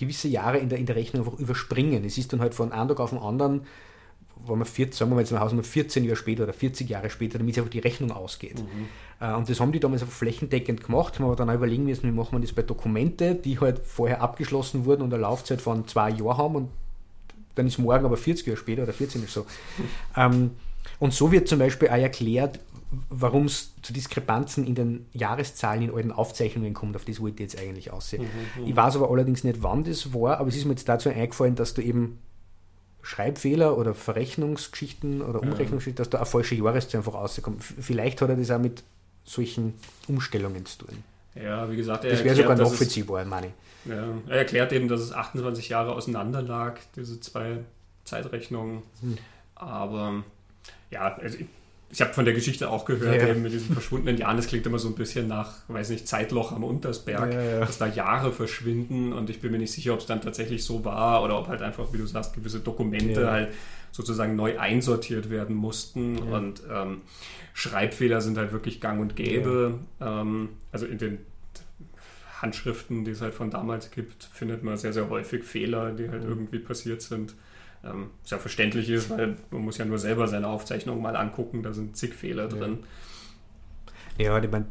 gewisse Jahre in der, in der Rechnung einfach überspringen. Es ist dann halt von einem Tag auf den anderen, wo man 14, sagen wir mal jetzt im Haus 14 Jahre später oder 40 Jahre später, damit einfach die Rechnung ausgeht. Mhm. Äh, und das haben die damals einfach flächendeckend gemacht, haben aber dann auch überlegen müssen, wie machen wir das bei Dokumente, die halt vorher abgeschlossen wurden und eine Laufzeit von zwei Jahren haben und dann ist morgen aber 40 Jahre später oder 14 ist so. Mhm. (laughs) Und so wird zum Beispiel auch erklärt, warum es zu Diskrepanzen in den Jahreszahlen in alten Aufzeichnungen kommt, auf das wollte ich jetzt eigentlich aussehen. Mhm, mhm, ich weiß aber allerdings nicht, wann das war, aber es ist mir jetzt dazu eingefallen, dass du eben Schreibfehler oder Verrechnungsgeschichten oder Umrechnungsgeschichten, dass da eine falsche Jahreszahl einfach rauskommt. Vielleicht hat er das auch mit solchen Umstellungen zu tun. Ja, wie gesagt, er das wäre sogar nachvollziehbar, meine ich. Ja, er erklärt eben, dass es 28 Jahre auseinander lag, diese zwei Zeitrechnungen. Hm. Aber ja, also ich habe von der Geschichte auch gehört, ja. eben mit diesen verschwundenen Jahren. Das klingt immer so ein bisschen nach, weiß nicht, Zeitloch am Untersberg, ja, ja. dass da Jahre verschwinden und ich bin mir nicht sicher, ob es dann tatsächlich so war oder ob halt einfach, wie du sagst, gewisse Dokumente halt sozusagen neu einsortiert werden mussten und ähm, Schreibfehler sind halt wirklich gang und gäbe. Ähm, also in den Handschriften, die es halt von damals gibt, findet man sehr, sehr häufig Fehler, die halt irgendwie passiert sind. Ähm, was ja verständlich ist, weil man muss ja nur selber seine Aufzeichnungen mal angucken, da sind zig Fehler drin. Ja, ich meine,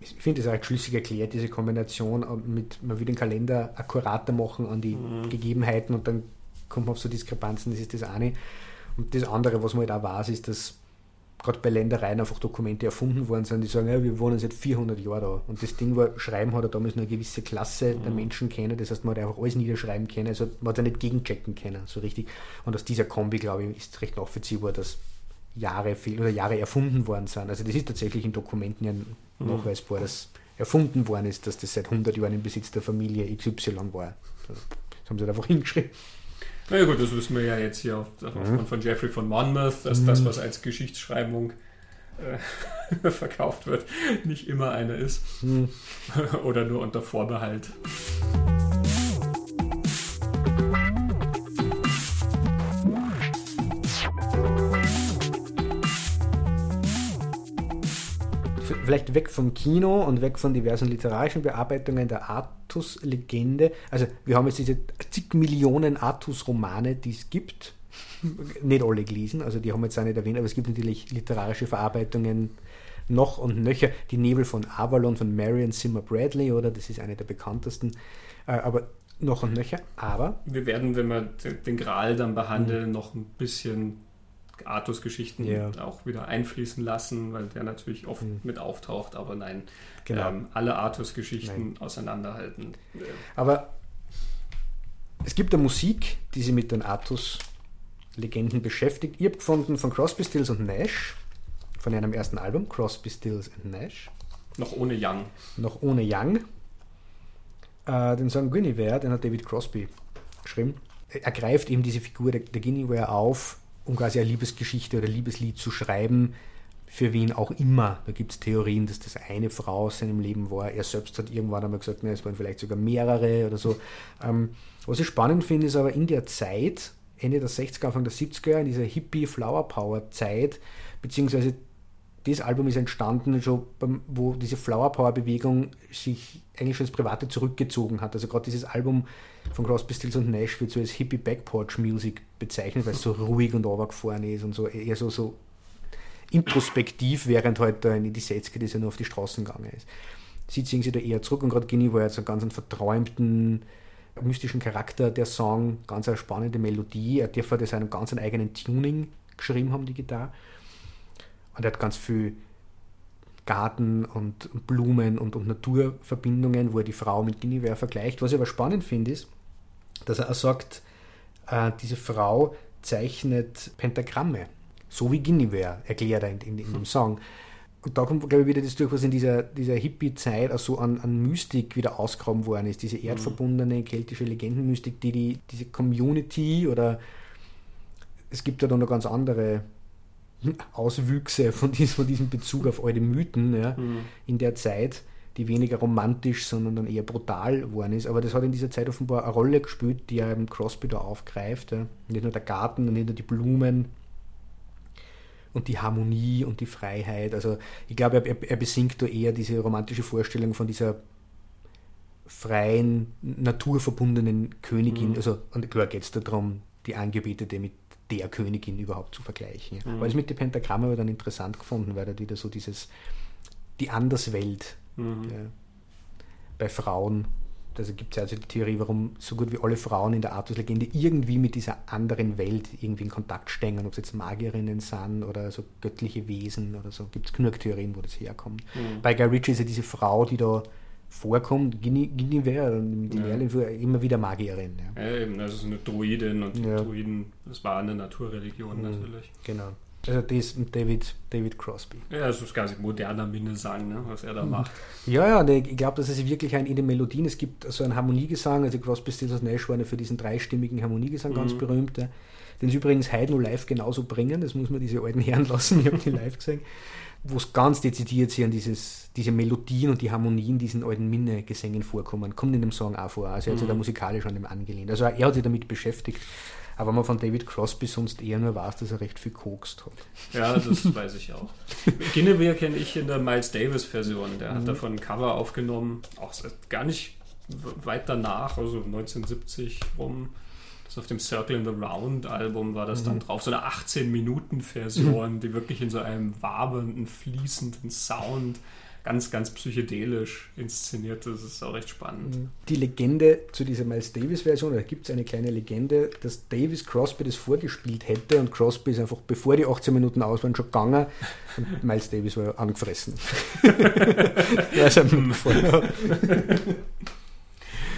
ich finde das recht schlüssig erklärt, diese Kombination mit, man will den Kalender akkurater machen an die mhm. Gegebenheiten und dann kommt man auf so Diskrepanzen, das ist das eine. Und das andere, was man halt auch weiß, ist, dass gerade bei Ländereien einfach Dokumente erfunden worden sind, die sagen, ja, wir wohnen seit 400 Jahren da. Und das Ding war, Schreiben hat er damals nur eine gewisse Klasse mhm. der Menschen kennen, das heißt, man hat einfach alles niederschreiben können, also man hat ja nicht gegenchecken können, so richtig. Und aus dieser Kombi, glaube ich, ist recht nachvollziehbar, dass Jahre viel oder Jahre erfunden worden sind. Also das ist tatsächlich in Dokumenten ja mhm. nachweisbar, dass erfunden worden ist, dass das seit 100 Jahren im Besitz der Familie XY war. Das haben sie halt einfach hingeschrieben. Na ja gut, das wissen wir ja jetzt hier aufgrund mhm. von Jeffrey von Monmouth, dass mhm. das, was als Geschichtsschreibung äh, (laughs) verkauft wird, nicht immer eine ist. Mhm. (laughs) Oder nur unter Vorbehalt. Vielleicht weg vom Kino und weg von diversen literarischen Bearbeitungen der Artus-Legende. Also wir haben jetzt diese zig Millionen Artus-Romane, die es gibt. (laughs) nicht alle gelesen, also die haben wir jetzt auch nicht erwähnt, aber es gibt natürlich literarische Verarbeitungen noch und nöcher. Die Nebel von Avalon von Marion Zimmer Bradley, oder? Das ist eine der bekanntesten. Äh, aber noch und nöcher. Aber. Wir werden, wenn wir den Gral dann behandeln, mhm. noch ein bisschen Artus-Geschichten yeah. auch wieder einfließen lassen, weil der natürlich oft mhm. mit auftaucht, aber nein, genau. ähm, alle Artus-Geschichten auseinanderhalten. Aber es gibt eine Musik, die sich mit den Artus-Legenden beschäftigt. Ich habe gefunden von Crosby, Stills und Nash, von einem ersten Album, Crosby, Stills und Nash. Noch ohne Young. Noch ohne Young. Äh, den Song Guinevere, den hat David Crosby geschrieben. Er greift eben diese Figur der, der Guinevere auf, um quasi eine Liebesgeschichte oder Liebeslied zu schreiben, für wen auch immer. Da gibt es Theorien, dass das eine Frau aus seinem Leben war. Er selbst hat irgendwann einmal gesagt, na, es waren vielleicht sogar mehrere oder so. Ähm, was ich spannend finde, ist aber in der Zeit, Ende der 60er, Anfang der 70er, in dieser Hippie-Flower-Power-Zeit, beziehungsweise das Album ist entstanden, schon wo diese Flower Power Bewegung sich eigentlich schon ins Private zurückgezogen hat. Also gerade dieses Album von Crosby, Stills und Nash wird so als Hippie Backporch Music bezeichnet, weil es so ruhig und runtergefahren ist und so eher so, so introspektiv, während halt in die 60er das ja nur auf die Straßen gegangen ist. Sie ziehen sich da eher zurück und gerade Guinea war jetzt so einen ganz einen verträumten, mystischen Charakter, der Song, ganz eine spannende Melodie. Er darf das einen ganz eigenen Tuning geschrieben haben, die Gitarre. Und er hat ganz viel Garten und Blumen und, und Naturverbindungen, wo er die Frau mit Guinevere vergleicht. Was ich aber spannend finde, ist, dass er auch sagt, äh, diese Frau zeichnet Pentagramme, so wie Guinevere, erklärt er in, in, in dem Song. Und da kommt, glaube ich, wieder das durch, was in dieser, dieser Hippie-Zeit auch so an, an Mystik wieder ausgraben worden ist. Diese erdverbundene keltische Legendenmystik, die, die diese Community oder es gibt ja dann noch ganz andere Auswüchse von diesem, von diesem Bezug auf alte Mythen ja, mhm. in der Zeit, die weniger romantisch, sondern dann eher brutal geworden ist. Aber das hat in dieser Zeit offenbar eine Rolle gespielt, die ja eben Crosby da aufgreift. Ja. Nicht nur der Garten, nicht nur die Blumen und die Harmonie und die Freiheit. Also ich glaube, er, er besingt da eher diese romantische Vorstellung von dieser freien, naturverbundenen Königin. Mhm. Also, und klar geht es darum, die Angebetete mit der Königin überhaupt zu vergleichen. Mhm. Aber das mit den Pentagrammen habe ich dann interessant gefunden, weil da wieder so dieses, die Anderswelt mhm. ja, bei Frauen, also gibt es also die Theorie, warum so gut wie alle Frauen in der Artus-Legende irgendwie mit dieser anderen Welt irgendwie in Kontakt stehen, ob es jetzt Magierinnen sind oder so göttliche Wesen oder so, gibt es genug Theorien, wo das herkommt. Mhm. Bei Guy Ritchie ist ja diese Frau, die da vorkommt, Guinevere, die ja. immer wieder Magierin. Ja. ja, eben, also eine Druidin und die ja. Druiden, das war eine Naturreligion mhm. natürlich. Genau. Also das mit David, David Crosby. Ja, das quasi moderner Minnesang, ne, was er da mhm. macht. Ja, ja, ich glaube, dass es wirklich ein, in den Melodien, es gibt so einen Harmoniegesang, also Crosby, Stills Nash waren ja für diesen dreistimmigen Harmoniegesang mhm. ganz berühmt, ja. den sie übrigens heute nur live genauso bringen, das muss man diese alten Herren (laughs) lassen, ich habe die live gesehen wo es ganz dezidiert an dieses, diese Melodien und die Harmonien diesen alten Minne-Gesängen vorkommen, kommt in dem Song auch vor. Also er hat sich da mhm. musikalisch an dem angelehnt. Also er hat sich damit beschäftigt. Aber man von David Crosby sonst eher nur weiß, dass er recht viel kokst hat. Ja, das weiß ich auch. Guinevere kenne ich in der Miles Davis-Version. Der mhm. hat davon ein Cover aufgenommen, auch gar nicht weit danach, also 1970 rum. Das auf dem Circle in the Round Album war das mhm. dann drauf, so eine 18-Minuten-Version, mhm. die wirklich in so einem wabernden, fließenden Sound ganz, ganz psychedelisch inszeniert. Das ist auch recht spannend. Mhm. Die Legende zu dieser Miles Davis-Version, da gibt es eine kleine Legende, dass Davis Crosby das vorgespielt hätte und Crosby ist einfach, bevor die 18 Minuten aus waren, schon gegangen und (laughs) Miles Davis war angefressen. (laughs) (laughs)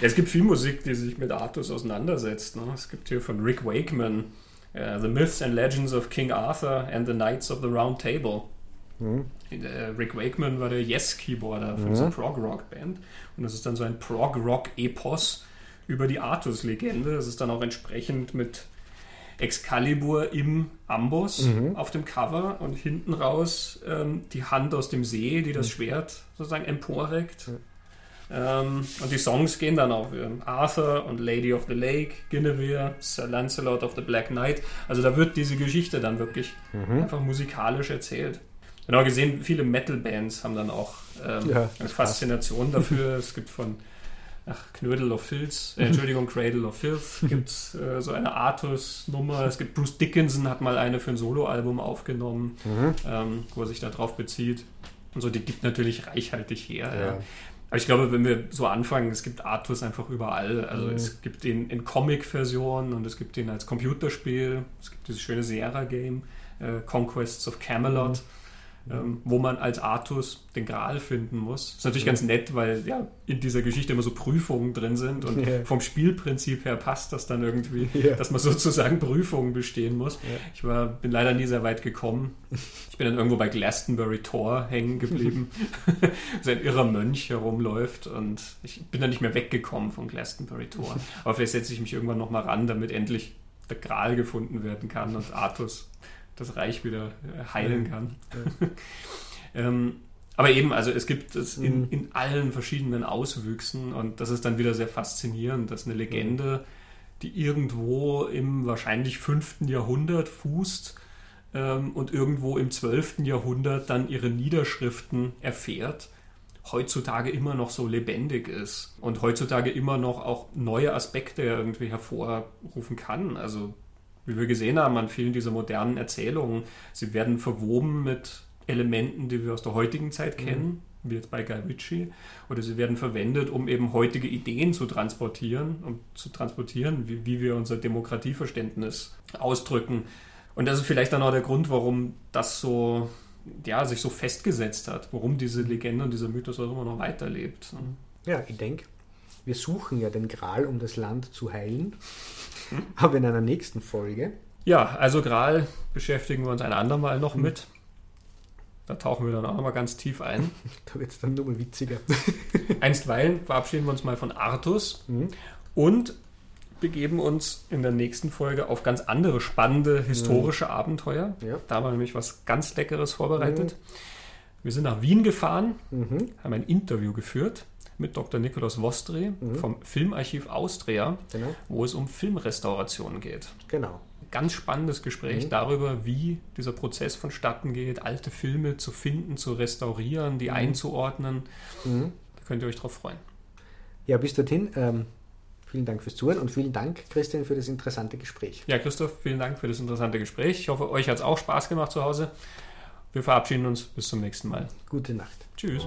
es gibt viel Musik, die sich mit Artus auseinandersetzt. Ne? Es gibt hier von Rick Wakeman uh, The Myths and Legends of King Arthur and the Knights of the Round Table. Mhm. Rick Wakeman war der Yes-Keyboarder von mhm. so Prog-Rock-Band. Und das ist dann so ein Prog-Rock-Epos über die Artus-Legende. Das ist dann auch entsprechend mit Excalibur im Amboss mhm. auf dem Cover und hinten raus ähm, die Hand aus dem See, die das mhm. Schwert sozusagen emporreckt. Ähm, und die Songs gehen dann auch für Arthur und Lady of the Lake, Guinevere, Sir Lancelot of the Black Knight. Also da wird diese Geschichte dann wirklich mhm. einfach musikalisch erzählt. Genau gesehen, viele Metal-Bands haben dann auch ähm, ja, eine Faszination passt. dafür. (laughs) es gibt von ach, Knödel of Filth, äh, Entschuldigung, Cradle of Filth, (laughs) gibt äh, so eine Artus-Nummer. Es gibt Bruce Dickinson hat mal eine für ein Soloalbum aufgenommen, mhm. ähm, wo er sich darauf bezieht. Und so, die gibt natürlich reichhaltig her. Ja. Ja. Aber ich glaube, wenn wir so anfangen, es gibt Artus einfach überall. Also mhm. es gibt ihn in Comic-Version und es gibt ihn als Computerspiel. Es gibt dieses schöne Sierra-Game, äh, Conquests of Camelot. Mhm ähm, wo man als Artus den Gral finden muss. Ist natürlich ja. ganz nett, weil ja in dieser Geschichte immer so Prüfungen drin sind und ja. vom Spielprinzip her passt das dann irgendwie, ja. dass man sozusagen Prüfungen bestehen muss. Ich war, bin leider nie sehr weit gekommen. Ich bin dann irgendwo bei Glastonbury Tor hängen geblieben, (laughs) wo ein irrer Mönch herumläuft und ich bin dann nicht mehr weggekommen von Glastonbury Tor. Aber vielleicht setze ich mich irgendwann nochmal ran, damit endlich der Gral gefunden werden kann und Artus das Reich wieder äh, heilen kann. (laughs) ähm, aber eben, also es gibt es in, mhm. in allen verschiedenen Auswüchsen und das ist dann wieder sehr faszinierend, dass eine Legende, die irgendwo im wahrscheinlich 5. Jahrhundert fußt ähm, und irgendwo im 12. Jahrhundert dann ihre Niederschriften erfährt, heutzutage immer noch so lebendig ist und heutzutage immer noch auch neue Aspekte irgendwie hervorrufen kann. Also wie wir gesehen haben an vielen dieser modernen Erzählungen, sie werden verwoben mit Elementen, die wir aus der heutigen Zeit mhm. kennen, mhm. wie jetzt bei Guy Ritchie, oder sie werden verwendet, um eben heutige Ideen zu transportieren, um zu transportieren, wie, wie wir unser Demokratieverständnis ausdrücken. Und das ist vielleicht dann auch der Grund, warum das so, ja, sich so festgesetzt hat, warum diese Legende und dieser Mythos auch immer noch weiterlebt. Ja, ich denke, wir suchen ja den Gral, um das Land zu heilen. Hm? (laughs) Aber in einer nächsten Folge. Ja, also Gral beschäftigen wir uns ein andermal noch hm. mit. Da tauchen wir dann auch nochmal ganz tief ein. (laughs) da wird es dann nur mal witziger. (laughs) Einstweilen verabschieden wir uns mal von Artus mhm. und begeben uns in der nächsten Folge auf ganz andere spannende historische mhm. Abenteuer. Ja. Da haben wir nämlich was ganz Leckeres vorbereitet. Mhm. Wir sind nach Wien gefahren, mhm. haben ein Interview geführt mit Dr. Nikolaus Vostre mhm. vom Filmarchiv Austria, genau. wo es um Filmrestaurationen geht. Genau. Ganz spannendes Gespräch mhm. darüber, wie dieser Prozess vonstatten geht, alte Filme zu finden, zu restaurieren, die mhm. einzuordnen. Mhm. Da könnt ihr euch drauf freuen. Ja, bis dorthin. Ähm, vielen Dank fürs Zuhören und vielen Dank, Christian, für das interessante Gespräch. Ja, Christoph, vielen Dank für das interessante Gespräch. Ich hoffe, euch hat es auch Spaß gemacht zu Hause. Wir verabschieden uns bis zum nächsten Mal. Gute Nacht. Tschüss.